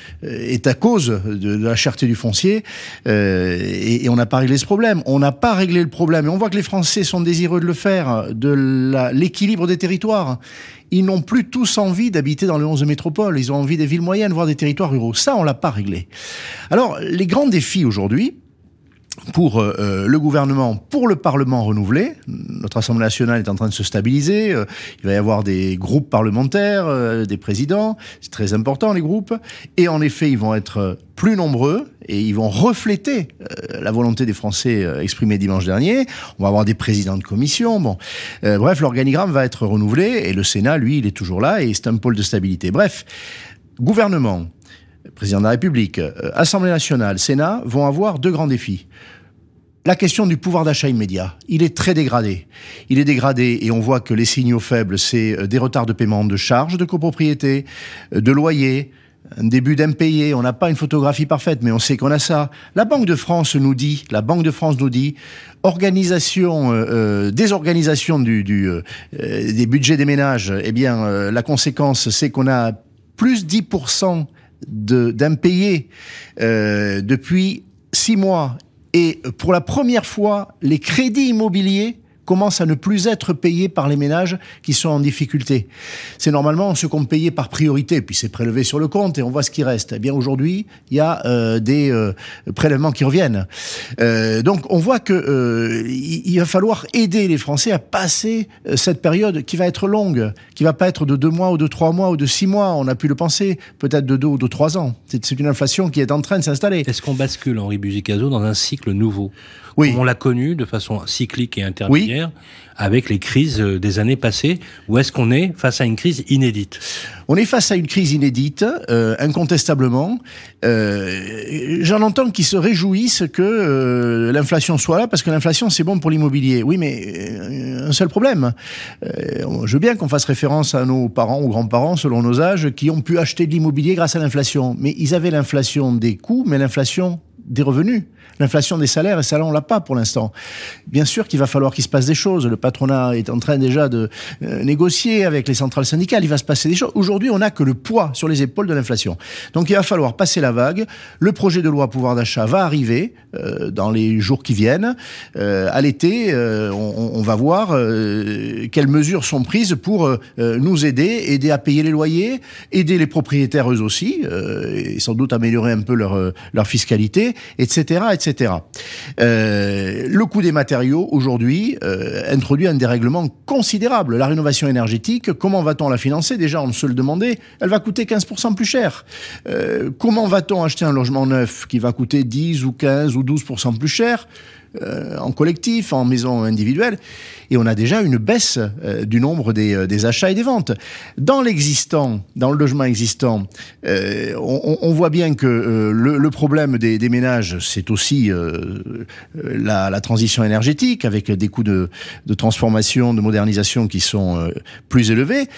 à cause de, la cherté du foncier, et, et, on n'a pas réglé ce problème. On n'a pas réglé le problème, et on voit que les Français sont désireux de le faire, de l'équilibre des territoires ils n'ont plus tous envie d'habiter dans les 11 métropoles. Ils ont envie des villes moyennes, voire des territoires ruraux. Ça, on l'a pas réglé. Alors, les grands défis aujourd'hui, pour euh, euh, le gouvernement, pour le Parlement renouvelé. Notre Assemblée nationale est en train de se stabiliser. Euh, il va y avoir des groupes parlementaires, des présidents. C'est très important, les groupes. Et en effet, ils vont être plus nombreux et ils vont refléter la volonté des Français exprimée dimanche dernier. On va avoir des présidents de commission. Bon, bref, l'organigramme va être renouvelé et le Sénat, lui, il est toujours là et c'est un pôle de stabilité. Bref, gouvernement, président de la République, Assemblée nationale, Sénat vont avoir deux grands défis. La question du pouvoir d'achat immédiat, il est très dégradé. Il est dégradé et on voit que les signaux faibles, c'est euh, des retards de paiement de charges de copropriété, euh, de loyers, un début d'impayé. On n'a pas une photographie parfaite, mais on sait qu'on a ça. La Banque de France nous dit, la Banque de France nous dit, organisation, euh, désorganisation du, des budgets des ménages. Eh bien, la conséquence, c'est qu'on a plus 10% d'impayés depuis six mois. Et pour la première fois, les crédits immobiliers commence à ne plus être payé par les ménages qui sont en difficulté. C'est normalement ce qu'on payait par priorité, puis c'est prélevé sur le compte et on voit ce qui reste. Eh bien aujourd'hui, il y a euh, des euh, prélèvements qui reviennent. Euh, donc on voit que euh, il va falloir aider les Français à passer euh, cette période qui va être longue, qui va pas être de deux mois ou de trois mois ou de six mois. On a pu le penser, peut-être de deux ou de trois ans. C'est une inflation qui est en train de s'installer. Est-ce qu'on bascule, Henri Buzicazo, dans un cycle nouveau? Oui. on l'a connu de façon cyclique et intermédiaire avec les crises euh, des années passées Ou est-ce qu'on est face à une crise inédite? On est face à une crise inédite, euh, incontestablement. Euh, J'en entends qui se réjouissent que euh, l'inflation soit là, parce que l'inflation, c'est bon pour l'immobilier. Oui, mais euh, un seul problème. je veux bien qu'on fasse référence à nos parents ou grands-parents, selon nos âges, qui ont pu acheter de l'immobilier grâce à l'inflation. Mais ils avaient l'inflation des coûts, mais l'inflation des revenus. L'inflation des salaires, et ça, là, on l'a pas pour l'instant. Bien sûr qu'il va falloir qu'il se passe des choses. Le patronat est en train déjà de euh, négocier avec les centrales syndicales. Il va se passer des choses. Aujourd'hui, on n'a que le poids sur les épaules de l'inflation. Donc, il va falloir passer la vague. Le projet de loi pouvoir d'achat va arriver euh, dans les jours qui viennent. Euh, à l'été, on, va voir quelles mesures sont prises pour nous aider, aider à payer les loyers, aider les propriétaires eux aussi, et sans doute améliorer un peu leur, fiscalité etc. Euh, le coût des matériaux aujourd'hui euh, introduit un dérèglement considérable. La rénovation énergétique, comment va-t-on la financer? Déjà, on se le demandait, elle va coûter 15% plus cher. Euh, comment va-t-on acheter un logement neuf qui va coûter 10 ou 15 ou 12% plus cher? Euh, en collectif, en maison individuelle, et on a déjà une baisse euh, du nombre des, euh, des, achats et des ventes. Dans l'existant, dans le logement existant, on, on, voit bien que le, le, problème des, des ménages, c'est aussi la, la, transition énergétique, avec des coûts de, de transformation, de modernisation qui sont plus élevés,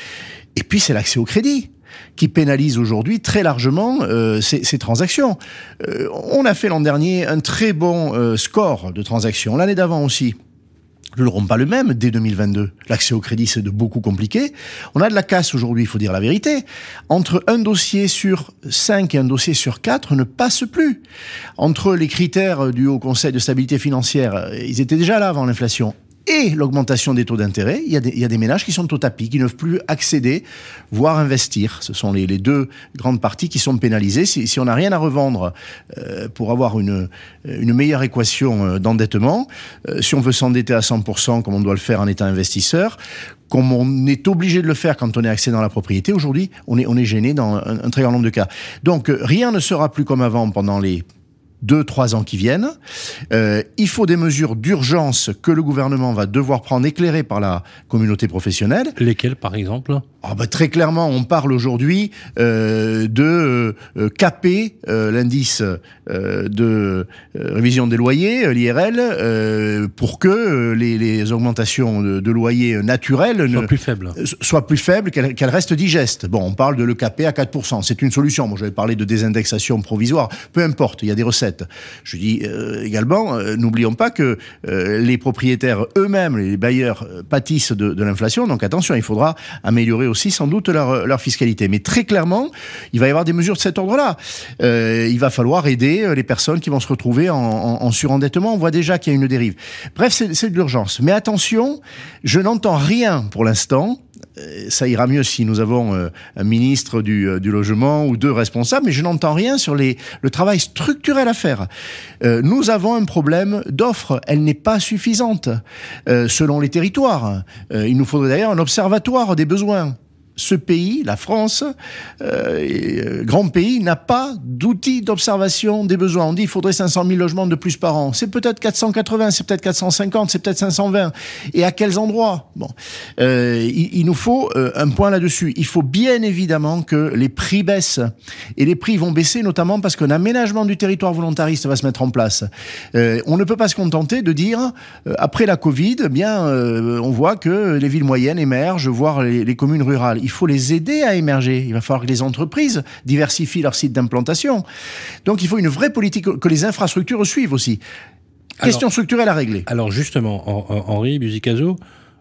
et puis c'est l'accès au crédit qui pénalise aujourd'hui très largement euh, ces, transactions. Euh, on a fait l'an dernier un très bon euh, score de transactions, l'année d'avant aussi. Nous n'aurons pas le même dès 2022. L'accès au crédit, c'est de beaucoup compliqué. On a de la casse aujourd'hui, il faut dire la vérité. Entre un dossier sur 5 et un dossier sur 4 ne passe plus. Entre les critères du Haut Conseil de stabilité financière, ils étaient déjà là avant l'inflation, et l'augmentation des taux d'intérêt, il, y a des ménages qui sont au tapis, qui ne peuvent plus accéder, voire investir. Ce sont les, deux grandes parties qui sont pénalisées. Si, on n'a rien à revendre euh, pour avoir une, meilleure équation euh, d'endettement, euh, si on veut s'endetter à 100% comme on doit le faire en étant investisseur, comme on est obligé de le faire quand on est accès dans la propriété, aujourd'hui, on est, gêné dans un, très grand nombre de cas. Donc, rien ne sera plus comme avant pendant les deux, trois ans qui viennent. Euh, il faut des mesures d'urgence que le gouvernement va devoir prendre, éclairées par la communauté professionnelle. Lesquelles, par exemple? Oh bah, Très clairement, on parle aujourd'hui euh, de euh, caper euh, l'indice euh, de euh, révision des loyers, l'IRL, pour que les, les augmentations de, de, loyers naturels soient plus faibles, soient plus faibles qu'elles qu restent digestes. Bon, on parle de le caper à 4%. C'est une solution. Moi, j'avais parlé de désindexation provisoire. Peu importe, il y a des recettes je dis euh, également, euh, n'oublions pas que euh, les propriétaires eux-mêmes, les bailleurs, pâtissent de, de l'inflation. Donc attention, il faudra améliorer aussi sans doute leur, fiscalité. Mais très clairement, il va y avoir des mesures de cet ordre-là. il va falloir aider les personnes qui vont se retrouver en surendettement. On voit déjà qu'il y a une dérive. Bref, c'est de l'urgence. Mais attention, je n'entends rien pour l'instant ça ira mieux si nous avons euh, un ministre du, euh, du, logement ou deux responsables, mais je n'entends rien sur le travail structurel à faire. Euh, nous avons un problème d'offre, elle n'est pas suffisante euh, selon les territoires. Euh, il nous faudrait d'ailleurs un observatoire des besoins ce pays, la France, euh, grand pays, n'a pas d'outils d'observation des besoins. On dit qu'il faudrait 500 000 logements de plus par an. C'est peut-être 480, c'est peut-être 450, c'est peut-être 520. Et à quels endroits? Bon, euh, il, il, nous faut euh, un point là-dessus. Il faut bien évidemment que les prix baissent. Et les prix vont baisser notamment parce qu'un aménagement du territoire volontariste va se mettre en place. Euh, on ne peut pas se contenter de dire, euh, après la Covid, eh bien, euh, on voit que les villes moyennes émergent, voire les communes rurales il faut les aider à émerger. Il va falloir que les entreprises diversifient leurs sites d'implantation. Donc il faut une vraie politique, que les infrastructures suivent aussi. Question alors, structurelle à régler. Alors justement, Henri Buzicazo,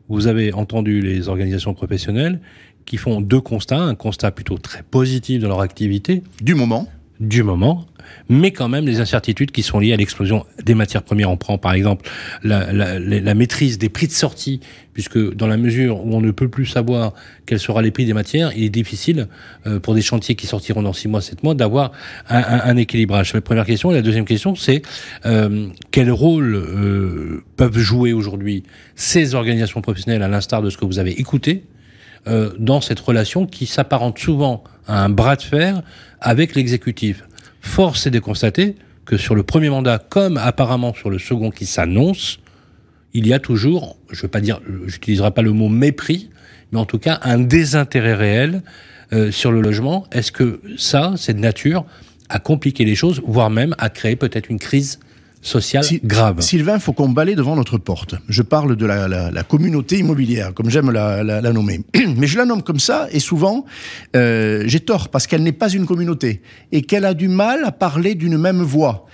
vous avez entendu les organisations professionnelles qui font deux constats. Un constat plutôt très positif de leur activité. Du moment. Du moment mais quand même les incertitudes qui sont liées à l'explosion des matières premières. On prend par exemple la, la, la, maîtrise des prix de sortie, puisque dans la mesure où on ne peut plus savoir quels seront les prix des matières, il est difficile euh, pour des chantiers qui sortiront dans six mois, sept mois, d'avoir un, un, un, équilibrage. C'est la première question. Et la deuxième question, c'est euh, quel rôle euh, peuvent jouer aujourd'hui ces organisations professionnelles, à l'instar de ce que vous avez écouté, euh, dans cette relation qui s'apparente souvent à un bras de fer avec l'exécutif. Force est de constater que sur le premier mandat, comme apparemment sur le second qui s'annonce, il y a toujours, je ne veux pas dire, j'utiliserai pas le mot mépris, mais en tout cas un désintérêt réel euh, sur le logement. Est-ce que ça, c'est de nature à compliquer les choses, voire même à créer peut-être une crise sociale si, grave. Sylvain, il faut qu'on balaye devant notre porte. Je parle de la, la, la communauté immobilière, comme j'aime la, la, nommer. Mais je la nomme comme ça, et souvent, euh, j'ai tort, parce qu'elle n'est pas une communauté, et qu'elle a du mal à parler d'une même voix.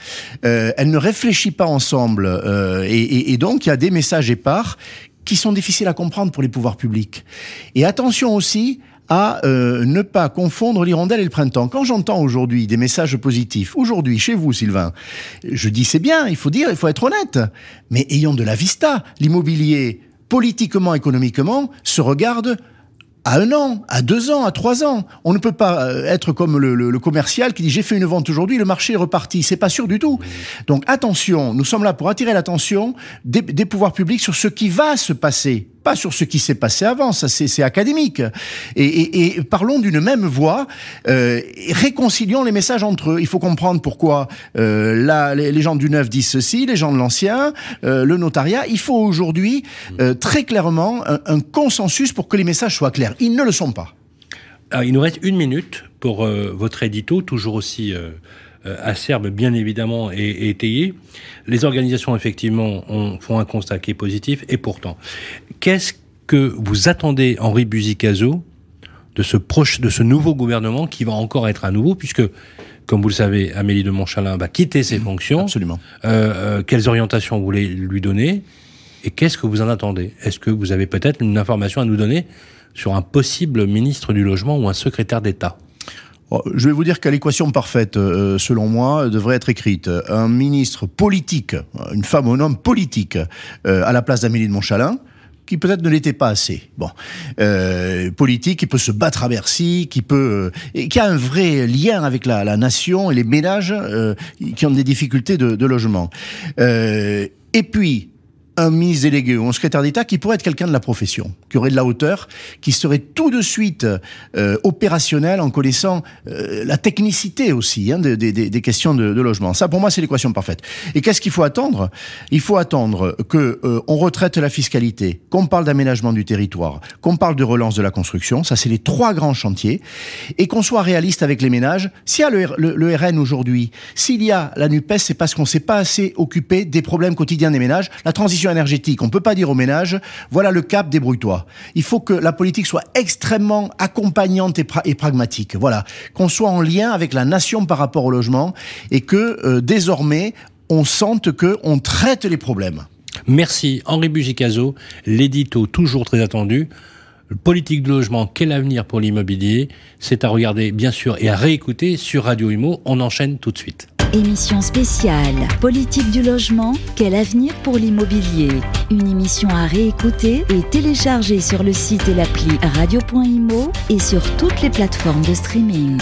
Euh, elle ne réfléchit pas ensemble, euh, et, et, et donc il y a des messages épars qui sont difficiles à comprendre pour les pouvoirs publics. Et attention aussi à euh, ne pas confondre l'hirondelle et le printemps. Quand j'entends aujourd'hui des messages positifs, aujourd'hui chez vous Sylvain, je dis c'est bien, il faut dire, il faut être honnête, mais ayons de la vista. L'immobilier, politiquement, économiquement, se regarde à un an, à deux ans, à trois ans. On ne peut pas euh, être comme le, commercial qui dit j'ai fait une vente aujourd'hui, le marché est reparti. C'est pas sûr du tout. Donc attention, nous sommes là pour attirer l'attention des, des pouvoirs publics sur ce qui va se passer pas sur ce qui s'est passé avant, ça c'est académique. Et, parlons d'une même voix, euh, réconcilions les messages entre eux. Il faut comprendre pourquoi euh, là, les, gens du neuf disent ceci, les gens de l'ancien, euh, le notariat. Il faut aujourd'hui très clairement un, consensus pour que les messages soient clairs. Ils ne le sont pas. Il nous reste une minute pour votre édito, toujours aussi acerbe bien évidemment et, et, étayé. Les organisations effectivement ont, font un constat qui est positif et pourtant, qu'est-ce que vous attendez Henri Buzicazo de ce proche, de ce nouveau gouvernement qui va encore être à nouveau puisque comme vous le savez, Amélie de Montchalin va quitter ses fonctions. Absolument. Euh, euh, quelles orientations vous voulez lui donner Et qu'est-ce que vous en attendez? Est-ce que vous avez peut-être une information à nous donner sur un possible ministre du Logement ou un secrétaire d'État? Je vais vous dire que l'équation parfaite, euh, selon moi, devrait être écrite. Un ministre politique, une femme ou un homme politique, euh, à la place d'Amélie de Montchalin, qui peut-être ne l'était pas assez. Bon, euh, politique, qui peut se battre à Bercy, qui peut, et qui a un vrai lien avec la, nation et les ménages qui ont des difficultés de logement. et puis un ministre délégué ou un secrétaire d'État qui pourrait être quelqu'un de la profession, qui aurait de la hauteur, qui serait tout de suite euh, opérationnel en connaissant euh, la technicité aussi hein, des, questions de, logement. Ça, pour moi, c'est l'équation parfaite. Et qu'est-ce qu'il faut attendre? Il faut attendre que euh, on retraite la fiscalité, qu'on parle d'aménagement du territoire, qu'on parle de relance de la construction. Ça, c'est les trois grands chantiers, et qu'on soit réaliste avec les ménages. S'il y a le, RN aujourd'hui, s'il y a la Nupes, c'est parce qu'on s'est pas assez occupé des problèmes quotidiens des ménages. La transition énergétique. On peut pas dire aux ménages, voilà le cap, débrouille-toi. Il faut que la politique soit extrêmement accompagnante et pragmatique. Voilà, qu'on soit en lien avec la nation par rapport au logement et que euh, désormais on sente que on traite les problèmes. Merci Henri Bugicazo, l'édito toujours très attendu. Politique de logement, quel avenir pour l'immobilier? C'est à regarder bien sûr et à réécouter sur Radio Imo. On enchaîne tout de suite. Émission spéciale Politique du logement, quel avenir pour l'immobilier? Une émission à réécouter et télécharger sur le site et l'appli radio.imo et sur toutes les plateformes de streaming.